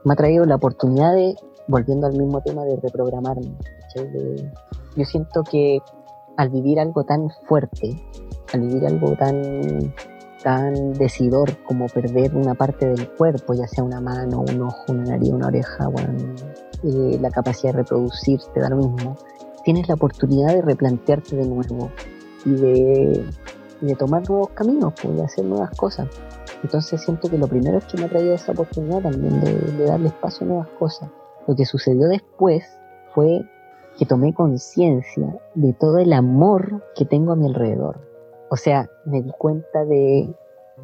me ha traído la oportunidad de, volviendo al mismo tema, de reprogramarme. yo siento que al vivir algo tan fuerte, al vivir algo tan, tan decidor como perder una parte del cuerpo, ya sea una mano, un ojo, una nariz, una oreja, bueno, eh, la capacidad de reproducirte, da lo mismo, tienes la oportunidad de replantearte de nuevo y de, y de tomar nuevos caminos, pues, de hacer nuevas cosas. Entonces siento que lo primero es que me ha traído esa oportunidad también de, de darle espacio a nuevas cosas. Lo que sucedió después fue que tomé conciencia de todo el amor que tengo a mi alrededor. O sea, me di cuenta de,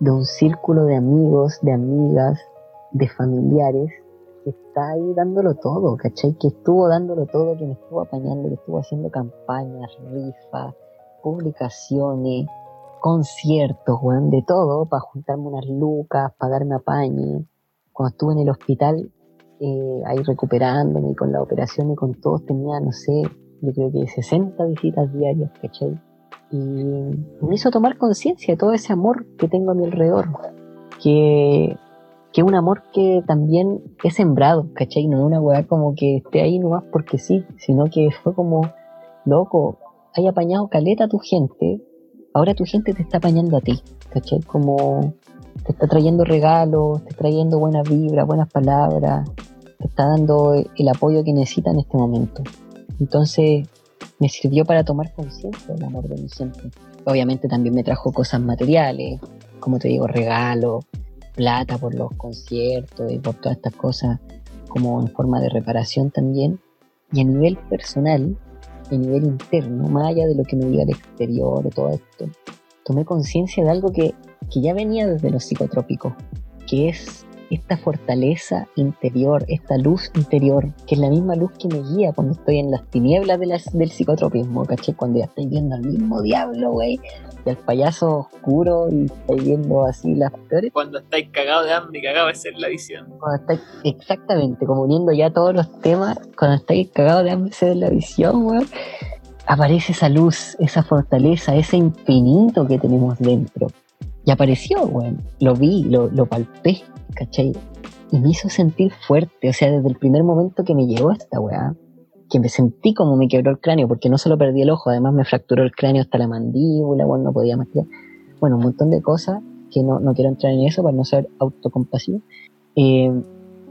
de un círculo de amigos, de amigas, de familiares que está ahí dándolo todo, ¿cachai? Que estuvo dándolo todo, que me estuvo apañando, que estuvo haciendo campañas, rifas, publicaciones, conciertos, weón, de todo, para juntarme unas lucas, pagarme apañe. Cuando estuve en el hospital, eh, ahí recuperándome con la operación y con todos, tenía, no sé, yo creo que 60 visitas diarias, ¿cachai? Y me hizo tomar conciencia de todo ese amor que tengo a mi alrededor, que, que es un amor que también he sembrado, ¿cachai? No es una weá como que esté ahí nomás porque sí, sino que fue como, loco, hay apañado caleta a tu gente, ahora tu gente te está apañando a ti, ¿cachai? Como te está trayendo regalos, te está trayendo buenas vibras, buenas palabras, te está dando el apoyo que necesita en este momento. Entonces me sirvió para tomar conciencia del amor de mi gente. Obviamente también me trajo cosas materiales, como te digo, regalos, plata por los conciertos y por todas estas cosas, como en forma de reparación también. Y a nivel personal, a nivel interno, más allá de lo que me diga el exterior, de todo esto, tomé conciencia de algo que, que ya venía desde los psicotrópicos, que es esta fortaleza interior, esta luz interior, que es la misma luz que me guía cuando estoy en las tinieblas de del psicotropismo, ¿caché? Cuando ya estoy viendo al mismo diablo, güey, y al payaso oscuro y estáis viendo así las peores. Cuando estáis cagados de hambre y cagados ser la visión. Cuando estáis, exactamente, como uniendo ya todos los temas, cuando estáis cagados de hambre y ser la visión, güey, aparece esa luz, esa fortaleza, ese infinito que tenemos dentro. Y apareció, güey. Lo vi, lo, lo palpé, ¿cachai? Y me hizo sentir fuerte, o sea, desde el primer momento que me llegó esta weá, que me sentí como me quebró el cráneo, porque no solo perdí el ojo, además me fracturó el cráneo hasta la mandíbula, bueno, no podía más Bueno, un montón de cosas que no, no quiero entrar en eso para no ser autocompasivo. Eh,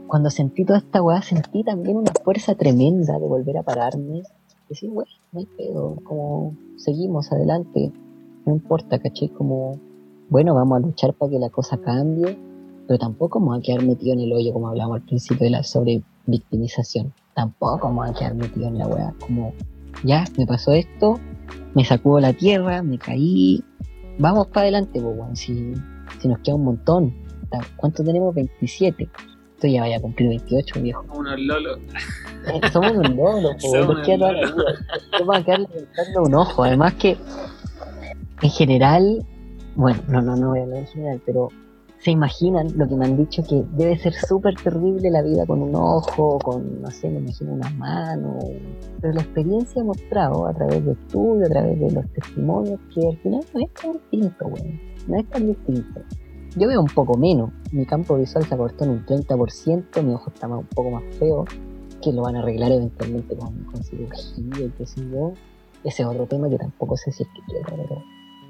cuando sentí toda esta weá, sentí también una fuerza tremenda de volver a pararme. Decir, weá, no hay pedo, como seguimos adelante, no importa, caché, como, bueno, vamos a luchar para que la cosa cambie pero tampoco vamos a quedar metido en el hoyo como hablamos al principio de la sobrevictimización. Tampoco vamos a quedar metido en la weá. Como, ya, me pasó esto, me sacudo la tierra, me caí. Vamos para adelante, pues, si, si nos queda un montón. ¿Cuánto tenemos? 27. Esto ya vaya a cumplir 28, viejo. Unos lolos. Eh, somos unos lolos, pues, nos queda. Vamos a quedar levantando un ojo. Además que, en general, bueno, no, no, no voy a hablar en general, pero se imaginan lo que me han dicho que debe ser súper terrible la vida con un ojo, con, no sé, me imagino una mano. Pero la experiencia ha mostrado a través de estudios, a través de los testimonios, que al final no es tan distinto, güey. No es tan distinto. Yo veo un poco menos. Mi campo visual se acortó en un 30%, mi ojo está un poco más feo, que lo van a arreglar eventualmente con, con cirugía y qué sé yo. Ese es otro tema que tampoco sé si es que quiero, pero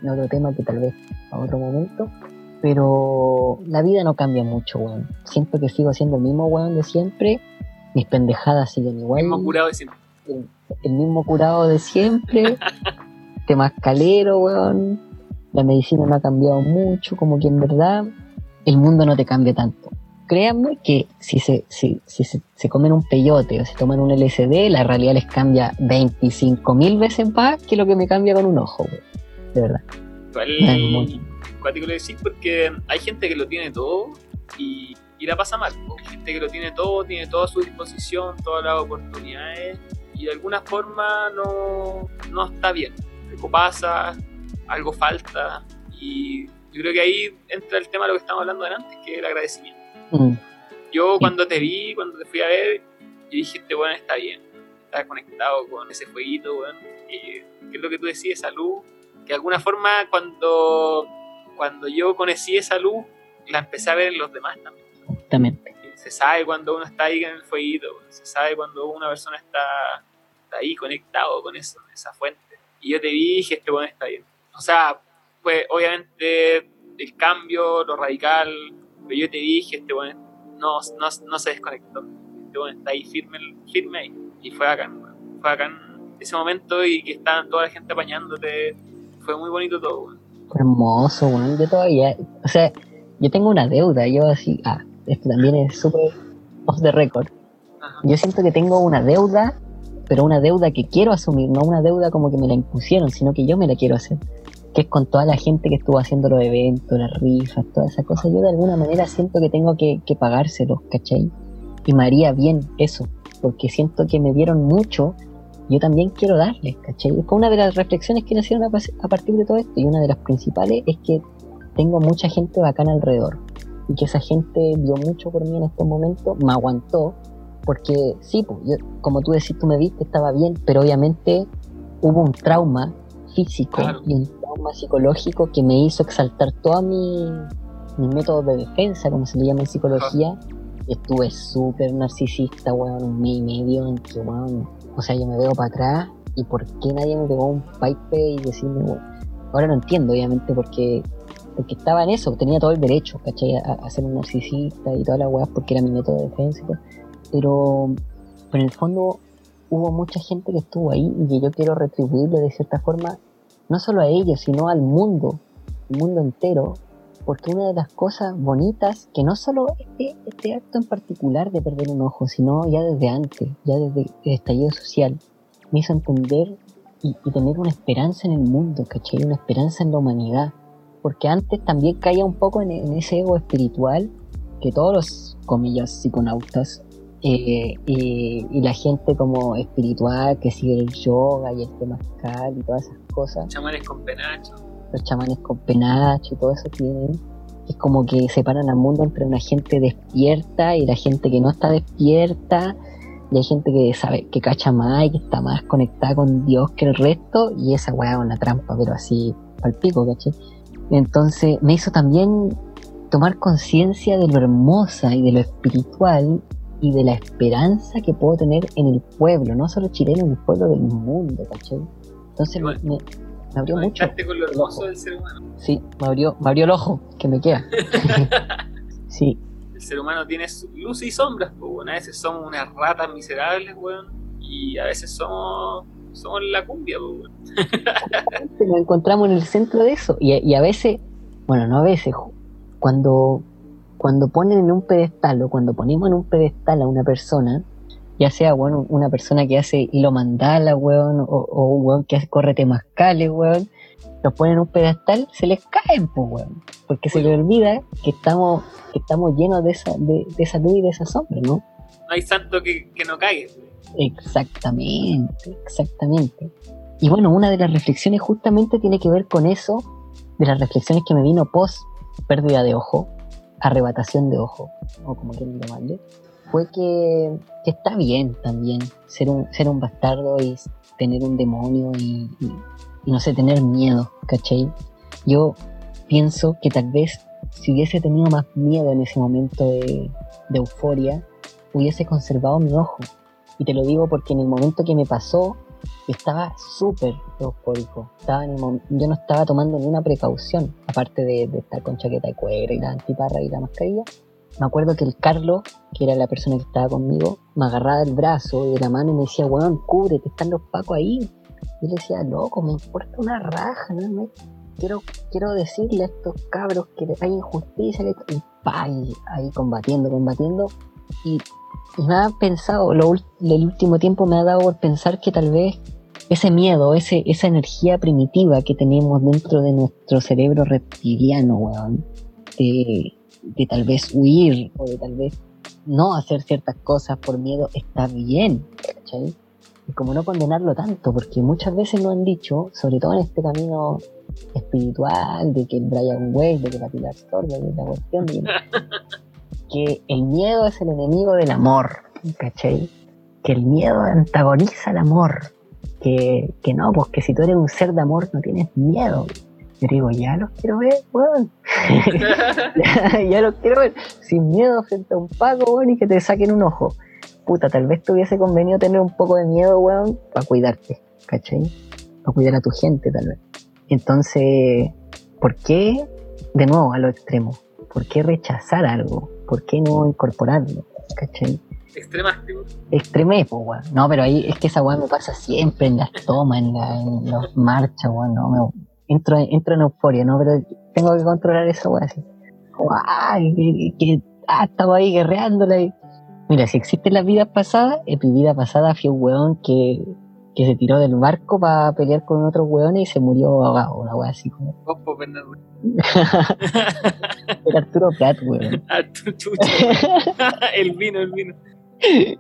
es otro tema que tal vez a otro momento pero la vida no cambia mucho, weón. Siento que sigo siendo el mismo weón de siempre. Mis pendejadas siguen igual. El mismo curado de siempre. El, mismo curado de siempre. Temas calero, weón. La medicina no ha cambiado mucho, como que en verdad el mundo no te cambia tanto. Créanme que si se, si, si se, comen un peyote o se toman un LSD, la realidad les cambia 25 mil veces más que lo que me cambia con un ojo, weón. De verdad cuático lo decís porque hay gente que lo tiene todo y, y la pasa mal. Hay gente que lo tiene todo, tiene todo a su disposición, todas las oportunidades y de alguna forma no, no está bien. Algo pasa, algo falta y yo creo que ahí entra el tema de lo que estamos hablando antes, que es el agradecimiento. Mm. Yo cuando te vi, cuando te fui a ver, yo dije, este bueno está bien, está conectado con ese fueguito, bueno, que es lo que tú decías, salud, que de alguna forma cuando cuando yo conocí esa luz, la empecé a ver en los demás también. Exactamente. Se sabe cuando uno está ahí en el fueguito, se sabe cuando una persona está, ahí conectado con eso, esa fuente. Y yo te vi y dije, este bueno está bien. O sea, pues obviamente el cambio, lo radical, pero yo te dije, este bueno no, no, no se desconectó. Este bueno está ahí firme, firme ahí. Y fue acá, fue acá en ese momento y que estaban toda la gente apañándote. Fue muy bonito todo, hermoso, weón. Yo todavía, o sea, yo tengo una deuda, yo así, ah, esto también es súper off the record. Yo siento que tengo una deuda, pero una deuda que quiero asumir, no una deuda como que me la impusieron, sino que yo me la quiero hacer. Que es con toda la gente que estuvo haciendo los eventos, las rifas, todas esas cosas. Yo de alguna manera siento que tengo que, que pagárselos, ¿cachai? Y me haría bien eso, porque siento que me dieron mucho yo también quiero darles, ¿cachai? Fue una de las reflexiones que nacieron a, partir de todo esto y una de las principales es que tengo mucha gente bacana alrededor y que esa gente dio mucho por mí en estos momentos, me aguantó, porque sí, pues, como tú decís, tú me viste, estaba bien, pero obviamente hubo un trauma físico y un trauma psicológico que me hizo exaltar todos mis mi métodos de defensa, como se le llama en psicología. Estuve súper narcisista, weón, un mes y medio en que, weón, o sea, yo me veo para atrás y por qué nadie me pegó un pipe y decirme, bueno, ahora no entiendo, obviamente, porque porque estaba en eso, tenía todo el derecho, ¿cachai? A, ser un narcisista y toda la weá porque era mi método de defensa y todo. Pero, pero en el fondo hubo mucha gente que estuvo ahí y que yo quiero retribuirle de cierta forma, no solo a ellos, sino al mundo, el mundo entero, porque una de las cosas bonitas, que no solo este, este acto en particular de perder un ojo, sino ya desde antes, ya desde el estallido social, me hizo entender y, tener una esperanza en el mundo, ¿cachai? Una esperanza en la humanidad. Porque antes también caía un poco en, ese ego espiritual que todos los, comillas, psiconautas eh, y, la gente como espiritual que sigue el yoga y el temazcal y todas esas cosas. Chamanes con penacho los chamanes con penacho y todo eso tienen, es como que separan al mundo entre una gente despierta y la gente que no está despierta, y hay gente que sabe, que cacha más y que está más conectada con Dios que el resto, y esa weá es una trampa, pero así al pico, ¿caché? Entonces me hizo también tomar conciencia de lo hermosa y de lo espiritual y de la esperanza que puedo tener en el pueblo, no solo chileno, en el pueblo del mundo, ¿caché? Entonces me, me abrió mucho. con lo hermoso del ser humano. Sí, me abrió, me abrió el ojo, que me queda. sí. El ser humano tiene luces y sombras, pues, A veces somos unas ratas miserables, weón. Y a veces somos somos la cumbia, pues, Nos encontramos en el centro de eso. Y, y, a veces, bueno, no a veces, cuando, cuando ponen en un pedestal o cuando ponemos en un pedestal a una persona, ya sea, bueno, una persona que hace hilo mandala, weón, o, un weón que hace, corre temascales, weón, los ponen en un pedestal, se les caen, pues, weón, porque se les olvida que estamos, que estamos llenos de esa, de, esa luz y de esa sombra, ¿no? No hay santo que, no caiga. Exactamente, exactamente. Y bueno, una de las reflexiones justamente tiene que ver con eso, de las reflexiones que me vino post pérdida de ojo, arrebatación de ojo, o como quieran llamarle, fue que, está bien también ser un, bastardo y tener un demonio y, no sé, tener miedo, ¿cachai? Yo pienso que tal vez si hubiese tenido más miedo en ese momento de, euforia, hubiese conservado mi ojo. Y te lo digo porque en el momento que me pasó, estaba súper eufórico. Estaba yo no estaba tomando ninguna precaución, aparte de, de, estar con chaqueta de cuero y la antiparra y la mascarilla me acuerdo que el Carlos, que era la persona que estaba conmigo, me agarraba del brazo y de la mano y me decía, weón, cúbrete, están los pacos ahí. Y le decía, loco, me importa una raja, ¿no? quiero, quiero decirle a estos cabros que hay injusticia, y pa, ahí combatiendo, combatiendo. Y, me ha pensado, lo, el último tiempo me ha dado por pensar que tal vez ese miedo, ese, esa energía primitiva que tenemos dentro de nuestro cerebro reptiliano, weón, de, de tal vez huir o de tal vez no hacer ciertas cosas por miedo está bien, ¿cachai? Y como no condenarlo tanto, porque muchas veces nos han dicho, sobre todo en este camino espiritual, de que Brian Weiss, de que la Pilar de la cuestión, que el miedo es el enemigo del amor, ¿cachai? Que el miedo antagoniza el amor, que, que no, pues que si tú eres un ser de amor no tienes miedo, yo digo, ya los quiero ver, weón. ya, los quiero ver. Sin miedo frente a un pago, weón, y que te saquen un ojo. Puta, tal vez te hubiese convenido tener un poco de miedo, weón, para cuidarte, ¿cachai? Para cuidar a tu gente, tal vez. Entonces, ¿por qué, de nuevo, a lo extremo? ¿Por qué rechazar algo? ¿Por qué no incorporarlo? ¿cachai? Extremaste, Extremé, pues, weón. No, pero ahí es que esa weón me pasa siempre en las tomas, en, la, en los marchas, weón. No, me, entro, entro en euforia, ¿no? Pero tengo que controlar eso, weón, así. que, ah, estamos ahí guerreándola. Y... Mira, si existen las vidas pasadas, en mi vida pasada fui un weón que, que se tiró del barco para pelear con otros weones y se murió ahogado, una weá así como. Era Arturo Prat, weón. Arturo el vino, el vino. Uh,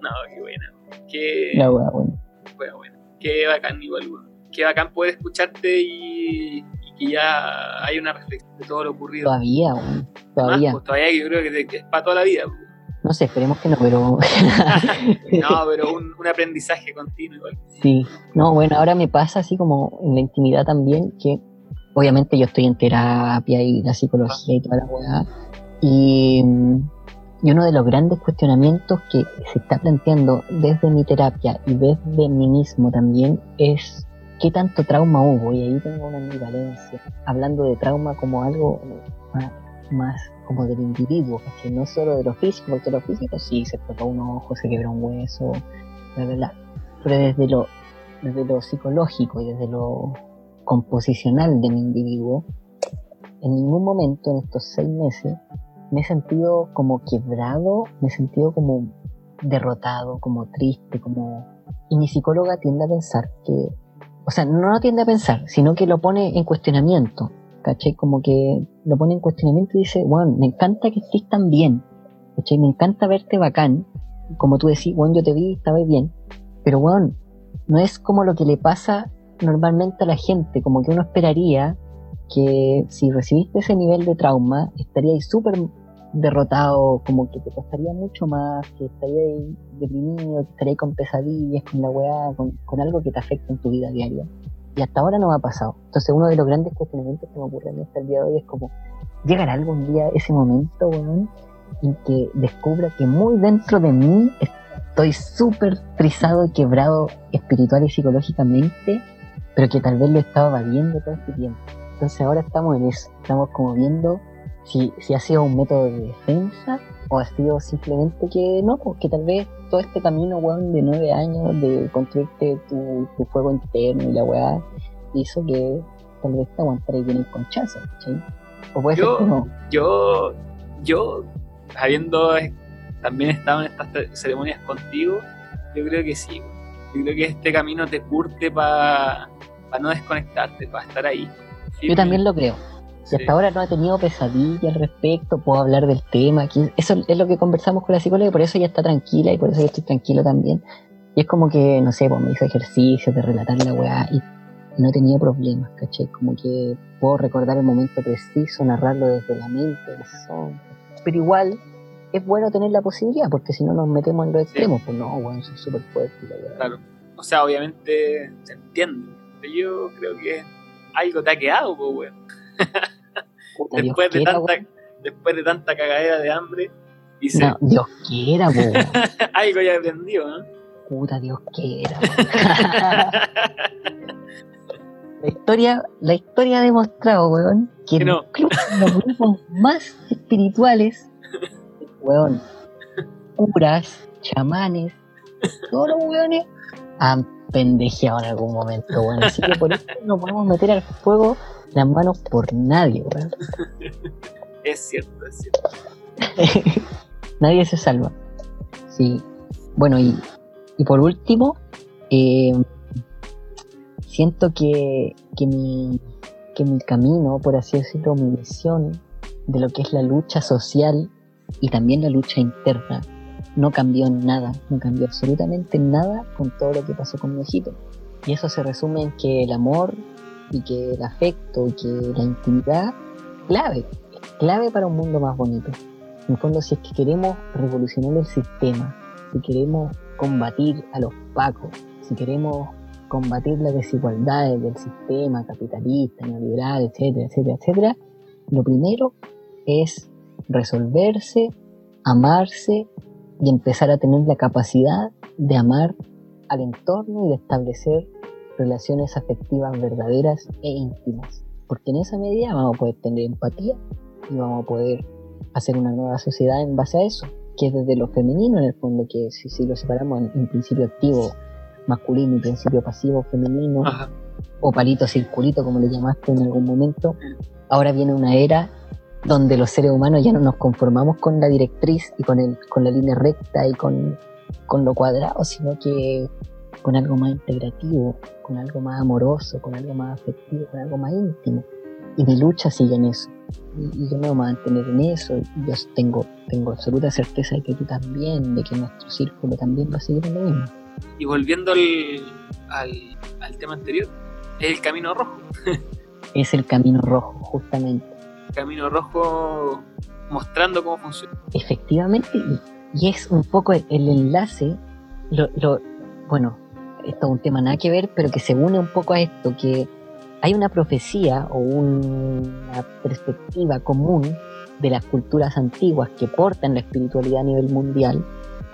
no, qué buena. Qué. La weá, bueno. Bueno, Qué bacán, igual, weón qué bacán poder escucharte y, que ya hay una reflexión de todo lo ocurrido. Todavía, todavía. Pues, todavía yo creo que, es para toda la vida. No sé, esperemos que no, pero... no, pero un, aprendizaje continuo igual. Sí, no, bueno, ahora me pasa así como en la intimidad también, que obviamente yo estoy en terapia y la psicología y toda la weá, y, y uno de los grandes cuestionamientos que se está planteando desde mi terapia y desde mí mismo también es qué tanto trauma hubo, y ahí tengo una ambivalencia, hablando de trauma como algo más, como del individuo, que no solo de lo físico, porque lo físico sí, se cortó un ojo, se quebró un hueso, bla, bla, bla. pero desde lo, desde lo psicológico y desde lo composicional de mi individuo, en ningún momento en estos seis meses me he sentido como quebrado, me he sentido como derrotado, como triste, como... Y mi psicóloga tiende a pensar que, o sea, no lo tiende a pensar, sino que lo pone en cuestionamiento, ¿cachai? Como que lo pone en cuestionamiento y dice, bueno, me encanta que estés tan bien, ¿cachai? Me encanta verte bacán, como tú decís, bueno, yo te vi, estaba bien, pero bueno, no es como lo que le pasa normalmente a la gente, como que uno esperaría que si recibiste ese nivel de trauma, estaríais súper derrotado, como que te costaría mucho más, que estarías deprimido, que estarías con pesadillas, con la weá, con, algo que te afecta en tu vida diaria. Y hasta ahora no me ha pasado. Entonces uno de los grandes cuestionamientos que me ocurren hasta el día de hoy es como, ¿llegará algún día ese momento, weón, en que descubra que muy dentro de mí estoy súper trizado y quebrado espiritual y psicológicamente, pero que tal vez lo estaba valiendo todo este tiempo? Entonces ahora estamos en eso, estamos como viendo si, si ha sido un método de defensa o ha sido simplemente que no, porque que tal vez todo este camino, weón, de nueve años de construirte tu, tu fuego interno y la weá, hizo que tal vez te aguantara bien el conchazo, ¿sí? O puede yo, ser que no. Yo, yo, habiendo también estado en estas ceremonias contigo, yo creo que sí. Yo creo que este camino te curte para no desconectarte, para estar ahí. Yo también lo creo. Y hasta ahora no he tenido pesadilla al respecto, puedo hablar del tema. eso es lo que conversamos con la psicóloga y por eso ella está tranquila y por eso yo estoy tranquilo también. Y es como que, no sé, pues me hizo ejercicio de relatar la weá y no he tenido problemas, ¿cachai? Como que puedo recordar el momento preciso, narrarlo desde la mente, el son. Pero igual es bueno tener la posibilidad, porque si no nos metemos en los extremos, pues no, weón, son súper fuertes. Claro. O sea, obviamente se entiende. Pero yo creo que algo te ha quedado, pues, weón. después, de tanta, después de tanta cagadera de hambre. Dice, no, Dios quiera, weón. algo ya aprendió, ¿no? Puta Dios quiera. la historia, la historia ha demostrado, weón, que no. los grupos más espirituales, weón, curas, chamanes, todos los weones han pendejeado en algún momento, weón. Así que por eso no podemos meter al fuego las manos por nadie, weón. Es cierto, es cierto. nadie se salva. Sí. Bueno, y, y por último, eh, siento que, que, mi, que mi camino, por así decirlo, mi visión de lo que es la lucha social y también la lucha interna, no cambió nada, no cambió absolutamente nada con todo lo que pasó con mi hijito. Y eso se resume en que el amor y que el afecto y que la intimidad clave, clave para un mundo más bonito. En el fondo, si es que queremos revolucionar el sistema, si queremos combatir a los pacos, si queremos combatir las desigualdades del sistema capitalista, neoliberal, etcétera, etcétera, etcétera, lo primero es resolverse, amarse y empezar a tener la capacidad de amar al entorno y de establecer relaciones afectivas verdaderas e íntimas. Porque en esa medida vamos a poder tener empatía y vamos a poder hacer una nueva sociedad en base a eso, que es desde lo femenino en el fondo, que si, si lo separamos en, principio activo masculino y principio pasivo femenino, o palito circulito como le llamaste en algún momento, ahora viene una era donde los seres humanos ya no nos conformamos con la directriz y con, el, con la línea recta y con, con lo cuadrado, sino que con algo más integrativo, con algo más amoroso, con algo más afectivo, con algo más íntimo. Y mi lucha sigue en eso. Y, yo me voy a mantener en eso. Y yo tengo, tengo absoluta certeza de que tú también, de que nuestro círculo también va a seguir en lo mismo. Y volviendo al, al, al tema anterior, es el camino rojo. es el camino rojo, justamente. Camino rojo mostrando cómo funciona. Efectivamente, y, es un poco el, enlace, lo, lo, bueno, esto es un tema nada que ver, pero que se une un poco a esto, que hay una profecía o una perspectiva común de las culturas antiguas que portan la espiritualidad a nivel mundial,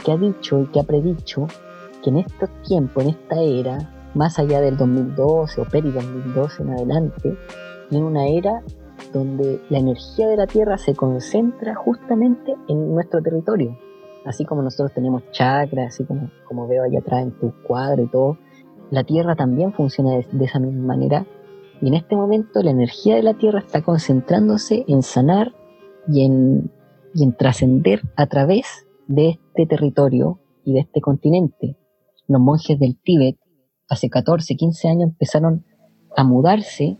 que ha dicho y que ha predicho que en estos tiempos, en esta era, más allá del 2012 o peri 2012 en adelante, tiene una era donde la energía de la Tierra se concentra justamente en nuestro territorio. Así como nosotros tenemos chakras, así como, como veo allá atrás en tu cuadro y todo, la Tierra también funciona de, esa misma manera. Y en este momento la energía de la Tierra está concentrándose en sanar y en, y en trascender a través de este territorio y de este continente. Los monjes del Tíbet hace 14, 15 años empezaron a mudarse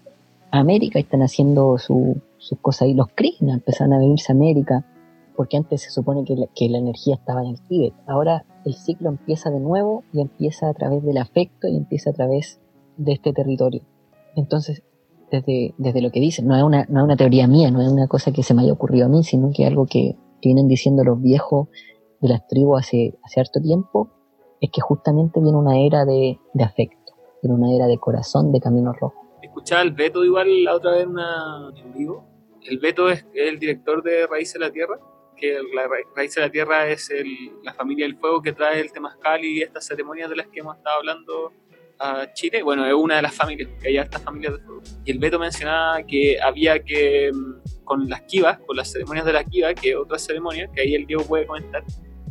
a América y están haciendo sus cosas ahí. Los Krishna empezaron a venirse a América porque antes se supone que la, que la energía estaba en el Tíbet. Ahora el ciclo empieza de nuevo y empieza a través del afecto y empieza a través de este territorio. Entonces, desde, desde lo que dicen, no es, una, no es una teoría mía, no es una cosa que se me haya ocurrido a mí, sino que es algo que, vienen diciendo los viejos de las tribus hace, hace harto tiempo, es que justamente viene una era de, de afecto, viene una era de corazón, de camino rojo. Escuchaba el Beto igual la otra vez en vivo. El Beto es el director de Raíz de la Tierra que la raíz de la tierra es la familia del fuego que trae el temazcal y estas ceremonias de las que hemos estado hablando a Chile. Bueno, es una de las familias, que hay estas familias de fuego. Y el Beto mencionaba que había que, mm, con las kivas, con las ceremonias de la kiva, que otras ceremonias, que ahí el Diego puede comentar,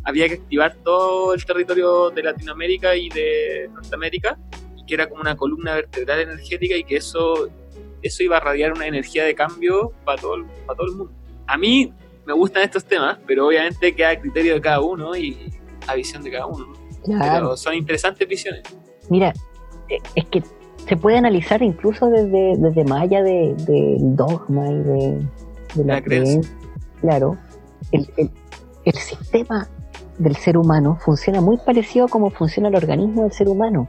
había que activar todo el territorio de Latinoamérica y de Norteamérica, y que era como una columna vertebral energética y que eso, eso iba a radiar una energía de cambio para todo, para todo el mundo. A mí me gustan estos temas, pero obviamente queda a criterio de cada uno y a visión de cada uno. Pero son interesantes visiones. Mira, eh, es que se puede analizar incluso desde, desde más allá del dogma y de, la, creencia. Claro, el, el sistema del ser humano funciona muy parecido a cómo funciona el organismo del ser humano.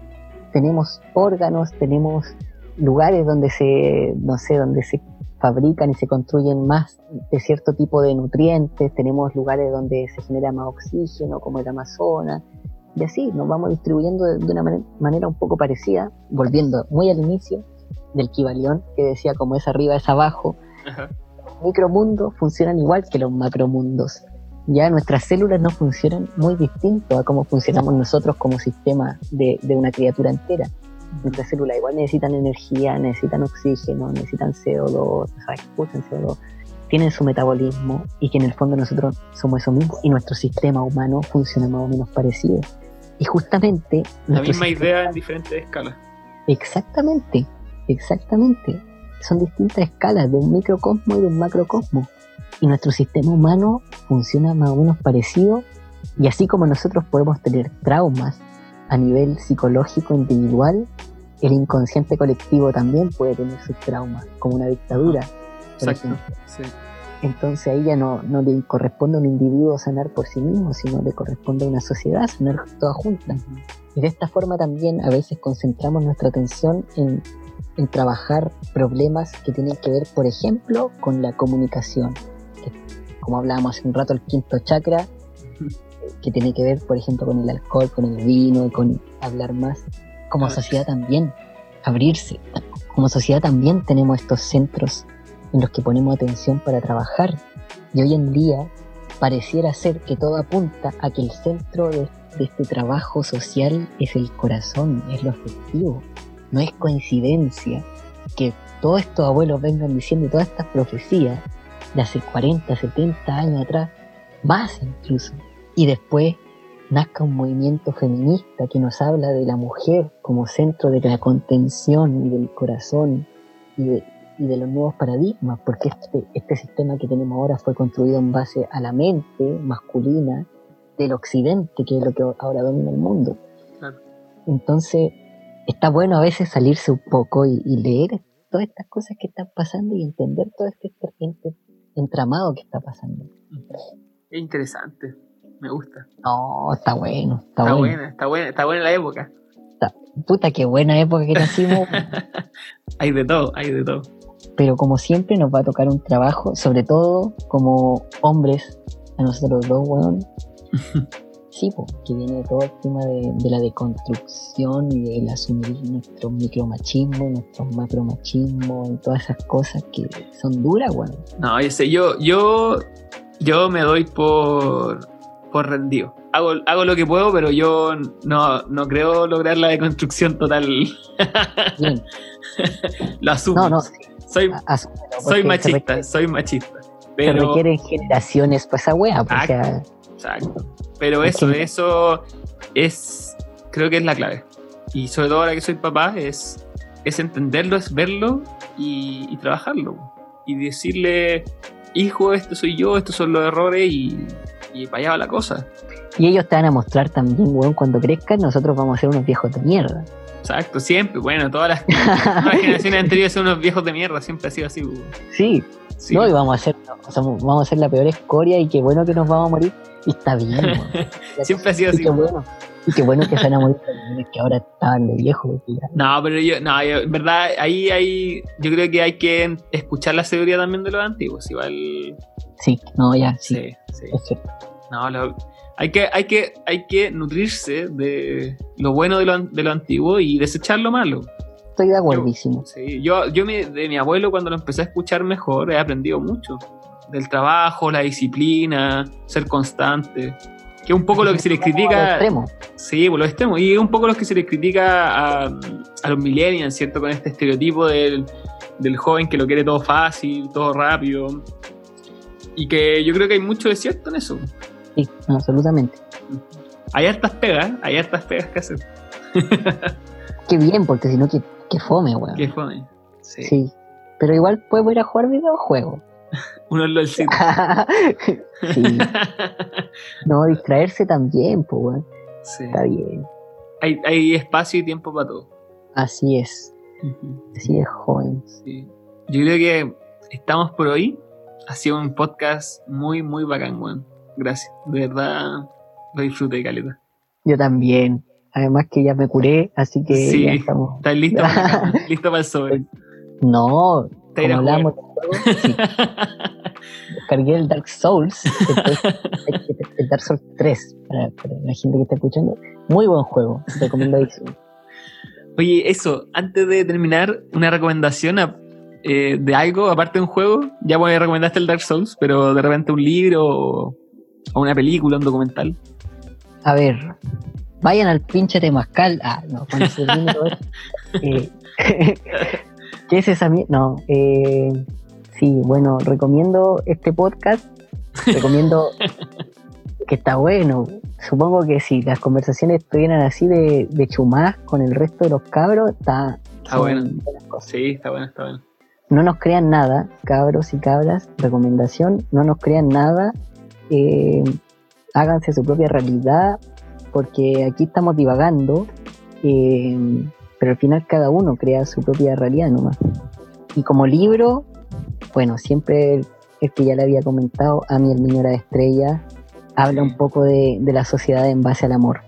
Tenemos órganos, tenemos lugares donde se, no sé, donde se fabrican y se construyen más de cierto tipo de nutrientes, tenemos lugares donde se genera más oxígeno, como el Amazonas, y así nos vamos distribuyendo de, una manera, un poco parecida, volviendo muy al inicio del Kibalión, que decía como es arriba es abajo. Los micromundos funcionan igual que los macromundos. Ya nuestras células no funcionan muy distinto a cómo funcionamos nosotros como sistema de una criatura entera nuestras células igual necesitan energía, necesitan oxígeno, necesitan CO2, o sea, expulsan CO2, tienen su metabolismo y que en el fondo nosotros somos eso mismo y nuestro sistema humano funciona más o menos parecido. Y justamente... La misma idea en diferentes escalas. Exactamente, exactamente. Son distintas escalas de un microcosmo y de un macrocosmo. Y nuestro sistema humano funciona más o menos parecido. Y así como nosotros podemos tener traumas a nivel psicológico individual, el inconsciente colectivo también puede tener sus traumas, como una dictadura. Exacto. Entonces ahí ya no, no le corresponde a un individuo sanar por sí mismo, sino le corresponde a una sociedad sanar toda junta. Y de esta forma también a veces concentramos nuestra atención en, en trabajar problemas que tienen que ver, por ejemplo, con la comunicación. como hablábamos hace un rato, el quinto chakra que tiene que ver, por ejemplo, con el alcohol, con el vino, y con hablar más. Como sociedad también, abrirse. Como sociedad también tenemos estos centros en los que ponemos atención para trabajar. Y hoy en día pareciera ser que todo apunta a que el centro de, de este trabajo social es el corazón, es lo afectivo. No es coincidencia que todos estos abuelos vengan diciendo todas estas profecías de hace 40, 70 años atrás, más incluso, y después nazca un movimiento feminista que nos habla de la mujer como centro de la contención y del corazón y de, y de los nuevos paradigmas, porque este, este sistema que tenemos ahora fue construido en base a la mente masculina del occidente, que es lo que ahora domina el mundo. Entonces, está bueno a veces salirse un poco y, leer todas estas cosas que están pasando y entender todo este, este entramado que está pasando. Es interesante me gusta. No, está bueno. Está, está buena, está buena, está buena la época. puta, qué buena época que nacimos. hay de todo, hay de todo. Pero como siempre nos va a tocar un trabajo, sobre todo como hombres, a nosotros dos, weón. sí, que viene todo el tema de, la deconstrucción y del asumir nuestro micromachismo, nuestro macromachismo y todas esas cosas que son duras, weón. No, yo sé, yo, yo, yo me doy por por rendido. hago, hago lo que puedo, pero yo no, no creo lograr la deconstrucción total. Bien. lo asumo. No, no, Soy, asúmelo, soy machista, requiere- soy machista. Se Pero, requieren generaciones para esa wea, pues, o sea, Exacto. Pero Es eso, eso es, creo que es la clave. Y sobre todo ahora que soy papá, es, es entenderlo, es verlo y, y trabajarlo. Y decirle, hijo, esto soy yo, estos son los errores y, y para allá va la cosa. y ellos te van a mostrar también, weón, cuando crezcan, nosotros vamos a ser unos viejos de mierda. Exacto, siempre. Bueno, todas las, todas las generaciones anteriores son unos viejos de mierda, siempre ha sido así. weón. Sí, Sí. no, y vamos a ser, vamos a ser la peor escoria y qué bueno que nos vamos a morir. Y está bien, weón. Siempre ha sido Y así. qué bueno. Y qué bueno que se van a morir también, que ahora estaban de viejos. porque ya- No, pero yo, no, yo- en verdad, ahí hay, yo creo que hay que escuchar la seguridad también de los antiguos. Igual, Sí, no, ya, sí, sí, sí. es cierto. No, lo- hay, que, hay, que, hay que nutrirse de lo bueno de lo, de lo antiguo y desechar lo malo. Estoy de acuerdísimo. Sí, yo, yo me- de mi abuelo, cuando lo empecé a escuchar mejor, he aprendido mucho. Del trabajo, la disciplina, ser constante. Que es un poco lo que se les critica. extremo. Sí, por los extremos. Y es un poco lo que se les critica a, a los millennials, ¿cierto? Con este estereotipo del, del joven que lo quiere todo fácil, todo rápido. Y que yo creo que hay mucho de cierto en eso. Sí, absolutamente. Hay hartas pegas, hay hartas pegas que hacer. Qué bien, porque si no, que, que fome, weón. Qué fome. Sí. Sí. Pero igual puedo ir a jugar videojuegos. Uno lo sí. sí. No, distraerse también, pues, weón. Sí. Está bien. Hay, hay espacio y tiempo para todo. Así es. Así es, joven. Sí. Yo creo que estamos por hoy. Ha sido un podcast muy, muy bacán, weón. Gracias. De verdad, lo disfruté, Caleta. Yo también. Además que ya me curé, así que Sí. ya estamos. ¿Estás listo para? ¿Listo para el sobre? No, ¿Te como a hablábamos del juego, sí, descargué el Dark Souls, el Dark Souls 3, para, para la gente que está escuchando. Muy buen juego, recomendadísimo. Oye, eso, antes de terminar, una recomendación a- eh, de algo, aparte de un juego. Ya bueno, recomendaste el Dark Souls, pero de repente un libro o, o una película, un documental. A ver, vayan al pinche Temascal. Ah, no, cuando se esto. Eh, ¿Qué es esa mierda? No, eh, sí, bueno, recomiendo este podcast. Recomiendo que está bueno. Supongo que si las conversaciones estuvieran así de, de chumás con el resto de los cabros, está, Está bueno. Sí, está bueno, está bueno. No nos crean nada, cabros y cabras. Recomendación, no nos crean nada. eh, háganse su propia realidad, porque aquí estamos divagando, eh, pero al final cada uno crea su propia realidad nomás. Y como libro, bueno, siempre el, que ya le había comentado, a mí el niño era de estrella, habla un poco de, de la sociedad en base al amor,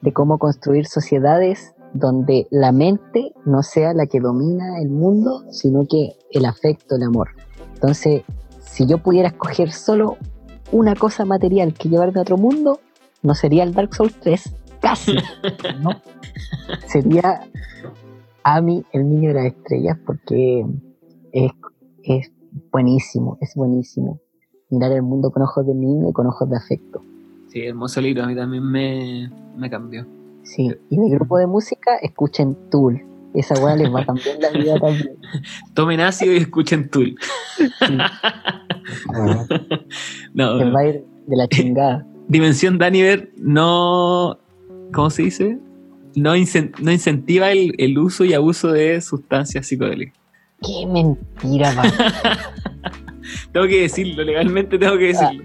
de cómo construir sociedades donde la mente no sea la que domina el mundo, sino que el afecto, el amor. Entonces, si yo pudiera escoger solo una cosa material que llevarme a otro mundo, no sería el Dark Souls 3, casi, ¿no? Sería Ami, el niño de las estrellas, porque es, es buenísimo, es buenísimo. Mirar el mundo con ojos de niño y con ojos de afecto. Sí, hermoso libro, a mí también me, me cambió. Sí, y de grupo de música, escuchen Tool. Esa weá les va a cambiar la vida también. Tomen ácido y escuchen Tool. Sí, No, les va a ir de la chingada. Dimensión Daniver no. ¿Cómo se dice? No, incen- no incentiva el, el uso y abuso de sustancias psicodélicas. Qué mentira. Tengo que decirlo, legalmente tengo que decirlo.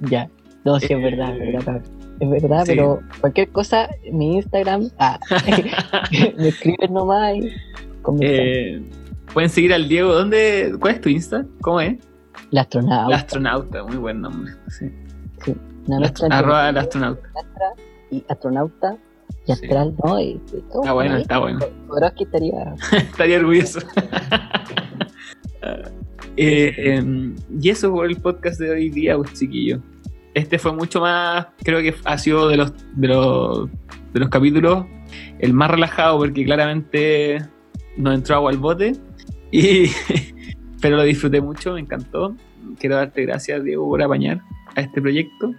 Ya, no, sí, es verdad, es verdad. Es verdad, Sí. pero cualquier cosa, mi Instagram, ah, me escriben nomás y. Eh, pueden seguir al Diego. ¿Dónde? ¿Cuál es tu Insta? ¿Cómo es? el astronauta. El astronauta, muy buen nombre. Sí. una El mezcla ast- entre arroba el astronauta. Y astronauta y Sí. astral, ¿no? Y, y todo Está bueno, ahí. está bueno. Podrás que estaría. Estaría orgulloso. Eh, em, y eso fue el podcast de hoy día, pues, chiquillo. Este fue mucho más, creo que ha sido de los, de los, de los capítulos el más relajado porque claramente nos entró agua al bote. Y, pero lo disfruté mucho, me encantó. Quiero darte gracias, Diego, por apañar a este proyecto.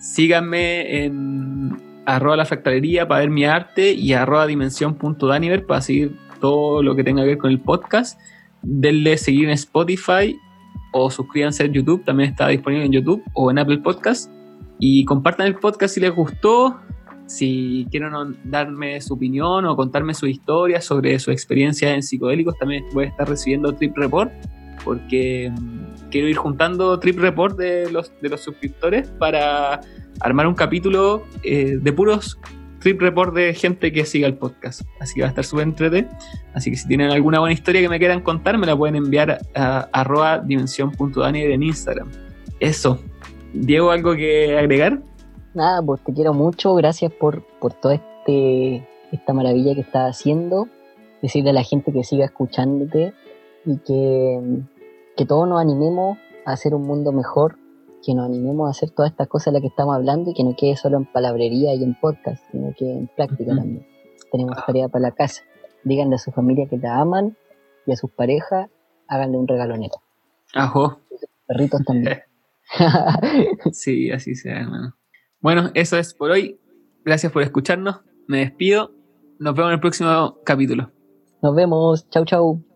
Síganme en arroba la fractalería para ver mi arte y arroba dimensión.daniver para seguir todo lo que tenga que ver con el podcast. Denle seguir en Spotify o suscríbanse en YouTube, también está disponible en YouTube o en Apple Podcast. Y compartan el podcast si les gustó, si quieren darme su opinión o contarme su historia sobre su experiencia en psicodélicos, también voy a estar recibiendo Trip Report porque mm, quiero ir juntando Trip Report de los, de los suscriptores para armar un capítulo eh, de puros trip report de gente que siga el podcast. Así que va a estar súper entrete. Así que si tienen alguna buena historia que me quieran contar, me la pueden enviar a arroba en Instagram. Eso. Diego, ¿algo que agregar? Nada, pues te quiero mucho. Gracias por, por toda este, esta maravilla que estás haciendo. Decirle a la gente que siga escuchándote y que, que todos nos animemos a hacer un mundo mejor que nos animemos a hacer todas estas cosas de las que estamos hablando y que no quede solo en palabrería y en podcast, sino que en práctica también. Tenemos ah. tarea para la casa. Díganle a su familia que la aman y a sus parejas háganle un regalonero. Ajo. Perritos también. sí, así sea, hermano. Bueno, eso es por hoy. Gracias por escucharnos. Me despido. Nos vemos en el próximo capítulo. Nos vemos. Chau, chau.